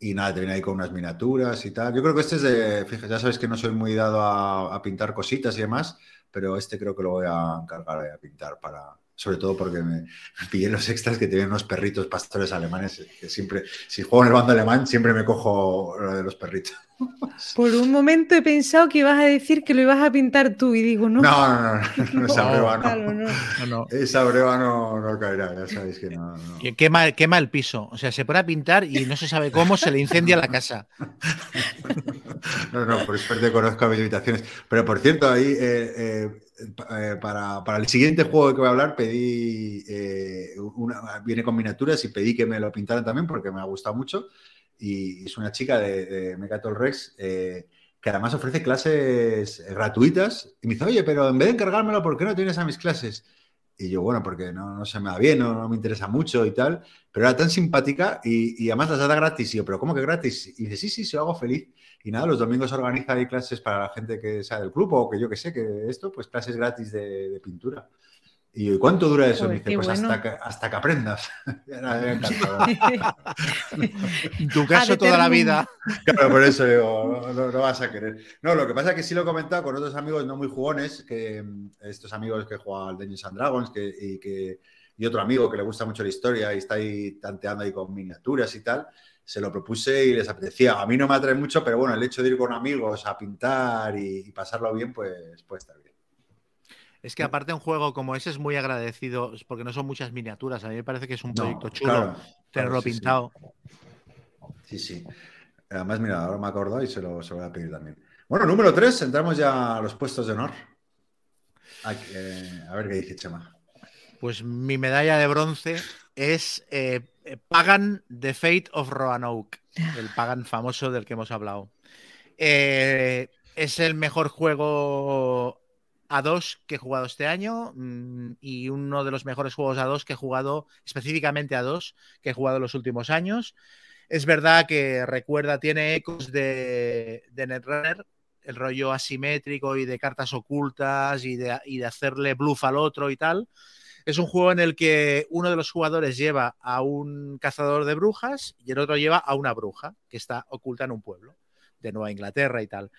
Y nada, te viene ahí con unas miniaturas y tal. Yo creo que este es de, fíjate, ya sabes que no soy muy dado a, a pintar cositas y demás, pero este creo que lo voy a encargar a pintar para, sobre todo porque me, pillé los extras que tienen unos perritos pastores alemanes, que siempre, si juego en el bando alemán, siempre me cojo lo de los perritos. (laughs) Por un momento he pensado que ibas a decir que lo ibas a pintar tú y digo, no. No, no, no, no, esa breva no. no. No, no. Esa breva no, no caerá, ya sabéis que no. Quema, quema el piso. O sea, se pone a pintar y no se sabe cómo se le incendia la casa. (laughs) No, no, por suerte conozco mis limitaciones. Pero por cierto, ahí eh, eh, eh, para, el siguiente juego que voy a hablar pedí, eh, una, viene con miniaturas y pedí que me lo pintaran también porque me ha gustado mucho. Y es una chica de, de Mecatol Rex eh, que además ofrece clases gratuitas. Y me dice, oye, pero en vez de encargármelo, ¿por qué no tienes a mis clases? Y yo, bueno, porque no, no se me da bien, no, no me interesa mucho y tal. Pero era tan simpática y, y además las da gratis. Y yo, ¿pero cómo que gratis? Y dice, sí, sí, se lo hago feliz. Y nada, los domingos organiza ahí clases para la gente que sea del club o que yo que sé, que esto, pues clases gratis de, de pintura. Y yo, ¿y cuánto dura eso? Joder, dice, pues bueno. hasta, que, hasta que aprendas. (laughs) (laughs) En tu caso, toda la vida. Claro, por eso digo, no, vas a querer. No, lo que pasa es que sí lo he comentado con otros amigos no muy jugones, que mm, estos amigos que juegan al Dungeons and Dragons que, y, que, y otro amigo que le gusta mucho la historia y está ahí tanteando ahí con miniaturas y tal, se lo propuse y les apetecía. A mí no me atrae mucho, pero bueno, el hecho de ir con amigos a pintar y, y pasarlo bien, pues puede estar bien. Es que aparte un juego como ese es muy agradecido porque no son muchas miniaturas. A mí me parece que es un No, proyecto chulo claro, tenerlo claro, sí, sí. pintado. Sí, sí. Además, mira, ahora me acordado y se lo, se lo voy a pedir también. Bueno, número 3, entramos ya a los puestos de honor. Aquí, eh, a ver qué dice Chema. Pues mi medalla de bronce es eh, Pagan The Fate of Roanoke, el Pagan famoso del que hemos hablado. Eh, es el mejor juego A2 que he jugado este año mm, y uno de los mejores juegos A2 que he jugado, específicamente A2, que he jugado en los últimos años. Es verdad que recuerda, tiene ecos de, Netrunner, el rollo asimétrico y de cartas ocultas y de hacerle bluff al otro y tal. Es un juego en el que uno de los jugadores lleva a un cazador de brujas y el otro lleva a una bruja que está oculta en un pueblo de Nueva Inglaterra y tal.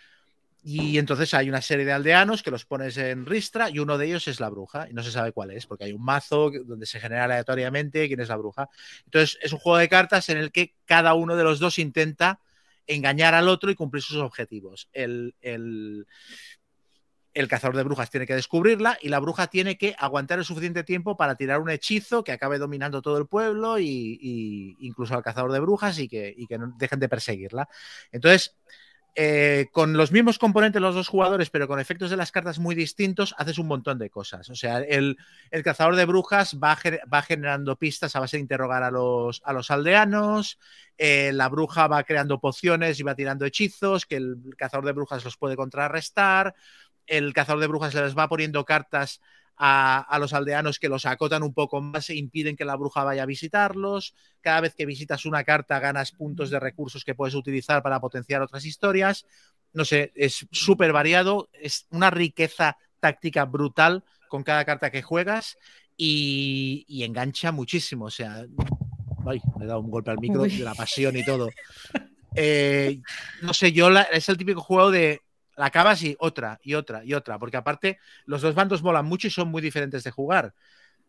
Y entonces hay una serie de aldeanos que los pones en ristra y uno de ellos es la bruja y no se sabe cuál es, porque hay un mazo donde se genera aleatoriamente quién es la bruja. Entonces es un juego de cartas en el que cada uno de los dos intenta engañar al otro y cumplir sus objetivos. El, el, el cazador de brujas tiene que descubrirla y la bruja tiene que aguantar el suficiente tiempo para tirar un hechizo que acabe dominando todo el pueblo y, incluso al cazador de brujas y que, no dejen de perseguirla. Entonces, eh, con los mismos componentes los dos jugadores, pero con efectos de las cartas muy distintos, haces un montón de cosas. O sea, el, cazador de brujas va, gener va, generando pistas a base de interrogar a los, a los aldeanos, eh, la bruja va creando pociones y va tirando hechizos, que el cazador de brujas los puede contrarrestar, el cazador de brujas les va poniendo cartas a, a, los aldeanos que los acotan un poco más e impiden que la bruja vaya a visitarlos. Cada vez que visitas una carta ganas puntos de recursos que puedes utilizar para potenciar otras historias. No sé, es súper variado, es una riqueza táctica brutal con cada carta que juegas y, y engancha muchísimo. O sea, ay, me he dado un golpe al micro Uy. de la pasión y todo. Eh, no sé, yo la, es el típico juego de la acabas y otra y otra y otra, porque aparte los dos bandos molan mucho y son muy diferentes de jugar.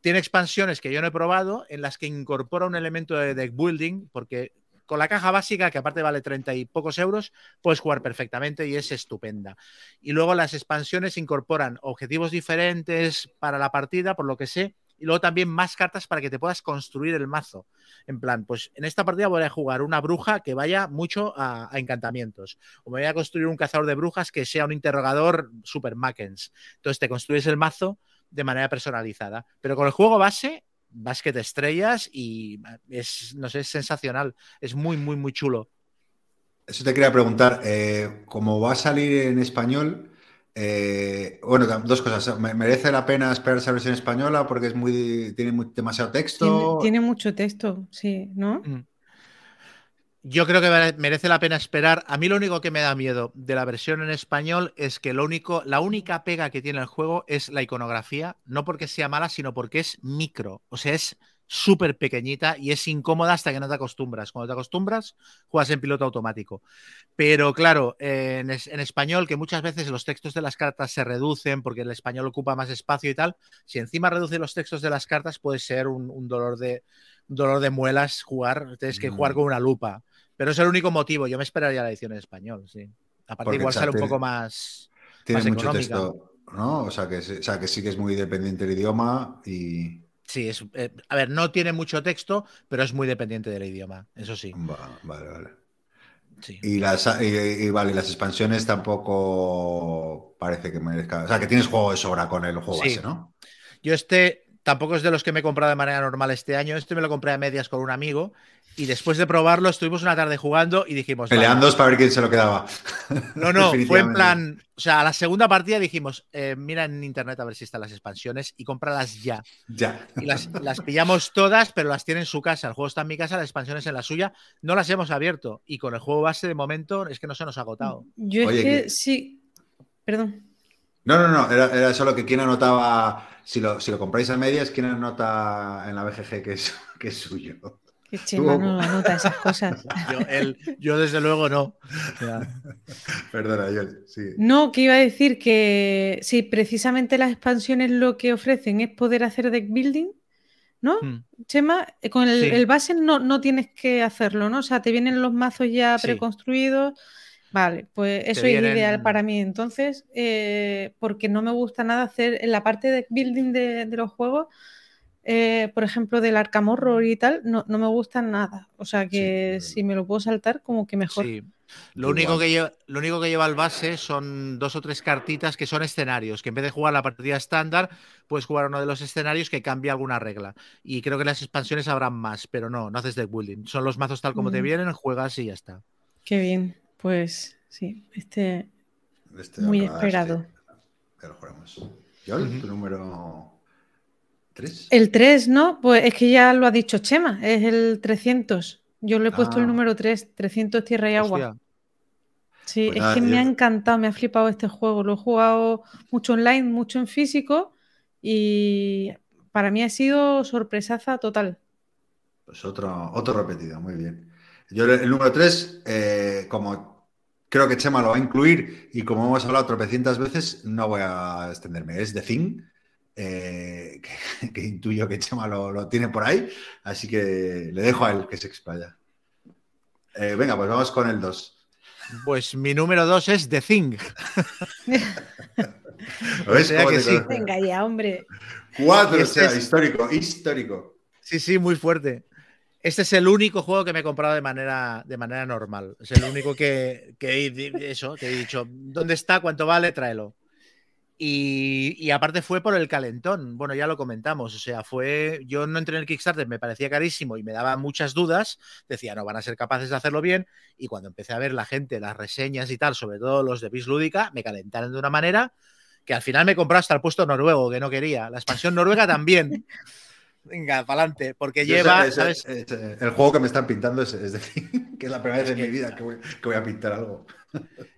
Tiene expansiones que yo no he probado en las que incorpora un elemento de deck building, porque con la caja básica, que aparte vale 30 y pocos euros, puedes jugar perfectamente y es estupenda. Y luego las expansiones incorporan objetivos diferentes para la partida, por lo que sé, y luego también más cartas para que te puedas construir el mazo. En plan, pues en esta partida voy a jugar una bruja que vaya mucho a, encantamientos. O me voy a construir un cazador de brujas que sea un interrogador super Mackens. Entonces te construyes el mazo de manera personalizada. Pero con el juego base, vas que te estrellas y es, no sé, es sensacional. Es muy, muy, muy chulo. Eso te quería preguntar, eh, como va a salir en español, eh, bueno, dos cosas. ¿Me- ¿Merece la pena esperar esa versión española porque es muy, tiene muy- demasiado Tiene, texto? tiene mucho texto, sí, ¿no? Mm. Yo creo que mere- merece la pena esperar. A mí lo único que me da miedo de la versión en español es que lo único, la única pega que tiene el juego es la iconografía, no porque sea mala, sino porque es micro. O sea, es súper pequeñita y es incómoda hasta que no te acostumbras. Cuando te acostumbras, juegas en piloto automático. Pero claro, en, es- en español, que muchas veces los textos de las cartas se reducen porque el español ocupa más espacio y tal, si encima reduce los textos de las cartas, puede ser un, un dolor de un dolor de muelas jugar. Tienes que jugar Mm. con una lupa. Pero es el único motivo. Yo me esperaría la edición en español, sí. Aparte, Porque, igual sale un poco más. Tiene más mucho económica. texto, ¿no? O sea, que, sí- o sea, que sí que es muy dependiente del idioma y... Sí, es, eh, a ver, no tiene mucho texto, pero es muy dependiente del idioma. Eso sí. Va- vale, vale. sí. Y las, y, y vale, las expansiones tampoco parece que merezca... O sea, que tienes juego de sobra con el juego Sí. base, ¿no? Yo este tampoco es de los que me he comprado de manera normal este año. Este me lo compré a medias con un amigo y después de probarlo estuvimos una tarde jugando y dijimos... "Vale, Peleándoos para ver quién se lo quedaba. No, no, fue en plan, o sea, a la segunda partida dijimos, eh, mira en internet a ver si están las expansiones y cómpralas ya. Ya. Y las, las pillamos todas, pero las tiene en su casa. El juego está en mi casa, las expansiones en la suya. No las hemos abierto. Y con el juego base de momento es que no se nos ha agotado. Yo Oye, es que que- sí. Perdón. No, no, no, era, era solo que quién anotaba, si lo, si lo compráis a medias, quién anota en la BGG que es, (laughs) que es suyo. Que Chema no (laughs) anota esas cosas. Yo, él- yo desde luego no. Perdona, yo, sí. No, que iba a decir que sí, precisamente las expansiones lo que ofrecen es poder hacer deck building, ¿no? mm, Chema, Eh, con el, Sí. el base no, no tienes que hacerlo, ¿no? O sea, te vienen los mazos ya Sí. Vale, pues eso es ideal para mí. Entonces, eh, porque no me gusta nada hacer en la parte de building de, de los juegos, eh, por ejemplo, del Arkham Horror y tal, no, no me gusta nada. O sea que Sí, si me lo puedo saltar, como que mejor. sí. Lo Igual. único, que lleva, lo único que lleva el base son dos o tres cartitas que son escenarios, que en vez de jugar la partida estándar, puedes jugar uno de los escenarios que cambia alguna regla. Y creo que las expansiones habrán más, pero no, no haces deck building. Son los mazos tal como te Mm. vienen, juegas y ya está. Qué bien. Pues sí, este Este muy ahora, esperado. este, ya lo juramos. Yol, Ujú. tu número 3. El 3, ¿no? Pues es que ya lo ha dicho Chema, es el 300. Yo le he puesto Ah. el número 3, 300 tierra y agua. Hostia, Sí, Pues es nada, que me ha encantado, me ha flipado este juego. Lo he jugado mucho online, mucho en físico y para mí ha sido sorpresaza total. Pues otro, otro repetido, muy bien. Yo el, número 3, como creo que Chema lo va a incluir y como hemos hablado tropecientas veces, no voy a extenderme. Es The Thing, eh, que, (laughs) que intuyo que Chema lo, lo tiene por ahí, así que le dejo a él que se explaya. Eh, venga, pues vamos con el 2. Pues mi número dos es The Thing. (laughs) ¿Ves cómo que te sí. Venga ya, hombre. Cuatro, o este sea, es- histórico, histórico. Sí, sí, muy fuerte. Este es el único juego que me he comprado de manera, de manera normal. Es el único que, he, eso, que he dicho, ¿dónde está? ¿Cuánto vale? Tráelo. Y, aparte fue por el calentón. Bueno, ya lo comentamos. O sea, fue. Yo no entré en el Kickstarter, me parecía carísimo y me daba muchas dudas. Decía, no van a ser capaces de hacerlo bien. Y cuando empecé a ver la gente, las reseñas y tal, sobre todo los de Bis Lúdica, me calentaron de una manera que al final me compró hasta el puesto noruego, que no quería. La expansión noruega también. (laughs) Venga, para adelante, porque Yo lleva, el juego que me están pintando es, es decir, (laughs) que es la primera vez en mi vida que voy, que voy a pintar algo.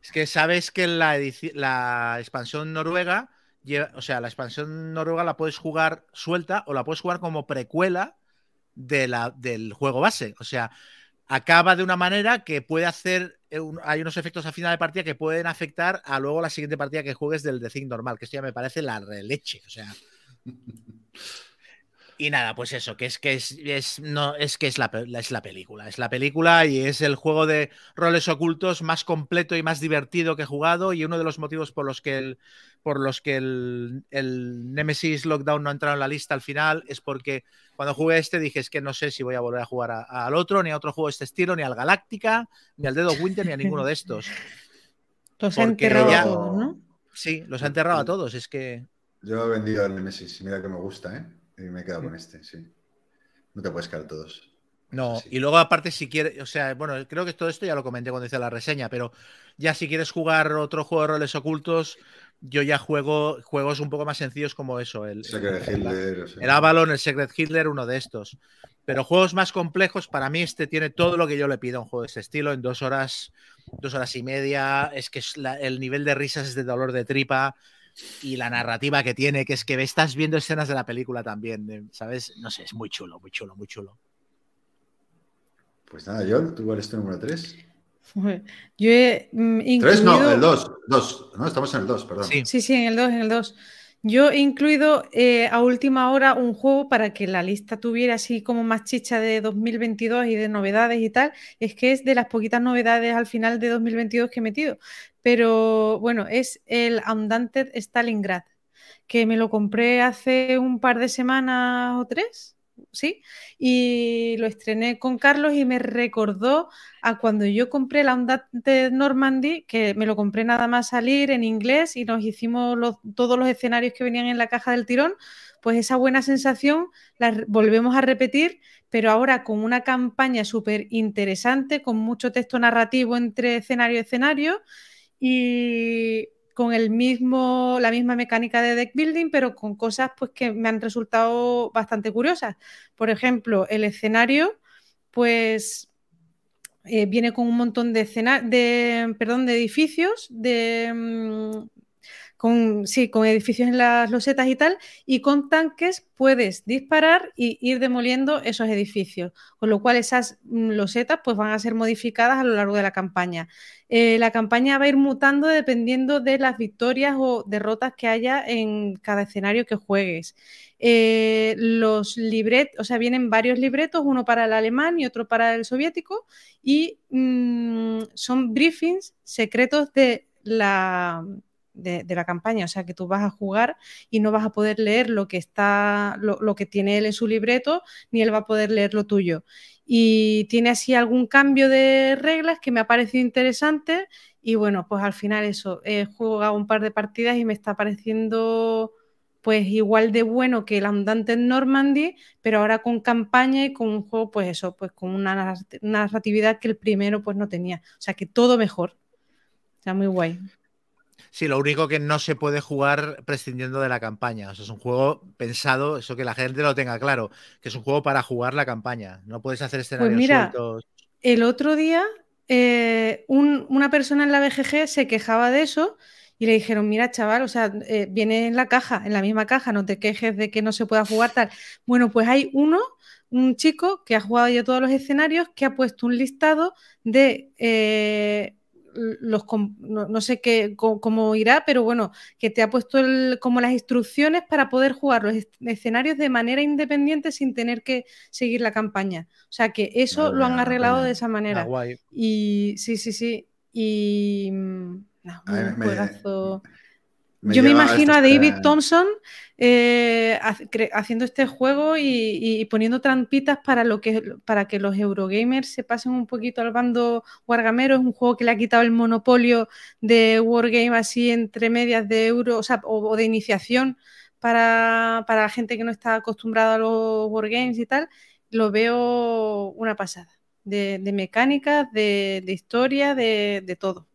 Es que sabes que la, expansión noruega, lleva- o sea, la expansión noruega la puedes jugar suelta o la puedes jugar como precuela de la, del juego base. O sea, acaba de una manera que puede hacer. hay unos efectos a final de partida que pueden afectar a luego la siguiente partida que juegues del The Thing normal, que esto ya me parece la releche. O sea. (laughs) Y nada, pues eso, que es que es, es- no, es que es la, es la película. Es la película y es el juego de roles ocultos más completo y más divertido que he jugado. Y uno de los motivos por los que el, por los que el, el Nemesis Lockdown no ha entrado en la lista al final es porque cuando jugué este dije es que no sé si voy a volver a jugar a- al otro, ni a otro juego de este estilo, ni al Galáctica, ni al Dedo Winter, ni a ninguno de estos. (laughs) Los ha enterrado ya- a todos, ¿no? Sí, los ha enterrado a todos. Es que Yo he vendido el Nemesis, mira que me gusta, ¿eh? Y me he quedado con este, sí. No te puedes quedar todos. No, Sí. y luego aparte si quieres, o sea, bueno, creo que todo esto ya lo comenté cuando hice la reseña, pero ya si quieres jugar otro juego de roles ocultos, yo ya juego juegos un poco más sencillos como eso, el, Secret el- Hitler, o sea. el Avalon, el Secret Hitler, uno de estos. Pero juegos más complejos, para mí este tiene todo lo que yo le pido a un juego de este estilo, en dos horas, dos horas y media, es que es la- el nivel de risas es de dolor de tripa y la narrativa que tiene, que es que estás viendo escenas de la película también, ¿sabes? No sé, es muy chulo, muy chulo, muy chulo. Pues nada, John, ¿tú cuál es tu número 3? Yo he mm, ¿Tres? No, incluido- el 2. 2. No, estamos en el 2, perdón. Sí. Sí, sí, en el 2, en el 2. Yo he incluido eh, a última hora un juego para que la lista tuviera así como más chicha de 2022 y de novedades y tal. Es que es de las poquitas novedades al final de 2022 que he metido. Pero bueno, es el Undaunted Stalingrad, que me lo compré hace un par de semanas o tres, ¿sí? Y lo estrené con Carlos y me recordó a cuando yo compré la Undaunted Normandy, que me lo compré nada más salir en inglés y nos hicimos los- todos los escenarios que venían en la caja del tirón, pues esa buena sensación la volvemos a repetir, pero ahora con una campaña súper interesante, con mucho texto narrativo entre escenario y escenario y con el mismo, la misma mecánica de deck building, pero con cosas pues, que me han resultado bastante curiosas. Por ejemplo, el escenario, pues eh, viene con un montón de, escena de, perdón, de edificios, de, mm, con, sí, con edificios en las losetas y tal, y con tanques puedes disparar y ir demoliendo esos edificios, con lo cual esas mm, losetas pues, van a ser modificadas a lo largo de la campaña. Eh, la campaña va a ir mutando dependiendo de las victorias o derrotas que haya en cada escenario que juegues. Eh, los libretos, o sea, vienen varios libretos, uno para el alemán y otro para el soviético, y mm, son briefings secretos de la, de, la campaña, o sea, que tú vas a jugar y no vas a poder leer lo que está, lo, que tiene él en su libreto, ni él va a poder leer lo tuyo. Y tiene así algún cambio de reglas que me ha parecido interesante. Y bueno, pues al final eso, he jugado un par de partidas y me está pareciendo pues igual de bueno que el Andante en Normandy, pero ahora con campaña y con un juego, pues eso, pues con una narrat- narratividad que el primero pues no tenía. O sea que todo mejor. O sea, muy guay. Sí, lo único que no se puede jugar prescindiendo de la campaña. O sea, es un juego pensado, eso que la gente lo tenga claro, que es un juego para jugar la campaña. No puedes hacer escenarios mira, sueltos. El otro día, eh, un- una persona en la BGG se quejaba de eso y le dijeron, mira, chaval, o sea, eh, viene en la caja, en la misma caja, no te quejes de que no se pueda jugar tal. Bueno, pues hay uno, un chico que ha jugado ya todos los escenarios, que ha puesto un listado de eh, los, no, no sé qué, co- cómo irá, pero bueno, que te ha puesto el- como las instrucciones para poder jugar los es- escenarios de manera independiente sin tener que seguir la campaña. O sea que eso Madre lo han arreglado de esa Ah, manera. guay. Y sí, sí, sí. Y mm, un me-. Me Yo me imagino a David Thompson eh, haciendo este juego y, y poniendo trampitas para, lo que, para que los Eurogamers se pasen un poquito al bando Wargamero. Es un juego que le ha quitado el monopolio de Wargame así entre medias de euro o, sea, o- o de iniciación para, para la gente que no está acostumbrada a los Wargames y tal. Lo veo una pasada. De, de mecánicas, de, de historia, de, de todo.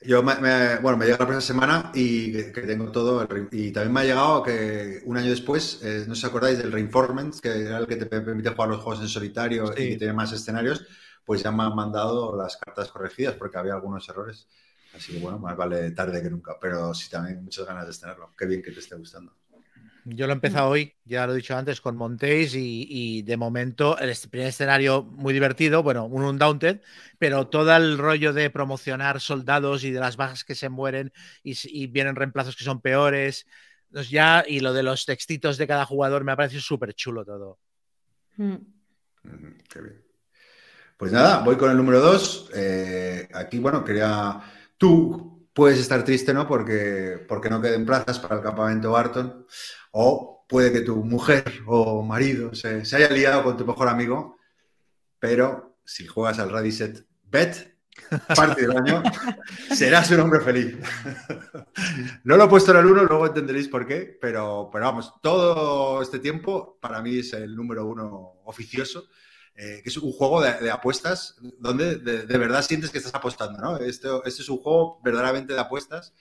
Yo me, me- bueno, me llega la próxima semana y que, tengo todo. el y también me ha llegado que un año después, eh, no si acordáis del Reinforcement, que era el que te permite jugar los juegos en solitario Sí. y que tiene más escenarios, pues ya me han mandado las cartas corregidas porque había algunos errores. Así que bueno, más vale tarde que nunca. Pero sí, también muchas ganas de tenerlo. Qué bien que te esté gustando. Yo lo he empezado hoy, ya lo he dicho antes, con Montéis y, y de momento el primer escenario muy divertido, bueno, un Undaunted, pero todo el rollo de promocionar soldados y de las bajas que se mueren y, vienen reemplazos que son peores, pues ya, y lo de los textitos de cada jugador me ha parecido súper chulo todo. Mm. Qué bien. Pues nada, voy con el número dos. Eh, aquí, bueno, quería. Tú puedes estar triste, ¿no? Porque, porque no queden plazas para el campamento Barton. O puede que tu mujer o marido se, se haya liado con tu mejor amigo. Pero si juegas al Radiset Bet, parte del año, (laughs) serás un hombre feliz. No lo he puesto en el 1, luego entenderéis por qué, pero, pero vamos, todo este tiempo para mí es el número uno oficioso. eh, que es un juego de, de apuestas donde de, de verdad sientes que estás apostando, ¿no? Este es un juego verdaderamente de apuestas.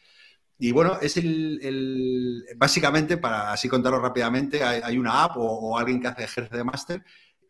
Y bueno, es el, básicamente, para así contarlo rápidamente, hay, una app o, alguien que hace ejerce de máster,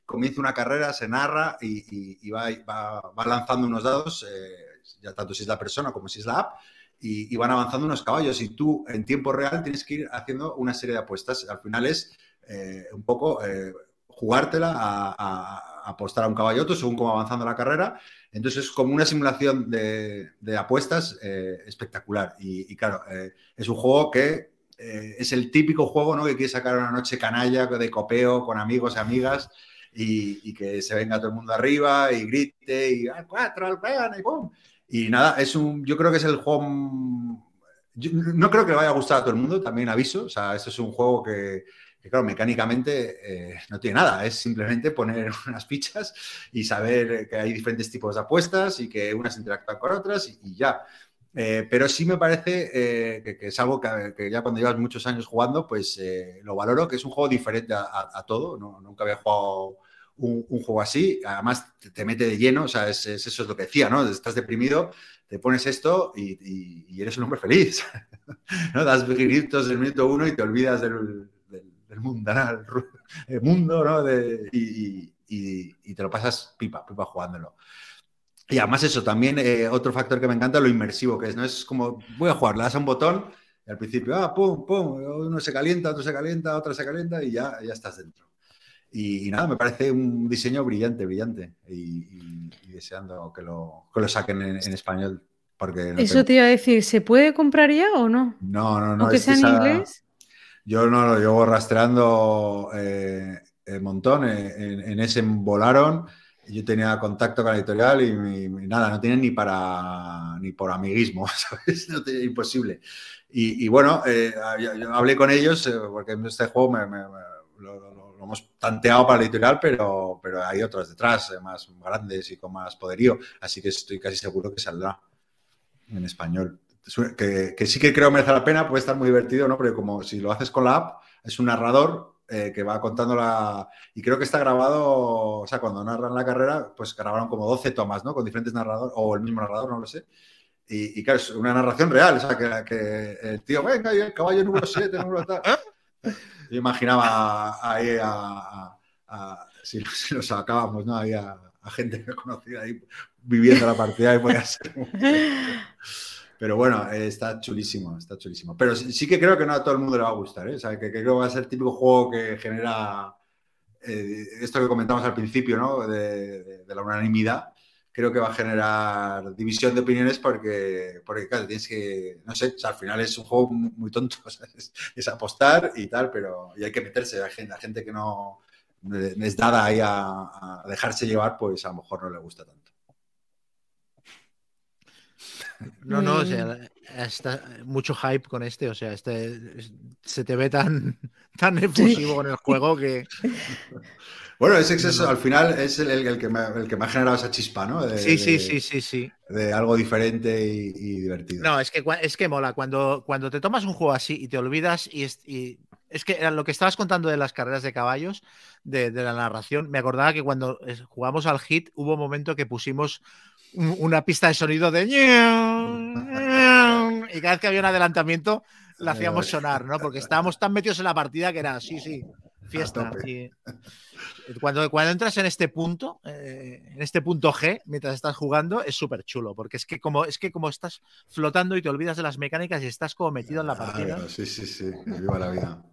comienza una carrera, se narra y, y- va, va- va lanzando unos dados, eh, ya tanto si es la persona como si es la app, y, van avanzando unos caballos. Y tú en tiempo real tienes que ir haciendo una serie de apuestas. Al final es eh, un poco eh, jugártela a apostar a un caballo otro según cómo va avanzando la carrera. Entonces es como una simulación de, apuestas eh, espectacular. Y, y claro, eh, es un juego que eh, es el típico juego ¿no? que quiere sacar una noche canalla de copeo con amigos y amigas y, que se venga todo el mundo arriba y grite y al cuatro, al gana y ¡pum! Y nada, es un, yo creo que es el juego... no creo que le vaya a gustar a todo el mundo, también aviso. O sea, esto es un juego que, que, claro, mecánicamente eh, no tiene nada. Es simplemente poner (laughs) unas fichas y saber que hay diferentes tipos de apuestas y que unas interactúan con otras y, ya. Eh, pero sí me parece eh, que, que es algo que, ya cuando llevas muchos años jugando, pues lo valoro, que es un juego diferente a, todo. No, nunca había jugado un, juego así. Además, te, te, mete de lleno, o sea, es, es, eso es lo que decía, ¿no? Estás deprimido, te pones esto y eres un hombre feliz. (laughs) ¿no? Das gritos del minuto uno y te olvidas del, del, mundanal (laughs) el mundo, ¿no? De, y, y, te lo pasas pipa, pipa jugándolo. Y además eso, también eh, otro factor que me encanta, lo inmersivo que es, ¿no? Es como, voy a jugar, le das a un botón y al principio, ah, pum, pum, uno se calienta, otro se calienta, otro se calienta y ya, ya estás dentro. Y, y, nada, me parece un diseño brillante, brillante. Y, deseando que lo, que lo saquen en, en, español. Porque no Eso tengo... te iba a decir, ¿se puede comprar ya o no? No, no, no. Aunque sea en esa... inglés. Yo no lo llevo rastreando eh, un montón. En, en, ese volaron. Yo tenía contacto con la editorial y, y, nada, no tienen ni para ni por amiguismo, (laughs) ¿sabes? No tenía, imposible. Y, bueno, eh, yo, yo hablé con ellos eh, porque este juego me, me, me lo, lo, lo, hemos tanteado para la editorial, pero, pero hay otros detrás, eh, más grandes y con más poderío. Así que estoy casi seguro que saldrá en español. Que, que, sí que creo merece la pena, puede estar muy divertido, ¿no? Porque como si lo haces con la app, es un narrador eh, que va contando la... Y creo que está grabado, o sea, cuando narran la carrera, pues grabaron como 12 tomas, ¿no? Con diferentes narradores, o el mismo narrador, no lo sé. Y, y claro, es una narración real, o sea, que, que el tío, venga, y el caballo número 7, número tal. Yo imaginaba ahí a, a, a si, si, lo sacábamos, ¿no? Ahí a, a gente (laughs) conocida ahí viviendo la partida y podía ser. (laughs) Pero bueno, eh, está chulísimo, está chulísimo. Pero sí, que creo que no a todo el mundo le va a gustar, ¿eh? O sea, que, creo que va a ser el típico juego que genera eh, esto que comentamos al principio, ¿no? De, la unanimidad. Creo que va a generar división de opiniones porque, porque claro, tienes que, no sé, o sea, al final es un juego muy tonto, (laughs) es, apostar y tal, pero y hay que meterse. Hay gente, hay gente que no es dada ahí a, a dejarse llevar, pues a lo mejor no le gusta tanto. (laughs) No, no, o sea, está mucho hype con este, o sea, este se te ve tan, (laughs) tan efusivo sí. con el juego que. (laughs) Bueno, es exceso, al final es el, el, que me, el, que me, ha generado esa chispa, ¿no? De, sí, sí, de, sí, sí, sí. De algo diferente y, y, divertido. No, es que, es que mola. Cuando, cuando te tomas un juego así y te olvidas y, es, y es que lo que estabas contando de las carreras de caballos, de, de, la narración, me acordaba que cuando jugamos al hit hubo un momento que pusimos una pista de sonido de y cada vez que había un adelantamiento la hacíamos sonar, ¿no? Porque estábamos tan metidos en la partida que era, sí, sí, fiesta. Cuando, cuando entras en este punto, eh, en este punto G, mientras estás jugando, es súper chulo, porque es que, como, es que como estás flotando y te olvidas de las mecánicas y estás como metido en la partida. Claro, sí, sí, sí, viva la vida.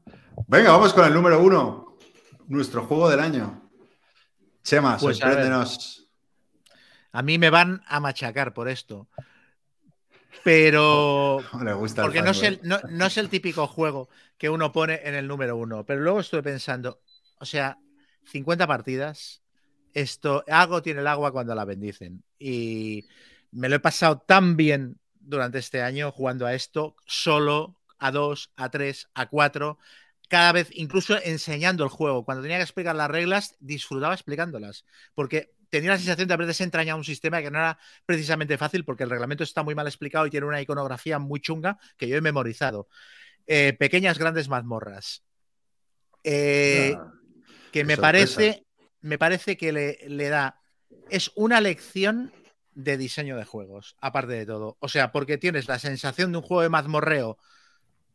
Venga, vamos con el número uno, nuestro juego del año. Chema, pues sorpréndenos. A, mí me van a machacar por esto. Pero. (laughs) Le gusta porque no es, el, no, no es, el, típico juego que uno pone en el número uno. Pero luego estuve pensando, o sea, 50 partidas. Esto, algo tiene el agua cuando la bendicen. Y me lo he pasado tan bien durante este año jugando a esto, solo, a dos, a tres, a cuatro. Cada vez, incluso enseñando el juego. Cuando tenía que explicar las reglas, disfrutaba explicándolas. Porque tenía la sensación de haber desentrañado un sistema que no era precisamente fácil porque el reglamento está muy mal explicado y tiene una iconografía muy chunga que yo he memorizado. Eh, pequeñas, grandes mazmorras. Eh, que me parece, me parece que le, le da. Es una lección de diseño de juegos, aparte de todo. O sea, porque tienes la sensación de un juego de mazmorreo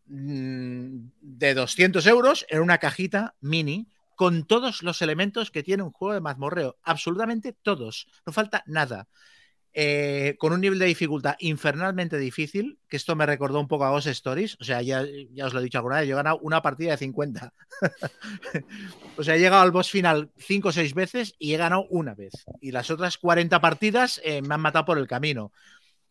mm, de 200 euros en una cajita mini con todos los elementos que tiene un juego de mazmorreo. Absolutamente todos. No falta nada. Eh, con un nivel de dificultad infernalmente difícil, que esto me recordó un poco a Ghost Stories, o sea, ya, os lo he dicho alguna vez, yo he ganado una partida de 50. (laughs) o sea, he llegado al boss final 5 o 6 veces y he ganado una vez. Y las otras 40 partidas eh, me han matado por el camino.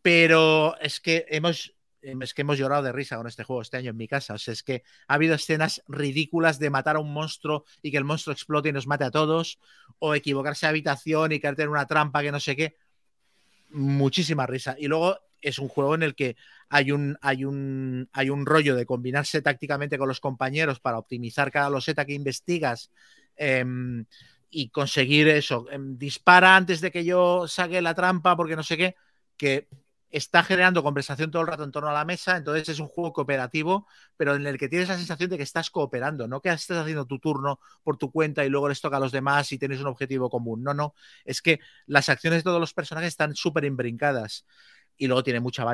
Pero es que hemos, es que hemos llorado de risa con este juego este año en mi casa. O sea, es que ha habido escenas ridículas de matar a un monstruo y que el monstruo explote y nos mate a todos, o equivocarse de habitación y caerte en una trampa que no sé qué muchísima risa. Y luego es un juego en el que hay un, hay un, hay un rollo de combinarse tácticamente con los compañeros para optimizar cada loseta que investigas em, y conseguir eso. Em, dispara antes de que yo saque la trampa porque no sé qué, que está generando conversación todo el rato en torno a la mesa, entonces es un juego cooperativo, pero en el que tienes la sensación de que estás cooperando, no que estés haciendo tu turno por tu cuenta y luego les toca a los demás y tienes un objetivo común. No, no, es que las acciones de todos los personajes están súper imbrincadas y luego tiene mucha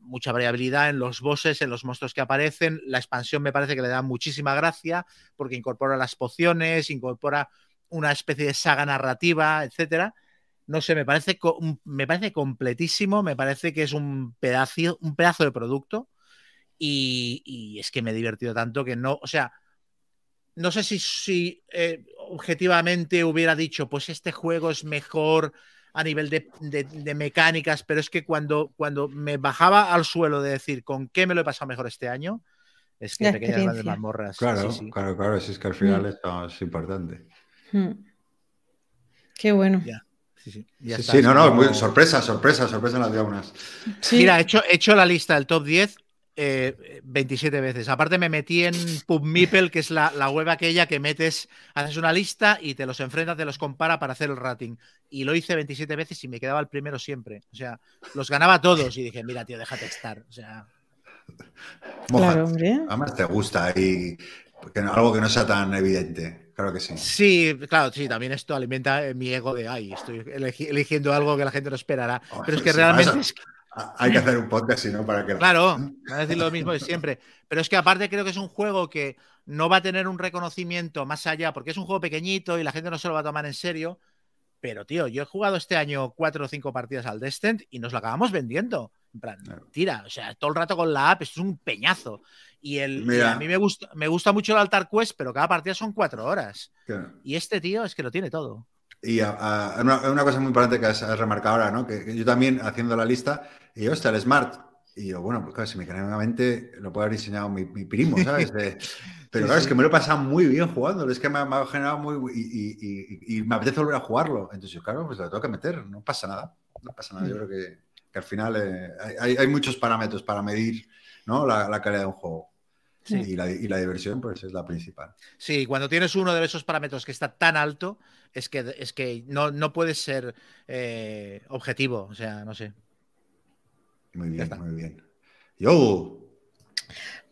mucha variabilidad en los bosses, en los monstruos que aparecen. La expansión me parece que le da muchísima gracia porque incorpora las pociones, incorpora una especie de saga narrativa, etcétera no sé, me parece, me parece completísimo, me parece que es un pedazo, un pedazo de producto y, es que me he divertido tanto que no, o sea, no sé si, si eh, objetivamente hubiera dicho, pues este juego es mejor a nivel de, mecánicas, pero es que cuando, cuando me bajaba al suelo de decir con qué me lo he pasado mejor este año, es que pequeñas grandes mazmorras. Claro, claro, claro, es que al final mm. es importante. Mm. Qué bueno. Sí, sí. no, no, muy, sorpresa, sorpresa, sorpresa en las diagonales. Mira, he hecho, he hecho la lista del top 10 27 eh, veces. Aparte me metí en PubMeeple, que es la, web aquella que metes, haces una lista y te los enfrentas, te los compara para hacer el rating. Y lo hice 27 veces y me quedaba el primero siempre. O sea, los ganaba todos y dije, mira, tío, déjate estar. O sea... Claro, Además te gusta y algo que no sea tan evidente. Claro que sí. Sí, claro, sí, también esto alimenta eh, mi ego de, ay, estoy eligiendo algo que la gente no esperará. Oh, pero es que realmente... Hay que hacer un podcast, si no, para que... Claro, va a decir lo mismo de siempre. Pero es que aparte creo que es un juego que no va a tener un reconocimiento más allá, porque es un juego pequeñito y la gente no se lo va a tomar en serio. Pero, tío, yo he jugado este año cuatro o cinco partidas al Descent y nos lo acabamos vendiendo. En plan, tira, o sea, todo el rato con la app, esto es un peñazo. Y, el, a mí me gusta, me gusta mucho el Altar Quest, pero cada partida son cuatro horas. Y este tío es que lo tiene todo. Y una, cosa muy importante que has, remarcado ahora, ¿no? Que, yo también haciendo la lista, y yo, hostia, el Smart. Y yo, bueno, pues claro, si me mente lo puede haber diseñado mi, primo, ¿sabes? (laughs) pero claro, es que me lo he pasado muy bien jugando, es que me, ha generado muy. Y, me apetece volver a jugarlo. Entonces, claro, pues lo tengo que meter, no pasa nada. No pasa nada. Yo mm. creo que, al final eh, hay, muchos parámetros para medir ¿no? la calidad de un juego. Y, la, diversión, pues es la principal. Sí, cuando tienes uno de esos parámetros que está tan alto, es que, es que no, no puedes ser eh, objetivo. O sea, no sé. Muy bien, muy bien. Yo.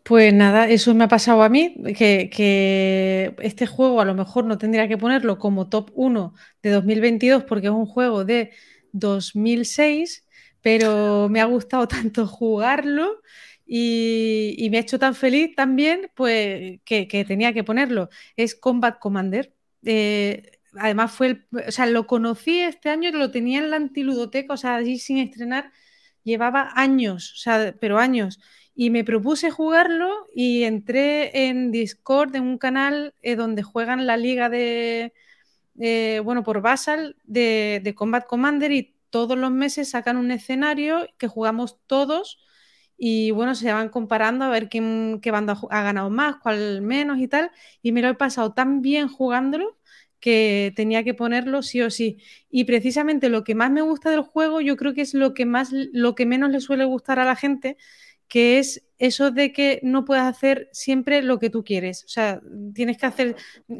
Pues nada, eso me ha pasado a mí, que, que, este juego a lo mejor no tendría que ponerlo como top 1 de 2022 porque es un juego de 2006, pero me ha gustado tanto jugarlo y, me ha hecho tan feliz también, pues que, tenía que ponerlo. Es Combat Commander. Eh, además fue el, o sea, lo conocí este año, lo tenía en la antiludoteca, o sea, allí sin estrenar, llevaba años, o sea, pero años. Y me propuse jugarlo y entré en Discord, en un canal eh, donde juegan la liga de, bueno, por Basal de, de Combat Commander y todos los meses sacan un escenario que jugamos todos y bueno, se van comparando a ver quién, qué banda ha ganado más, cuál menos y tal. Y me lo he pasado tan bien jugándolo que tenía que ponerlo sí o sí. Y precisamente lo que más me gusta del juego, yo creo que es lo que más, lo que menos le suele gustar a la gente, que es eso de que no puedes hacer siempre lo que tú quieres. O sea, tienes que hacer,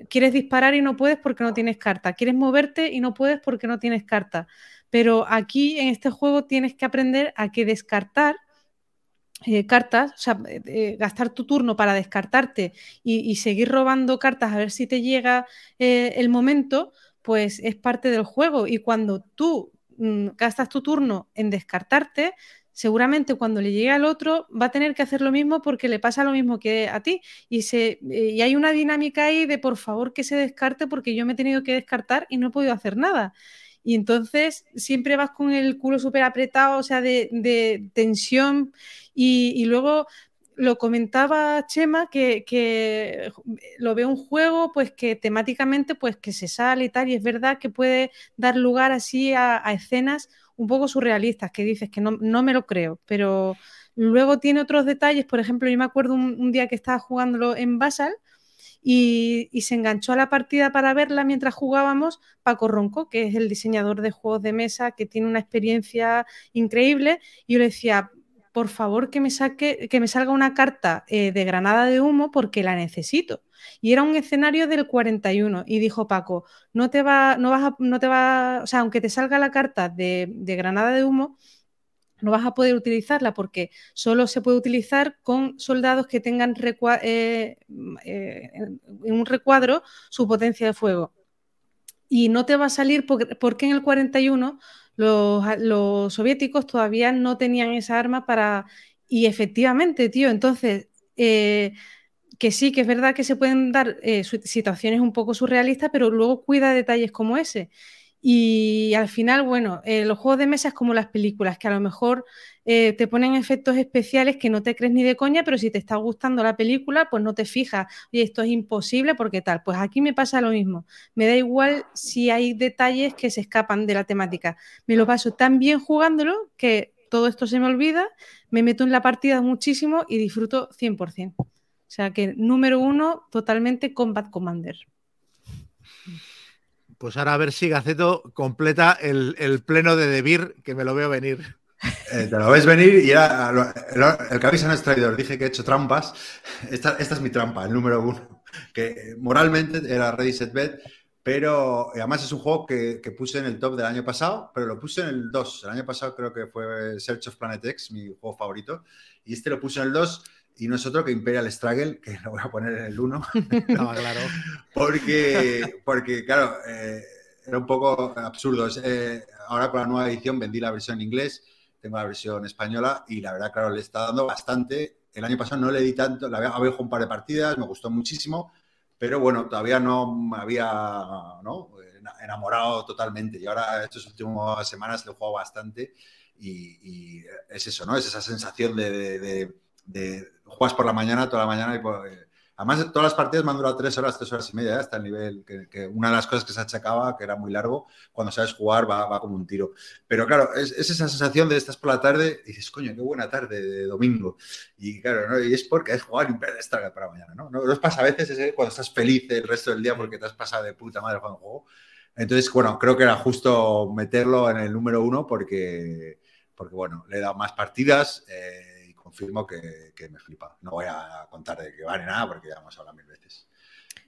quieres disparar y no puedes porque no tienes carta. Quieres moverte y no puedes porque no tienes carta. Pero aquí en este juego tienes que aprender a que descartar eh, cartas, o sea, eh, eh, gastar tu turno para descartarte y, seguir robando cartas a ver si te llega el momento, pues es parte del juego y cuando tú mm, gastas tu turno en descartarte, seguramente cuando le llegue al otro va a tener que hacer lo mismo porque le pasa lo mismo que a ti. Y, se, y hay una dinámica ahí de por favor que se descarte porque yo me he tenido que descartar y no he podido hacer nada. Y entonces siempre vas con el culo súper apretado, o sea, de, tensión. Y, luego lo comentaba Chema que, lo ve un juego pues que temáticamente pues que se sale y tal y es verdad que puede dar lugar así a, escenas un poco surrealistas que dices que no, me lo creo pero luego tiene otros detalles por ejemplo yo me acuerdo un, un día que estaba jugándolo en Basal y, se enganchó a la partida para verla mientras jugábamos Paco Ronco, que es el diseñador de juegos de mesa, que tiene una experiencia increíble. Y yo le decía, por favor que me, saque, que me salga una carta eh, de granada de humo porque la necesito. Y era un escenario del 41 y dijo Paco, no te va, no vas a, no te va, o sea, aunque te salga la carta de, de granada de humo, no vas a poder utilizarla porque solo se puede utilizar con soldados que tengan eh, eh, en un recuadro su potencia de fuego. Y no te va a salir porque, en el 41 los, soviéticos todavía no tenían esa arma para... Y efectivamente, tío, entonces... Eh, que sí, que es verdad que se pueden dar situaciones un poco surrealistas, pero luego cuida detalles como ese. Y al final, bueno, eh, los juegos de mesa es como las películas, que a lo mejor eh, te ponen efectos especiales que no te crees ni de coña, pero si te está gustando la película, pues no te fijas, oye, esto es imposible porque tal. Pues aquí me pasa lo mismo. Me da igual si hay detalles que se escapan de la temática. Me lo paso tan bien jugándolo que todo esto se me olvida, me meto en la partida muchísimo y disfruto 100%. O sea que número uno, totalmente Combat Commander. Pues ahora a ver si Gaceto completa el, pleno de Debir, que me lo veo venir. Eh, te lo ves venir y ya el, que no es traidor. Dije que he hecho trampas. Esta, es mi trampa, el número uno. Que moralmente era Ready Set Bet, pero además es un juego que, puse en el top del año pasado, pero lo puse en el 2. El año pasado creo que fue Search of Planet X, mi juego favorito, y este lo puse en el 2 y no es otro que Imperial Struggle, que lo voy a poner en el 1. (laughs) no, claro. porque, porque, claro, eh, era un poco absurdo. Eh, ahora con la nueva edición vendí la versión en inglés, tengo la versión española y la verdad, claro, le está dando bastante. El año pasado no le di tanto, la había, había jugado un par de partidas, me gustó muchísimo, pero bueno, todavía no me había ¿no? enamorado totalmente. Y ahora, estas últimas semanas, le he jugado bastante y, es eso, ¿no? Es esa sensación de de juegas por la mañana, toda la mañana y pues, Además, todas las partidas me han durado tres horas, tres horas y media, ¿eh? hasta el nivel que, una de las cosas que se achacaba, que era muy largo, cuando sabes jugar va, va como un tiro. Pero claro, es, esa sensación de estás por la tarde y dices, coño, qué buena tarde de domingo. Y claro, ¿no? y es porque es jugar Imperial Struggle para mañana, ¿no? ¿no? Nos pasa a veces ese, cuando estás feliz el resto del día porque te has pasado de puta madre jugando juego. Entonces, bueno, creo que era justo meterlo en el número uno porque, porque bueno, le he dado más partidas. Eh, confirmo que, me flipa. No voy a contar de que vale nada porque ya hemos hablado mil veces.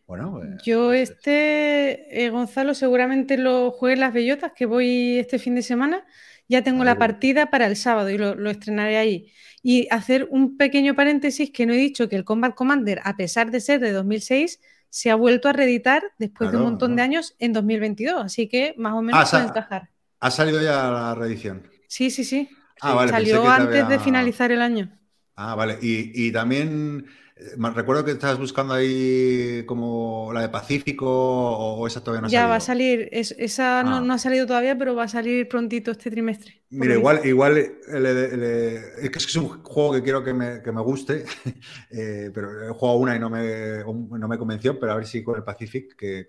Bueno, pues, yo pues este, eh, Gonzalo, seguramente lo juegue en las bellotas, que voy este fin de semana. Ya tengo la partida para el sábado y lo, estrenaré ahí. Y hacer un pequeño paréntesis que no he dicho que el Combat Commander, a pesar de ser de 2006, se ha vuelto a reeditar después de un montón de años en 2022. Así que más o menos ah, puede encajar. ¿Ha salido ya la reedición? Sí, sí, sí. Ah, Salió antes de finalizar el año. Ah, vale. Y, también eh, recuerdo que estabas buscando ahí como la de Pacífico o, esa todavía no ha ya, va a salir. esa ah. no, ha salido todavía, pero va a salir prontito este trimestre. Mira, igual, igual es que es un juego que quiero que me, guste, (laughs) eh, pero he jugado una y no me, no me convenció, pero a ver si con el Pacific, que,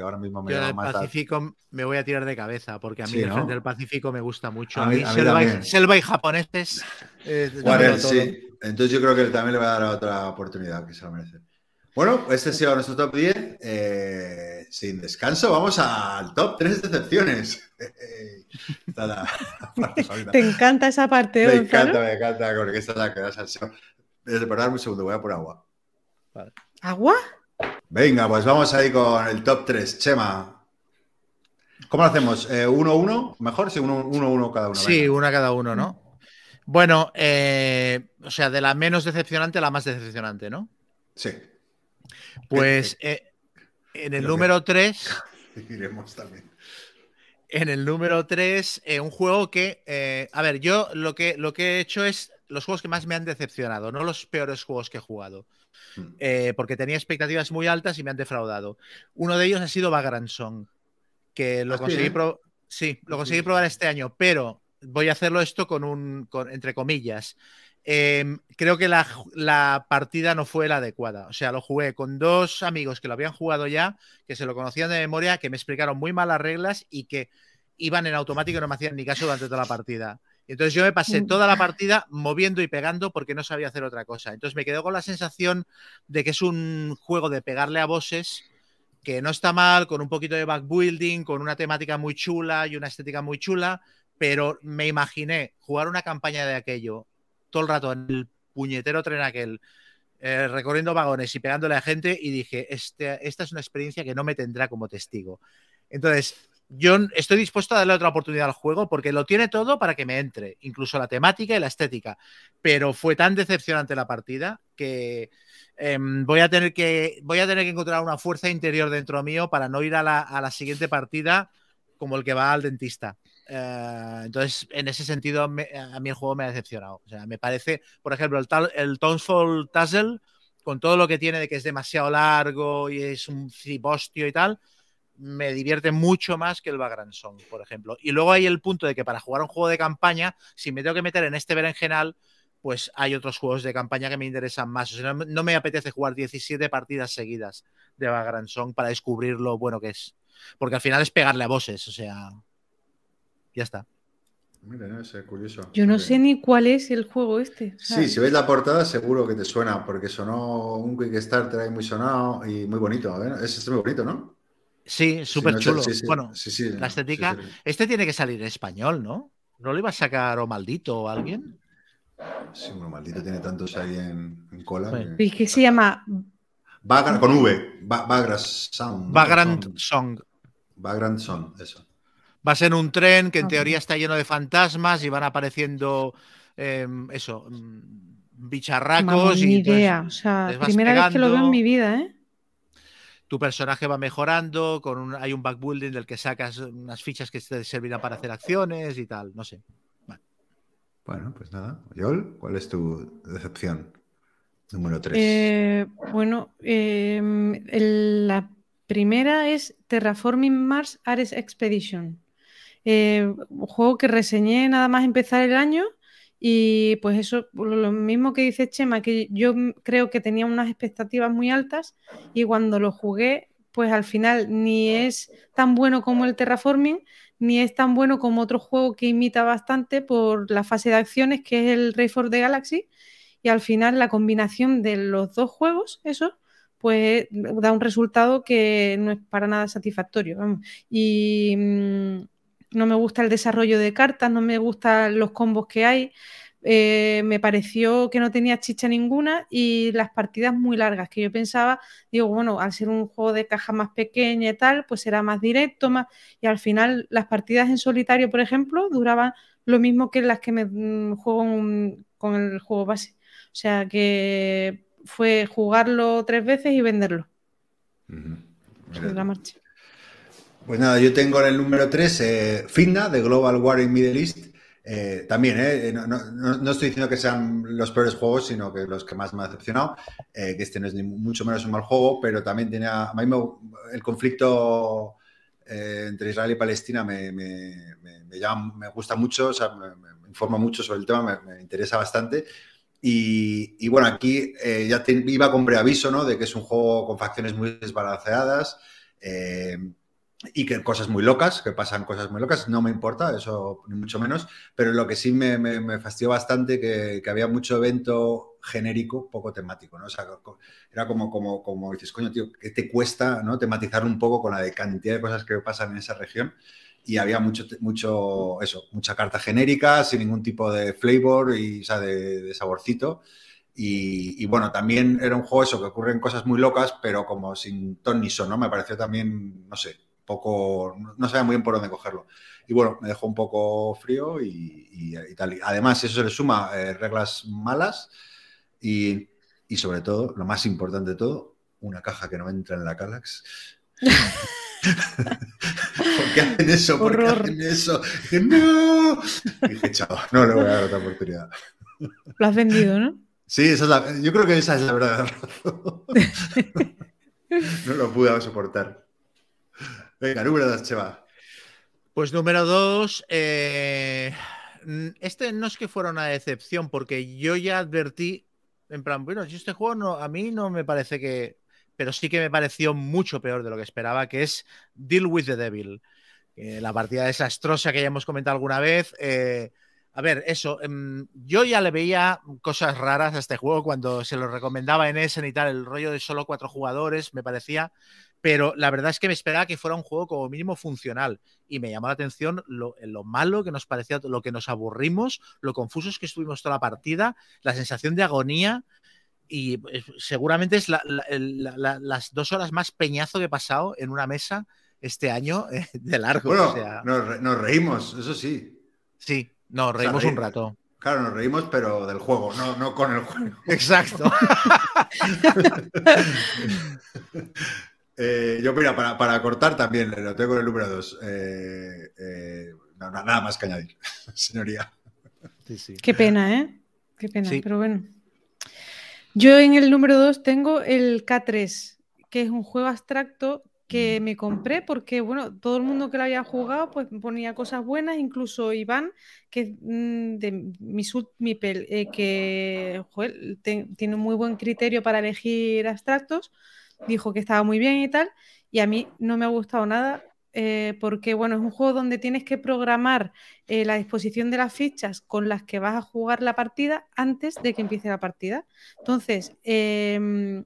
ahora mismo me llama más. El Pacífico me voy a tirar de cabeza, porque a mí el frente del Pacífico me gusta mucho. A mí, selva, y, japoneses. Eh, sí. Entonces yo creo que también le va a dar otra oportunidad que se lo merece. Bueno, este ha sido nuestro top 10. Eh, sin descanso, vamos al top 3 decepciones. (laughs) Te encanta esa parte, Me encanta, me encanta, porque esta es la que da salseo. Perdonadme un segundo, voy a por agua. ¿Agua? Venga, pues vamos ahí con el top 3. Chema, ¿cómo lo hacemos? ¿1-1? Eh, ¿Mejor? Sí, 1-1 cada uno. Sí, una cada uno, ¿no? Bueno, eh, o sea, de la menos decepcionante a la más decepcionante, ¿no? Sí. Pues eh, en el número 3. (laughs) Iremos también. En el número 3, un juego que, eh, a ver, yo lo que, lo que he hecho es los juegos que más me han decepcionado, no los peores juegos que he jugado, Hmm. eh, porque tenía expectativas muy altas y me han defraudado. Uno de ellos ha sido Vagrant Song, que lo Ah, sí, conseguí, ¿eh? pro- sí, lo conseguí probar este año, pero voy a hacerlo esto con un, con- entre comillas. Em, creo que la, partida no fue la adecuada. O sea, lo jugué con dos amigos que lo habían jugado ya, que se lo conocían de memoria, que me explicaron muy mal las reglas y que iban en automático y no me hacían ni caso durante toda la partida. Entonces yo me pasé Mm. toda la partida moviendo y pegando porque no sabía hacer otra cosa. Entonces me quedo con la sensación de que es un juego de pegarle a bosses que no está mal, con un poquito de backbuilding, con una temática muy chula y una estética muy chula, pero me imaginé jugar una campaña de aquello todo el rato en el puñetero tren aquel, eh, recorriendo vagones y pegándole a gente y dije, este, esta es una experiencia que no me tendrá como testigo. Entonces, yo estoy dispuesto a darle otra oportunidad al juego porque lo tiene todo para que me entre, incluso la temática y la estética, pero fue tan decepcionante la partida que em, voy, a tener que voy a tener que encontrar una fuerza interior dentro mío para no ir a la siguiente partida como el que va al dentista. Eh, entonces, en ese sentido, me- a mí el juego me ha decepcionado. O sea, me parece, por ejemplo, el, tal- el Townsfall Tussle, con todo lo que tiene de que es demasiado largo y es un cibostio y tal, me divierte mucho más que el Vagrant Song, por ejemplo. Y luego hay el punto de que para jugar un juego de campaña, si me tengo que meter en este berenjenal, pues hay otros juegos de campaña que me interesan más. O sea, no, no me apetece jugar 17 partidas seguidas de Vagrant Song para descubrir lo bueno que es. Porque al final es pegarle a bosses, o sea. Ya está. Mira, no sé, curioso. Yo no sé ni cuál es el juego este. Sí, si ves la portada seguro que te suena, porque sonó un Kickstarter ahí muy sonado y muy bonito. ¿eh? Es, es muy bonito, ¿no? Sí, Sí, súper no chulo. sí, sí, bueno, sí, sí, la estética. sí, sí. este tiene que salir en español, ¿no? ¿No lo iba a sacar o maldito o alguien? Sí, bueno, maldito tiene tantos ahí en, en cola. Bueno. que- ¿Y qué se llama? Vagra- con V, Vagrant Sound. Vagrant Sound. Song. Vagrant Sound, eso. Va a ser un tren que en teoría está lleno de fantasmas y van apareciendo em, eso, mm, bicharracos y ni entonces idea. O sea, vas primera vez que lo veo en mi vida, ¿eh? tu personaje va mejorando, con un- hay un backbuilding del que sacas unas fichas que te servirán para hacer acciones y tal, no sé. Bueno, pues nada. Yol, ¿cuál es tu decepción? Número 3. Eh, bueno, eh, el- la primera es Terraforming Mars Ares Expedition. Eh, un juego que reseñé nada más empezar el año y pues eso, lo mismo que dice Chema, que yo creo que tenía unas expectativas muy altas y cuando lo jugué, pues al final ni es tan bueno como el Terraforming, ni es tan bueno como otro juego que imita bastante por la fase de acciones, que es el Ray for the Galaxy y al final la combinación de los dos juegos, eso, pues da un resultado que no es para nada satisfactorio. vamos. Y mm, no me gusta el desarrollo de cartas, no me gustan los combos que hay. eh, me pareció que no tenía chicha ninguna y las partidas muy largas, que yo pensaba, digo, bueno, al ser un juego de caja más pequeña y tal, pues será más directo, más... y al final las partidas en solitario, por ejemplo, duraban lo mismo que las que me mm, juego con el juego base. O sea que fue jugarlo tres veces y venderlo sobre la marcha. Pues nada, yo tengo en el número 3 eh, Fitna, de Global War in Middle East. Eh, también, eh, no, no- no- no estoy diciendo que sean los peores juegos, sino que los que más me han decepcionado. eh, que este no es ni mucho menos un mal juego, pero también tenía. A mí me- el conflicto eh, entre Israel y Palestina me, me- me- llama- me gusta mucho, o sea, me, informa mucho sobre el tema, me, interesa bastante. Y, y bueno, aquí eh, ya te- iba con preaviso, ¿no? De que es un juego con facciones muy desbalanceadas. Y que cosas muy locas, que pasan cosas muy locas, no me importa, eso ni mucho menos, pero lo que sí me, fastidió bastante que, que había mucho evento genérico, poco temático, ¿no? O sea, era como, como, como dices, coño, tío, ¿qué te cuesta, ¿no? Tematizar un poco con la de cantidad de cosas que pasan en esa región? Y había mucho, mucho, eso, mucha carta genérica, sin ningún tipo de flavor y, o sea, de, saborcito. Y, bueno, también era un juego eso, que ocurren cosas muy locas, pero como sin ton ni son, ¿no? Me pareció también, no sé, poco, no sabía muy bien por dónde cogerlo. Y bueno, me dejó un poco frío y, y- y tal. Y además, eso se le suma eh, reglas malas y, y sobre todo, lo más importante de todo, una caja que no entra en la Calax. (laughs) ¿Por qué hacen eso? ¿Por qué Horror. hacen eso? Dije, no. Dije, chao, no le voy a dar otra oportunidad. Lo has vendido, ¿no? Sí, esa es la- yo creo que esa es la verdadera razón. (laughs) (laughs) No lo pude soportar. Venga, número dos. Pues número dos, eh, este no es que fuera una decepción, porque yo ya advertí, en plan, bueno, si este juego no, a mí no me parece que, pero sí que me pareció mucho peor de lo que esperaba, que es Deal with the Devil. La partida desastrosa que ya hemos comentado alguna vez. eh, a ver, eso, em, yo ya le veía cosas raras a este juego cuando se lo recomendaba en Essen y tal, el rollo de solo cuatro jugadores, me parecía, pero la verdad es que me esperaba que fuera un juego como mínimo funcional y me llamó la atención lo, lo malo que nos parecía, lo que nos aburrimos, lo confusos que estuvimos toda la partida, la sensación de agonía y eh, seguramente es la- la- la- la- las dos horas más peñazo que he pasado en una mesa este año eh, de largo. Bueno, o sea, nos, nos reímos, eso sí. sí, no, reímos reí- un rato. Claro, nos reímos, pero del juego, no, no con el juego. Exacto. (laughs) Eh, yo, mira, para, para cortar también, lo tengo en el número dos. no, no, nada más que añadir, (laughs) señoría. Sí, sí. Qué pena, ¿eh? Qué pena, Sí. pero bueno. Yo en el número 2 tengo el K3, que es un juego abstracto que me compré porque, bueno, todo el mundo que lo había jugado pues ponía cosas buenas, incluso Iván, que mm, de Misut Mipel, eh, que joder, te- tiene un muy buen criterio para elegir abstractos, dijo que estaba muy bien y tal, y a mí no me ha gustado nada. eh, porque bueno, es un juego donde tienes que programar eh, la disposición de las fichas con las que vas a jugar la partida antes de que empiece la partida. Entonces, em,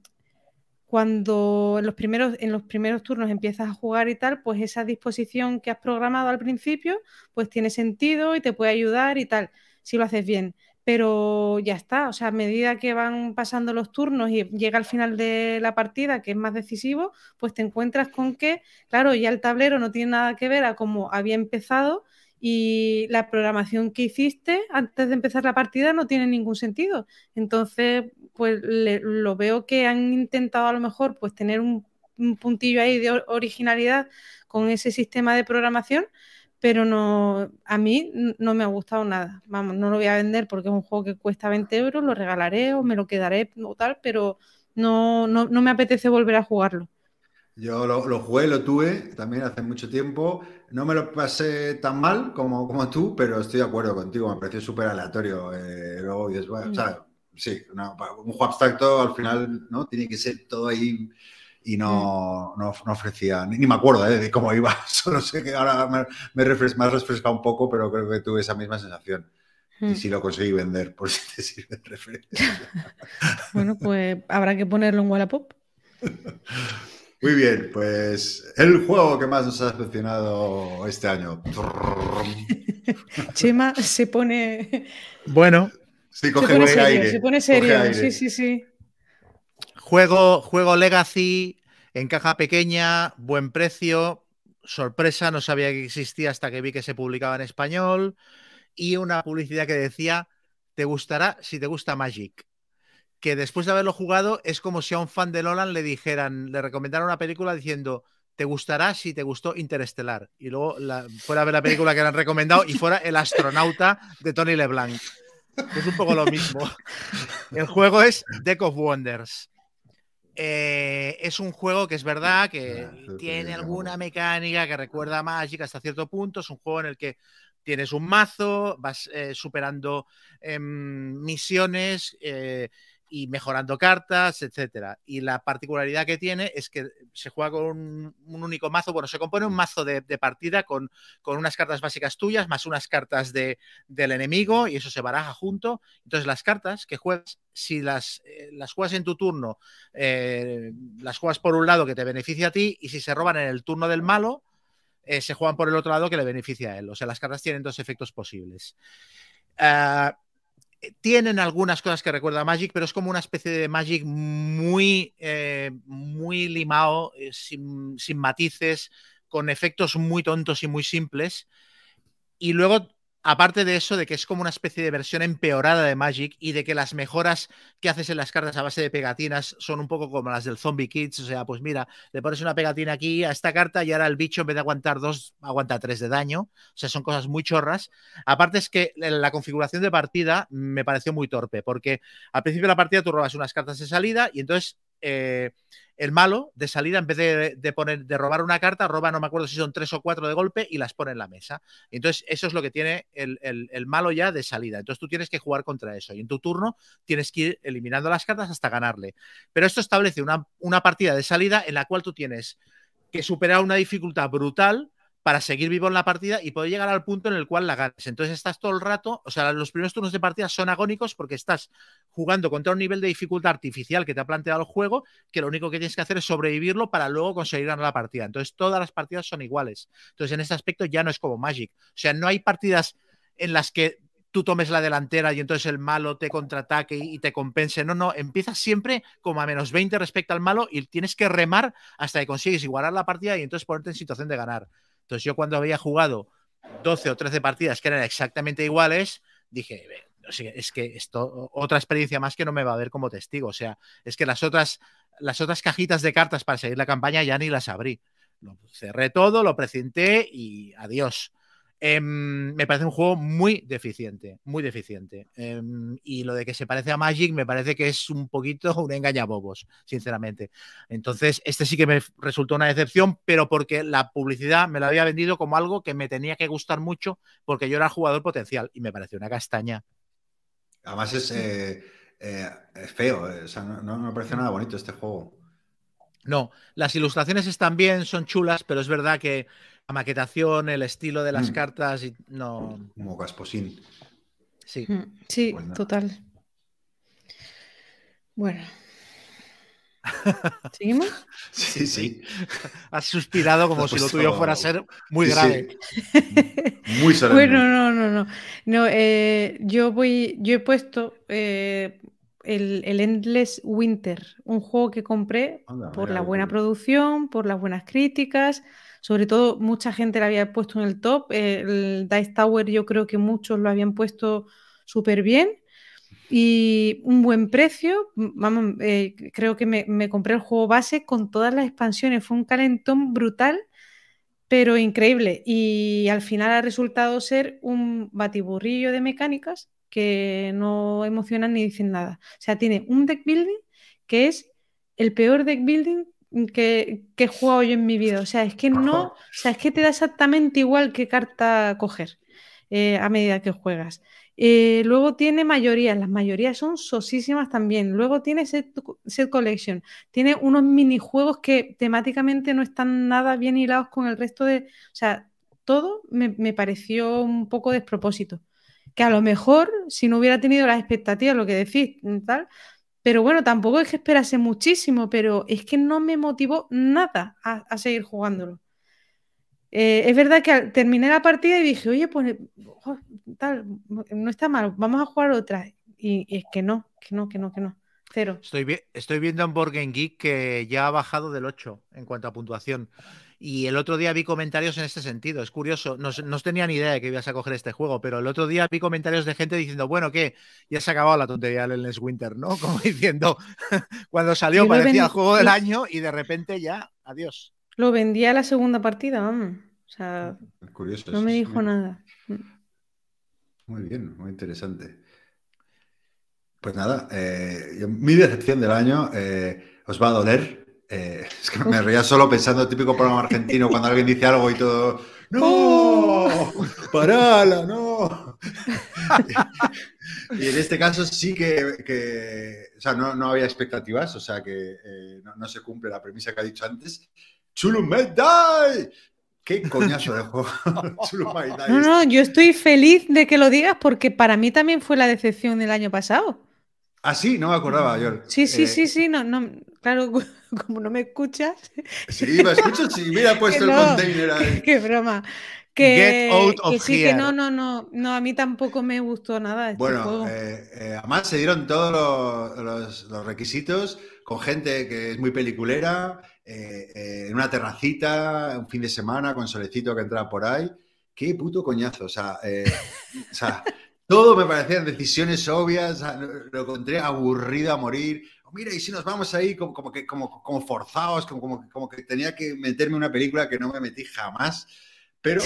cuando en los, primeros, en los primeros turnos empiezas a jugar y tal, pues esa disposición que has programado al principio, pues tiene sentido y te puede ayudar y tal, si lo haces bien. Pero ya está, o sea, a medida que van pasando los turnos y llega al final de la partida, que es más decisivo, pues te encuentras con que, claro, ya el tablero no tiene nada que ver a cómo había empezado y la programación que hiciste antes de empezar la partida no tiene ningún sentido. Entonces, pues le- lo veo que han intentado a lo mejor pues tener un, un puntillo ahí de or- originalidad con ese sistema de programación, pero no, a mí no me ha gustado nada. Vamos, no lo voy a vender porque es un juego que cuesta 20 euros, lo regalaré o me lo quedaré o tal, pero no, no, no me apetece volver a jugarlo. Yo lo, lo jugué, lo tuve también hace mucho tiempo. No me lo pasé tan mal como, como tú, pero estoy de acuerdo contigo. Me pareció súper aleatorio. Eh, luego dices, bueno, o sea, sí, una- un juego abstracto al final no tiene que ser todo ahí y no, no, no ofrecía, ni, ni me acuerdo eh, de cómo iba. (laughs) Solo sé que ahora me, me, refres- me has refrescado un poco, pero creo que tuve esa misma sensación. Mm. Y sí lo conseguí vender, por si te (laughs) sirve de referencia. (laughs) Bueno, pues habrá que ponerlo en Wallapop. Muy bien, pues el juego que más nos ha decepcionado este año. Chema se pone, Bueno, Sí, se pone buen serio, aire. se pone serio. aire. Sí, sí, sí. Juego, juego Legacy en caja pequeña, buen precio, sorpresa, no sabía que existía hasta que vi que se publicaba en español y una publicidad que decía, te gustará si te gusta Magic. Que después de haberlo jugado es como si a un fan de Nolan le dijeran, le recomendaran una película diciendo, te gustará si te gustó Interestelar. Y luego fuera a ver la película que le han recomendado y fuera El astronauta de Tony LeBlanc. Es un poco lo mismo. El juego es Deck of Wonders. Eh, es un juego que es verdad que Ah, tiene alguna mecánica que recuerda a Magic hasta cierto punto. Es un juego en el que tienes un mazo, vas eh, superando em, misiones eh, y mejorando cartas, etcétera. Y la particularidad que tiene es que se juega con un, único mazo. Bueno, se compone un mazo de, de partida con, con unas cartas básicas tuyas, más unas cartas de, del enemigo, y eso se baraja junto. Entonces, las cartas que juegas, si las, eh, las juegas en tu turno, eh, las juegas por un lado que te beneficia a ti, y si se roban en el turno del malo, eh, se juegan por el otro lado que le beneficia a él. O sea, las cartas tienen dos efectos posibles. Ah, tienen algunas cosas que recuerda a Magic, pero es como una especie de Magic muy, eh, muy limado, eh, sin, sin matices, con efectos muy tontos y muy simples. Y luego aparte de eso, de que es como una especie de versión empeorada de Magic y de que las mejoras que haces en las cartas a base de pegatinas son un poco como las del Zombie Kids. O sea, pues mira, le pones una pegatina aquí a esta carta y ahora el bicho en vez de aguantar dos, aguanta tres de daño. O sea, son cosas muy chorras. Aparte es que la configuración de partida me pareció muy torpe, porque al principio de la partida tú robas unas cartas de salida y entonces eh, el malo de salida, en vez de, poner, de robar una carta, roba, no me acuerdo si son tres o cuatro de golpe y las pone en la mesa. Entonces, eso es lo que tiene el, malo ya de salida. Entonces, tú tienes que jugar contra eso y en tu turno tienes que ir eliminando las cartas hasta ganarle. Pero esto establece una, una partida de salida en la cual tú tienes que superar una dificultad brutal para seguir vivo en la partida y poder llegar al punto en el cual la ganes. Entonces estás todo el rato, o sea, los primeros turnos de partida son agónicos porque estás jugando contra un nivel de dificultad artificial que te ha planteado el juego, que lo único que tienes que hacer es sobrevivirlo para luego conseguir ganar la partida. Entonces todas las partidas son iguales. Entonces en ese aspecto ya no es como Magic. O sea, no hay partidas en las que tú tomes la delantera y entonces el malo te contraataque y te compense. No, no, empiezas siempre como a menos 20 respecto al malo y tienes que remar hasta que consigues igualar la partida y entonces ponerte en situación de ganar. Entonces yo cuando había jugado 12 o 13 partidas que eran exactamente iguales, dije, es que esto, otra experiencia más que no me va a ver como testigo. O sea, es que las otras, las otras cajitas de cartas para seguir la campaña ya ni las abrí. Lo cerré todo, lo presenté y adiós. Em, me parece un juego muy deficiente, muy deficiente. Em, y lo de que se parece a Magic me parece que es un poquito (laughs) un engañabobos, sinceramente. Entonces, este sí que me resultó una decepción, pero porque la publicidad me la había vendido como algo que me tenía que gustar mucho porque yo era jugador potencial y me pareció una castaña. Además es, eh, eh, feo, eh, no me parece nada bonito este juego. No, las ilustraciones están bien, son chulas, pero es verdad que la maquetación, el estilo de las mm. cartas, y no. Como Gasposín. Sí. Mm, sí, pues total. Bueno. (laughs) ¿Seguimos? Sí, sí. Has suspirado como si lo tuyo fuera a ser muy grave. (laughs) Muy solemne. Bueno, no, no, no. no eh, yo voy, yo he puesto eh, el, Endless Winter, un juego que compré por la buena producción, por las buenas críticas, sobre todo mucha gente lo había puesto en el top, el Dice Tower yo creo que muchos lo habían puesto súper bien y un buen precio, vamos, eh, creo que me, me compré el juego base con todas las expansiones, fue un calentón brutal pero increíble. Y al final ha resultado ser un batiburrillo de mecánicas que no emocionan ni dicen nada. O sea, tiene un deck building que es el peor deck building que, he jugado yo en mi vida. O sea, es que no, o sea, es que te da exactamente igual qué carta coger eh, a medida que juegas. Eh, luego tiene mayorías, las mayorías son sosísimas también. Luego tiene set, collection, tiene unos minijuegos que temáticamente no están nada bien hilados con el resto de. O sea, todo me, me pareció un poco despropósito que a lo mejor si no hubiera tenido las expectativas, lo que decís, tal, pero bueno, tampoco es que esperase muchísimo, pero es que no me motivó nada a, seguir jugándolo. Eh, es verdad que terminé la partida y dije, oye, pues tal, no está mal, vamos a jugar otra. Y, es que no, que no, que no, que no. Cero. Estoy, viendo en Board Geek que ya ha bajado del 8 en cuanto a puntuación. Y el otro día vi comentarios en este sentido. Es curioso, no, no, tenía ni idea de que ibas a coger este juego, pero el otro día vi comentarios de gente diciendo, bueno, ¿qué? Ya se ha acabado la tontería del Endless Winter, ¿no? (laughs) Como diciendo, (laughs) cuando salió parecía el juego del año y de repente ya, adiós. Lo vendía a la segunda partida, vamos. O sea, curioso, no me dijo nada. Muy bien, muy interesante. Pues nada, eh, mi decepción del año eh, os va a doler, eh, es que me reía solo pensando, típico programa argentino, cuando alguien dice algo y todo, ¡No! ¡Parala! ¡No! (laughs) y en este caso sí que, o sea, no, había expectativas, o sea que eh, no, se cumple la premisa que ha dicho antes. ¡Chulumedai! ¡Qué coñazo de juego! (laughs) no, no, yo estoy feliz de que lo digas porque para mí también fue la decepción del año pasado. Ah, sí, no me acordaba, yo. Sí, sí, sí, eh, sí, no, no, claro, (laughs) como no me escuchas. Sí, me escucho, sí, mira, (laughs) puesto el container ahí. (laughs) Qué broma. Que, que sí, que no, no, no, no, a mí tampoco me gustó nada. Este bueno, eh, eh, además se dieron todos los, requisitos con gente que es muy peliculera, en una terracita, un fin de semana con solecito que entra por ahí. qué puto coñazo. O sea, eh, o sea todo me parecían decisiones obvias, lo encontré aburrido a morir. Mira, y si nos vamos ahí como, como que, como, como forzados, como, como, como que tenía que meterme una película que no me metí jamás. Pero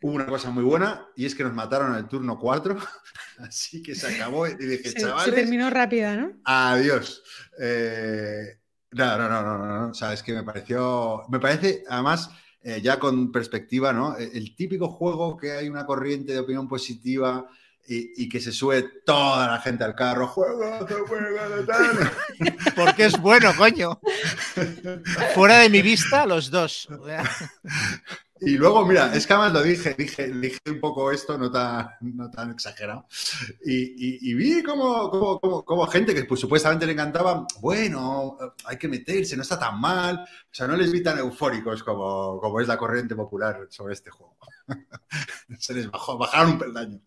hubo una cosa muy buena y es que nos mataron en el turno 4, (laughs) así que se acabó y dije, Se, se chavales, terminó rápida, ¿no? adiós. Eh, no, no, no, no, no, no, o sea, es que me pareció, me parece, además, eh, ya con perspectiva, ¿no? El, el típico juego que hay una corriente de opinión positiva y, y que se sube toda la gente al carro, juega, juega, tal. (laughs) Porque es bueno, coño. Fuera de mi vista, los dos. Y luego, mira, es que además lo dije, dije, dije un poco esto, no tan, no tan exagerado. Y, y- y vi como, como, como- como gente que pues, supuestamente le encantaba, bueno, hay que meterse, no está tan mal. O sea, no les vi tan eufóricos como, como es la corriente popular sobre este juego. (laughs) Se les bajó, bajaron un peldaño.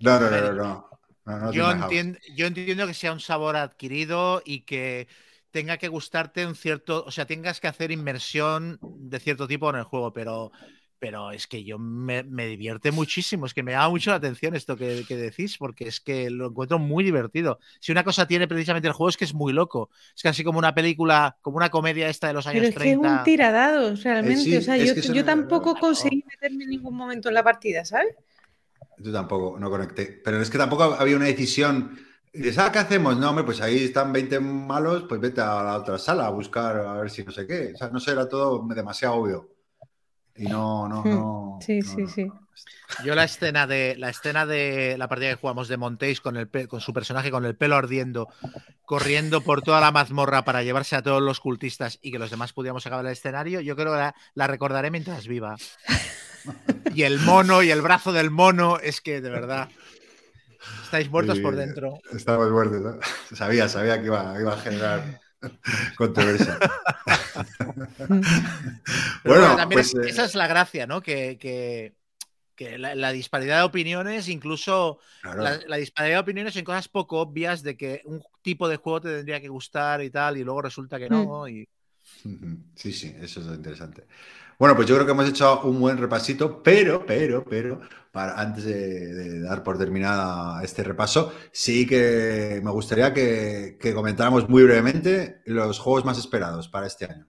No, no, no, no. no. Yo entiendo, yo entiendo que sea un sabor adquirido y que tenga que gustarte un cierto, o sea, tengas que hacer inmersión de cierto tipo en el juego, pero, pero es que yo me, me divierte muchísimo, es que me llama mucho la atención esto que, que decís, porque es que lo encuentro muy divertido. Si una cosa tiene precisamente el juego es que es muy loco, es casi como una película, como una comedia esta de los años Pero es que es 30. un tiradados, realmente. sí, o sea, yo, tampoco no. conseguí meterme en ningún momento en la partida, ¿sabes? Yo tampoco, no conecté. Pero es que tampoco había una decisión. Y dices, ah, ¿qué hacemos? No, hombre, pues ahí están 20 malos, pues vete a la otra sala a buscar a ver si no sé qué. O sea, no sé, era todo demasiado obvio. Y no, no, Hmm. no. Sí, no, sí, no. sí. Yo la escena de la escena de la partida que jugamos de Montéis con el pe- con su personaje con el pelo ardiendo, corriendo por toda la mazmorra para llevarse a todos los cultistas y que los demás pudiéramos acabar el escenario, yo creo que la, la recordaré mientras viva. Y el mono y el brazo del mono, es que de verdad estáis muertos Sí, por dentro. Estábamos muertos, ¿no? Sabía, sabía que iba, iba a generar controversia. Pero bueno, también pues. es- eh, esa es la gracia, ¿no? Que, que- que la, la disparidad de opiniones, incluso claro. la, la disparidad de opiniones en cosas poco obvias de que un tipo de juego te tendría que gustar y tal, y luego resulta que no. Y... Ujú. Sí, sí, eso es lo interesante. Bueno, pues yo creo que hemos hecho un buen repasito, pero, pero, pero, para, antes de, de dar por terminada este repaso, sí que me gustaría que, que comentáramos muy brevemente los juegos más esperados para este año.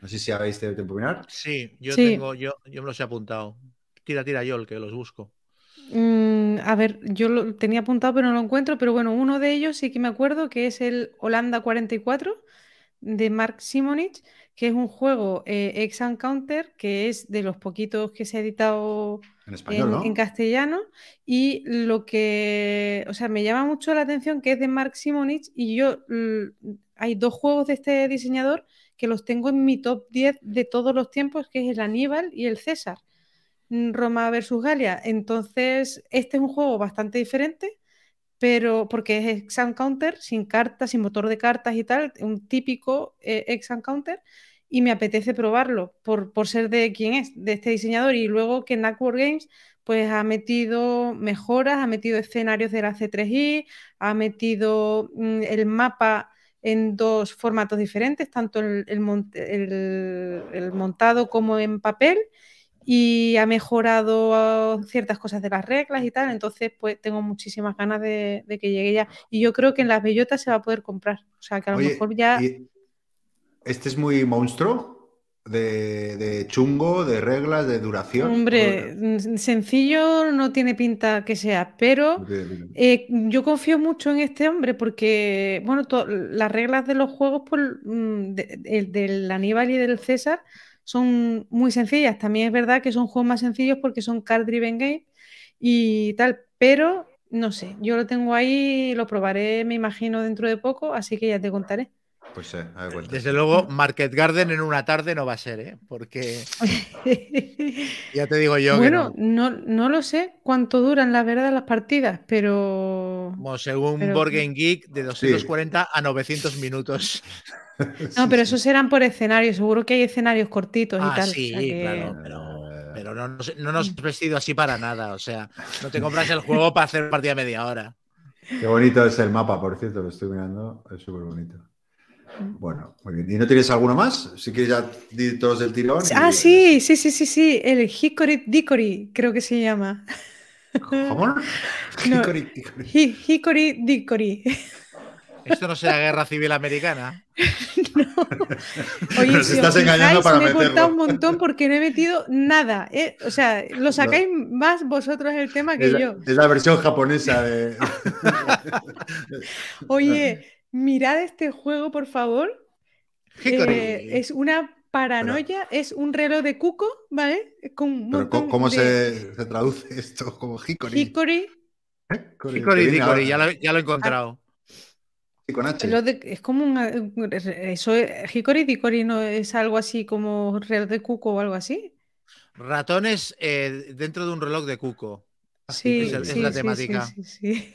No sé si habéis tenido tiempo de mirar. Sí, yo Sí. tengo, yo, yo me los he apuntado. Tira, tira yo el que los busco. Mm, a ver, yo lo tenía apuntado pero no lo encuentro, pero bueno, uno de ellos sí que me acuerdo que es el Holanda 44 de Mark Simonich, que es un juego eh, ex and counter, que es de los poquitos que se ha editado En español, en, ¿no? en castellano y lo que, o sea, me llama mucho la atención que es de Mark Simonich y yo, hay dos juegos de este diseñador que los tengo en mi top 10 de todos los tiempos, que es el Aníbal y el César, mm, Roma versus Galia. Entonces, este es un juego bastante diferente, pero porque es ex counter, sin cartas, sin motor de cartas y tal, un típico eh, counter y me apetece probarlo por, por ser de quién es, de este diseñador. Y luego que Knackward Games pues ha metido mejoras, ha metido escenarios de la C3I, ha metido mm, el mapa en dos formatos diferentes, tanto el montado como en papel, y ha mejorado ciertas cosas de las reglas y tal. Entonces, pues tengo muchísimas ganas de, de que llegue ya. Y yo creo que en las bellotas se va a poder comprar. O sea, que a lo Oye, mejor ya. ¿este es muy monstruo? De, de chungo, de reglas, de duración. Hombre, sencillo no tiene pinta que sea, pero eh, yo confío mucho en este hombre porque, bueno, las reglas de los juegos pues, mm, de- el del Aníbal y del César son muy sencillas. También es verdad que son juegos más sencillos porque son card driven game y tal, pero no sé, yo lo tengo ahí, lo probaré, me imagino, dentro de poco, así que ya te contaré. Pues sí, a ver. Desde luego, Market Garden en una tarde no va a ser, ¿eh? Porque (laughs) ya te digo yo que Bueno, no. no, no lo sé cuánto duran, la verdad, las partidas, pero... Como según pero- Board Game Geek, de 240 a 900 minutos. (laughs) No, pero esos eran por escenarios, seguro que hay escenarios cortitos y Ah, tal. o sí, sea que- claro, pero, pero no, nos- no nos has vestido así para nada. O sea, no te (laughs) compras el juego para hacer partida media hora. Qué bonito es el mapa, por cierto, lo estoy mirando, es súper bonito. Bueno, muy bien. ¿Y no tienes alguno más? Si quieres ya di todos del tirón. y- Ah, sí, sí, sí, sí, sí. El Hickory Dickory, creo que se llama. ¿Cómo? (laughs) No. Hickory. Hi- Hickory Dickory. Esto no será guerra civil americana. (laughs) (laughs) Oye, Nos si estás os engañando fijáis, para me he cortado meterlo. un montón porque no he metido nada. ¿eh? O sea, lo sacáis más vosotros el tema que Es la, yo. es la versión japonesa de. (laughs) Oye, mirad este juego, por favor. Hickory. Eh, es una paranoia, es un reloj de cuco, ¿vale? Con un Pero ¿cómo, montón cómo de se, se traduce esto? Como Hickory. Hickory. Hickory, Hickory lo, ya lo he encontrado. Sí, con H. reloj de- es como un. Eso, es- Hickory Dickory no es algo así como reloj de cuco o algo así. Ratones eh, dentro de un reloj de cuco. Sí, es el- es sí, la sí, temática. sí, sí, sí.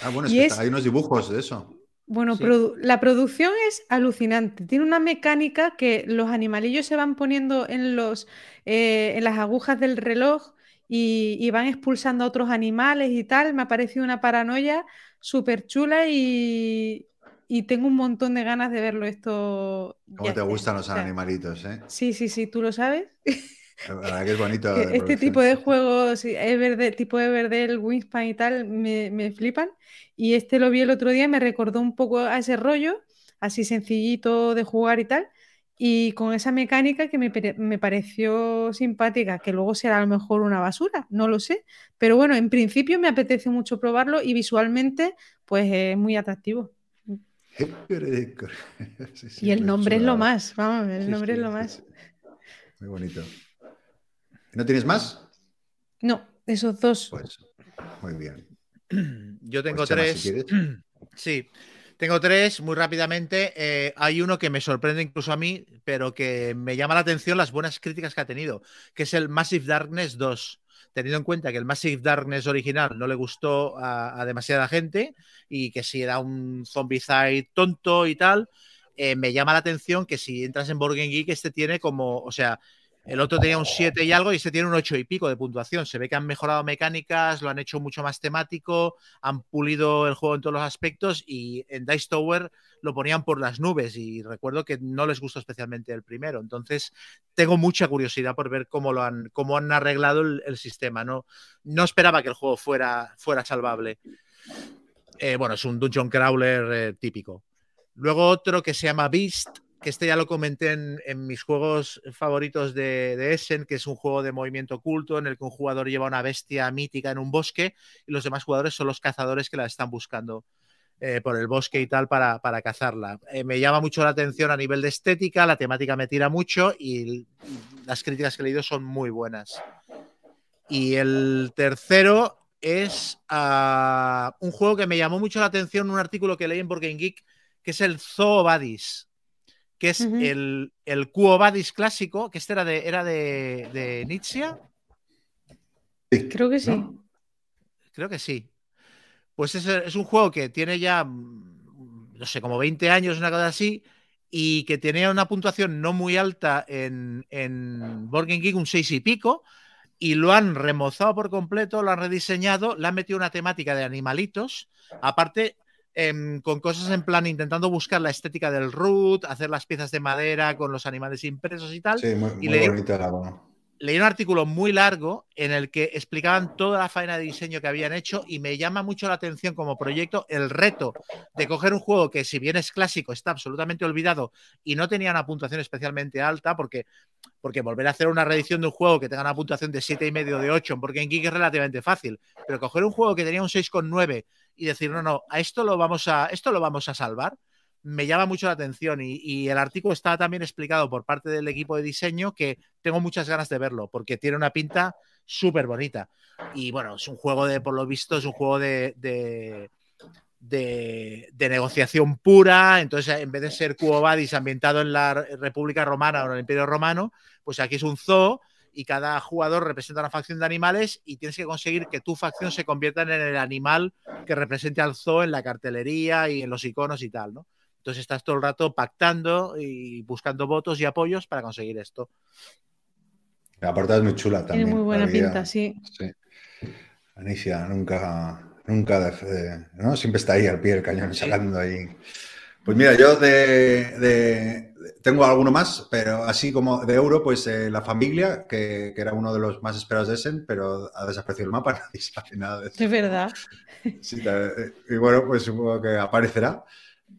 Ah, bueno, (laughs) es que es- hay unos dibujos de eso. Bueno, Sí. produ- la producción es alucinante. Tiene una mecánica que los animalillos se van poniendo en los, eh, en las agujas del reloj y, y van expulsando a otros animales y tal. Me ha parecido una paranoia súper chula y, y tengo un montón de ganas de verlo esto. ¿Cómo te gustan los O sea, animalitos, eh? Sí, sí, sí, tú lo sabes. (laughs) La verdad que es bonito. Este tipo de juegos, sí, Everde, tipo Everdell, Wingspan y tal, me, me flipan. Y este lo vi el otro día y me recordó un poco a ese rollo, así sencillito de jugar y tal. Y con esa mecánica que me, me pareció simpática, que luego será a lo mejor una basura, no lo sé. Pero bueno, en principio me apetece mucho probarlo y visualmente, pues es muy atractivo. (laughs) Sí, sí, Y el nombre es lo más, vamos, el Sí, nombre es lo más. Muy bonito. ¿Y ¿No tienes más? No, esos dos. Pues muy bien. Yo tengo Pues, Chema, tres. si quieres. (clears throat) Sí, tengo tres muy rápidamente. Eh, hay uno que me sorprende incluso a mí, pero que me llama la atención las buenas críticas que ha tenido, que es el Massive Darkness 2. Teniendo en cuenta que el Massive Darkness original no le gustó a, demasiada gente y que si era un zombicide tonto y tal, eh, me llama la atención que si entras en Game Geek, este tiene como, o sea, el otro tenía un 7 y algo y este tiene un 8 y pico de puntuación. Se ve que han mejorado mecánicas, lo han hecho mucho más temático, han pulido el juego en todos los aspectos y en Dice Tower lo ponían por las nubes y recuerdo que no les gustó especialmente el primero. Entonces tengo mucha curiosidad por ver cómo lo han, cómo han arreglado el, sistema. No, no esperaba que el juego fuera, fuera salvable. Eh, bueno, es un dungeon crawler eh, típico. Luego otro que se llama Beast, que este ya lo comenté en, en mis juegos favoritos de, Essen, que es un juego de movimiento oculto en el que un jugador lleva una bestia mítica en un bosque y los demás jugadores son los cazadores que la están buscando eh, por el bosque y tal para, para cazarla. Eh, me llama mucho la atención a nivel de estética, la temática me tira mucho y las críticas que he leído son muy buenas. Y el tercero es uh, un juego que me llamó mucho la atención, un artículo que leí en Game Geek, que es el Zoo Badis que es uh -huh. el, el Quo Vadis clásico, que este era de, era de, de Nietzsche. Sí, Creo que sí. ¿no? Creo que sí. Pues es, es, un juego que tiene ya, no sé, como 20 años, una cosa así, y que tenía una puntuación no muy alta en, en Board Game Geek, un 6 y pico, y lo han remozado por completo, lo han rediseñado, le han metido una temática de animalitos, aparte eh, con cosas en plan intentando buscar la estética del root, hacer las piezas de madera con los animales impresos y tal. Sí, muy, y muy leí, bonita la leí un artículo muy largo en el que explicaban toda la faena de diseño que habían hecho y me llama mucho la atención como proyecto el reto de coger un juego que si bien es clásico está absolutamente olvidado y no tenía una puntuación especialmente alta porque porque volver a hacer una reedición de un juego que tenga una puntuación de 7,5 de 8 porque en Geek es relativamente fácil, pero coger un juego que tenía un 6,9 y decir, no, no, a esto lo vamos a, esto lo vamos a salvar, me llama mucho la atención y, el artículo está también explicado por parte del equipo de diseño que tengo muchas ganas de verlo porque tiene una pinta súper bonita. Y bueno, es un juego de, por lo visto, es un juego de, de, de, negociación pura. Entonces, en vez de ser Quo Vadis ambientado en la República Romana o en el Imperio Romano, pues aquí es un zoo y cada jugador representa una facción de animales y tienes que conseguir que tu facción se convierta en el animal que represente al zoo en la cartelería y en los iconos y tal, ¿no? Entonces estás todo el rato pactando y buscando votos y apoyos para conseguir esto. La portada es muy chula también. Tiene muy buena pinta, sí. sí. Anicia nunca, nunca, de, de, ¿no? Siempre está ahí al pie del cañón, sacando ahí Pues mira, yo de, de- tengo alguno más, pero así como de euro, pues eh, La Familia, que, que era uno de los más esperados de Essen, pero ha desaparecido el mapa, (laughs) nadie sabe nada de eso. Es verdad. Sí, ta- y bueno, pues supongo que aparecerá.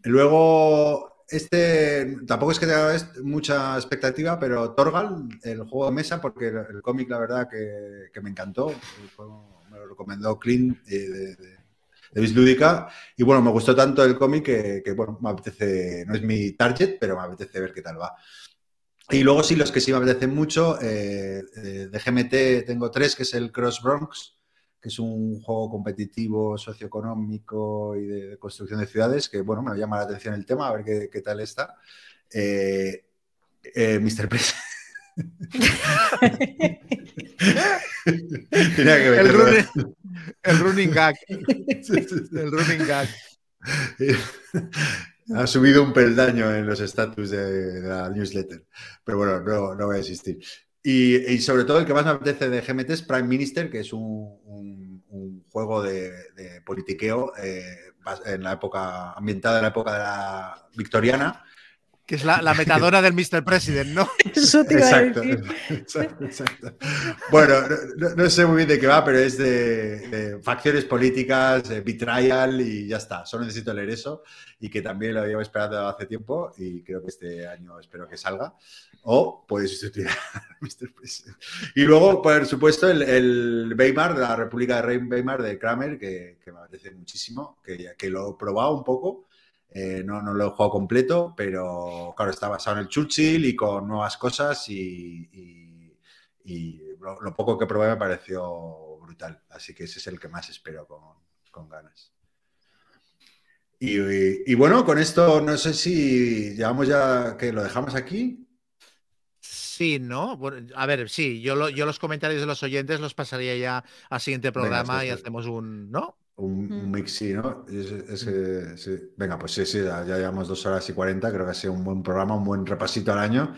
Luego, este tampoco es que tenga mucha expectativa, pero Torgal, el juego de mesa, porque el, el cómic, la verdad, que, que me encantó. Juego Me lo recomendó Clint eh, de, de, de Vis Lúdica. Y bueno, me gustó tanto el cómic que, bueno, me apetece, no es mi target, pero me apetece ver qué tal va. Y luego sí, los que sí me apetecen mucho, eh, eh, de GMT tengo tres, que es el Cross Bronx, que es un juego competitivo, socioeconómico y de, de construcción de ciudades, que bueno, me llama la atención el tema, a ver qué, qué tal está. Eh, eh, Mr. President. (laughs) Tenía que El running, el running gag. El running gag. Ha subido un peldaño en los estatus de, la newsletter. Pero bueno, no, no voy a insistir. Y, y sobre todo el que más me apetece de GMT es Prime Minister, que es un, un- un juego de, de politiqueo eh, en la época, ambientada en la época de la victoriana. Que es la, la (laughs) metadona del Mr. President, ¿no? Eso te iba a Exacto, decir. exacto, exacto. Bueno, no, no- no sé muy bien de qué va, pero es de, de facciones políticas, de betrayal y ya está. Solo necesito leer eso y que también lo habíamos esperado hace tiempo y creo que este año espero que salga. O puede sustituir a (laughs) Mr. President. Y luego, por supuesto, el, el Weimar, de la República de Rein Weimar de Kramer, que, que me apetece muchísimo, que, que lo he probado un poco. Eh, no, no lo he jugado completo, pero claro, está basado en el Churchill y con nuevas cosas y, y- y lo, lo poco que probé me pareció brutal. Así que ese es el que más espero con, con ganas. Y, bueno, con esto no sé si llevamos ya que lo dejamos aquí. Sí, ¿no? Bueno, a ver, sí, yo, lo- yo los comentarios de los oyentes los pasaría ya al siguiente programa y hacemos un. ¿No? Un, Mm. mix, sí, ¿no? Es- es que- sí. Venga, pues sí, sí, ya ya llevamos dos horas y cuarenta. Creo que ha sido un buen programa, un buen repasito al año.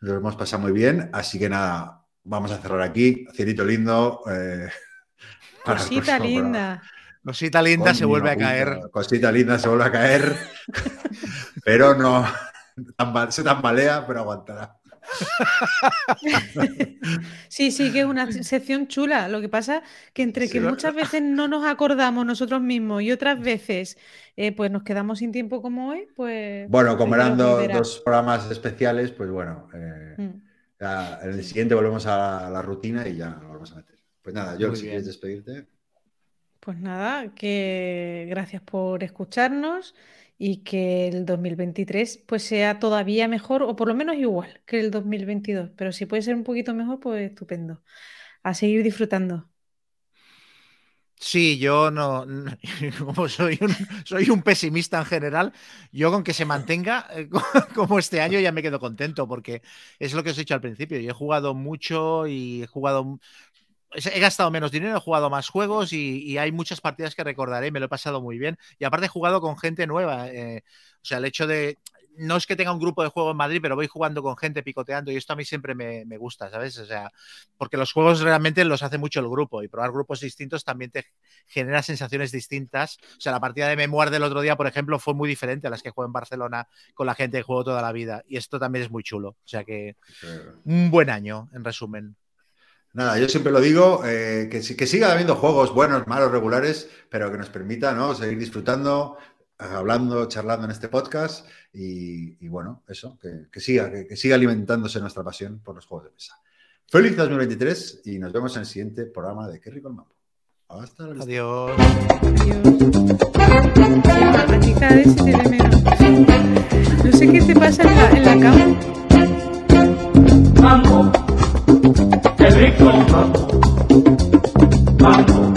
Lo hemos pasado muy bien. Así que nada, vamos a cerrar aquí. Cielito lindo. eh, (laughs) Cosita linda. Cosita linda se vuelve a caer. Cosita linda se vuelve a caer. (laughs) pero no. (laughs) Se tambalea, pero aguantará. (laughs) Sí, sí, que es una (laughs) sección chula. Lo que pasa que entre que muchas veces no nos acordamos nosotros mismos y otras veces eh, pues nos quedamos sin tiempo como hoy, pues Bueno, como eran do- dos programas especiales, pues bueno. eh, Mm. ya en el siguiente volvemos a la rutina y ya lo volvemos a meter. Pues nada, yo si bien. quieres despedirte. Pues nada, que gracias por escucharnos y que el 2023 pues sea todavía mejor o por lo menos igual que el 2022, pero si puede ser un poquito mejor, pues estupendo. A seguir disfrutando. Sí, yo no, no- (laughs) como soy un, (laughs) soy un pesimista en general, yo con que se mantenga eh, co- (laughs) como este año ya me quedo contento, porque es lo que os he dicho al principio, yo he jugado mucho y he jugado, he gastado menos dinero, he jugado más juegos y, y hay muchas partidas que recordaré, me lo he pasado muy bien, y aparte he jugado con gente nueva, eh, o sea, el hecho de, no es que tenga un grupo de juego en Madrid, pero voy jugando con gente, picoteando, y esto a mí siempre me, me gusta, ¿sabes? O sea, porque los juegos realmente los hace mucho el grupo y probar grupos distintos también te genera sensaciones distintas. O sea, la partida de Memoir del otro día, por ejemplo, fue muy diferente a las que juego en Barcelona con la gente que juego toda la vida. Y esto también es muy chulo. O sea que un buen año, en resumen. Nada, yo siempre lo digo, eh, que, sí- que siga habiendo juegos buenos, malos, regulares, pero que nos permita ¿no? seguir disfrutando, hablando, charlando en este podcast y, y bueno, eso, que, que siga, que, que siga alimentándose nuestra pasión por los juegos de mesa. Feliz 2023 y nos vemos en el siguiente programa de Qué rico el mambo. Hasta vista. Adiós. Adiós. No sé qué te pasa en la, en la cama. Mambo, qué rico mambo. Mambo,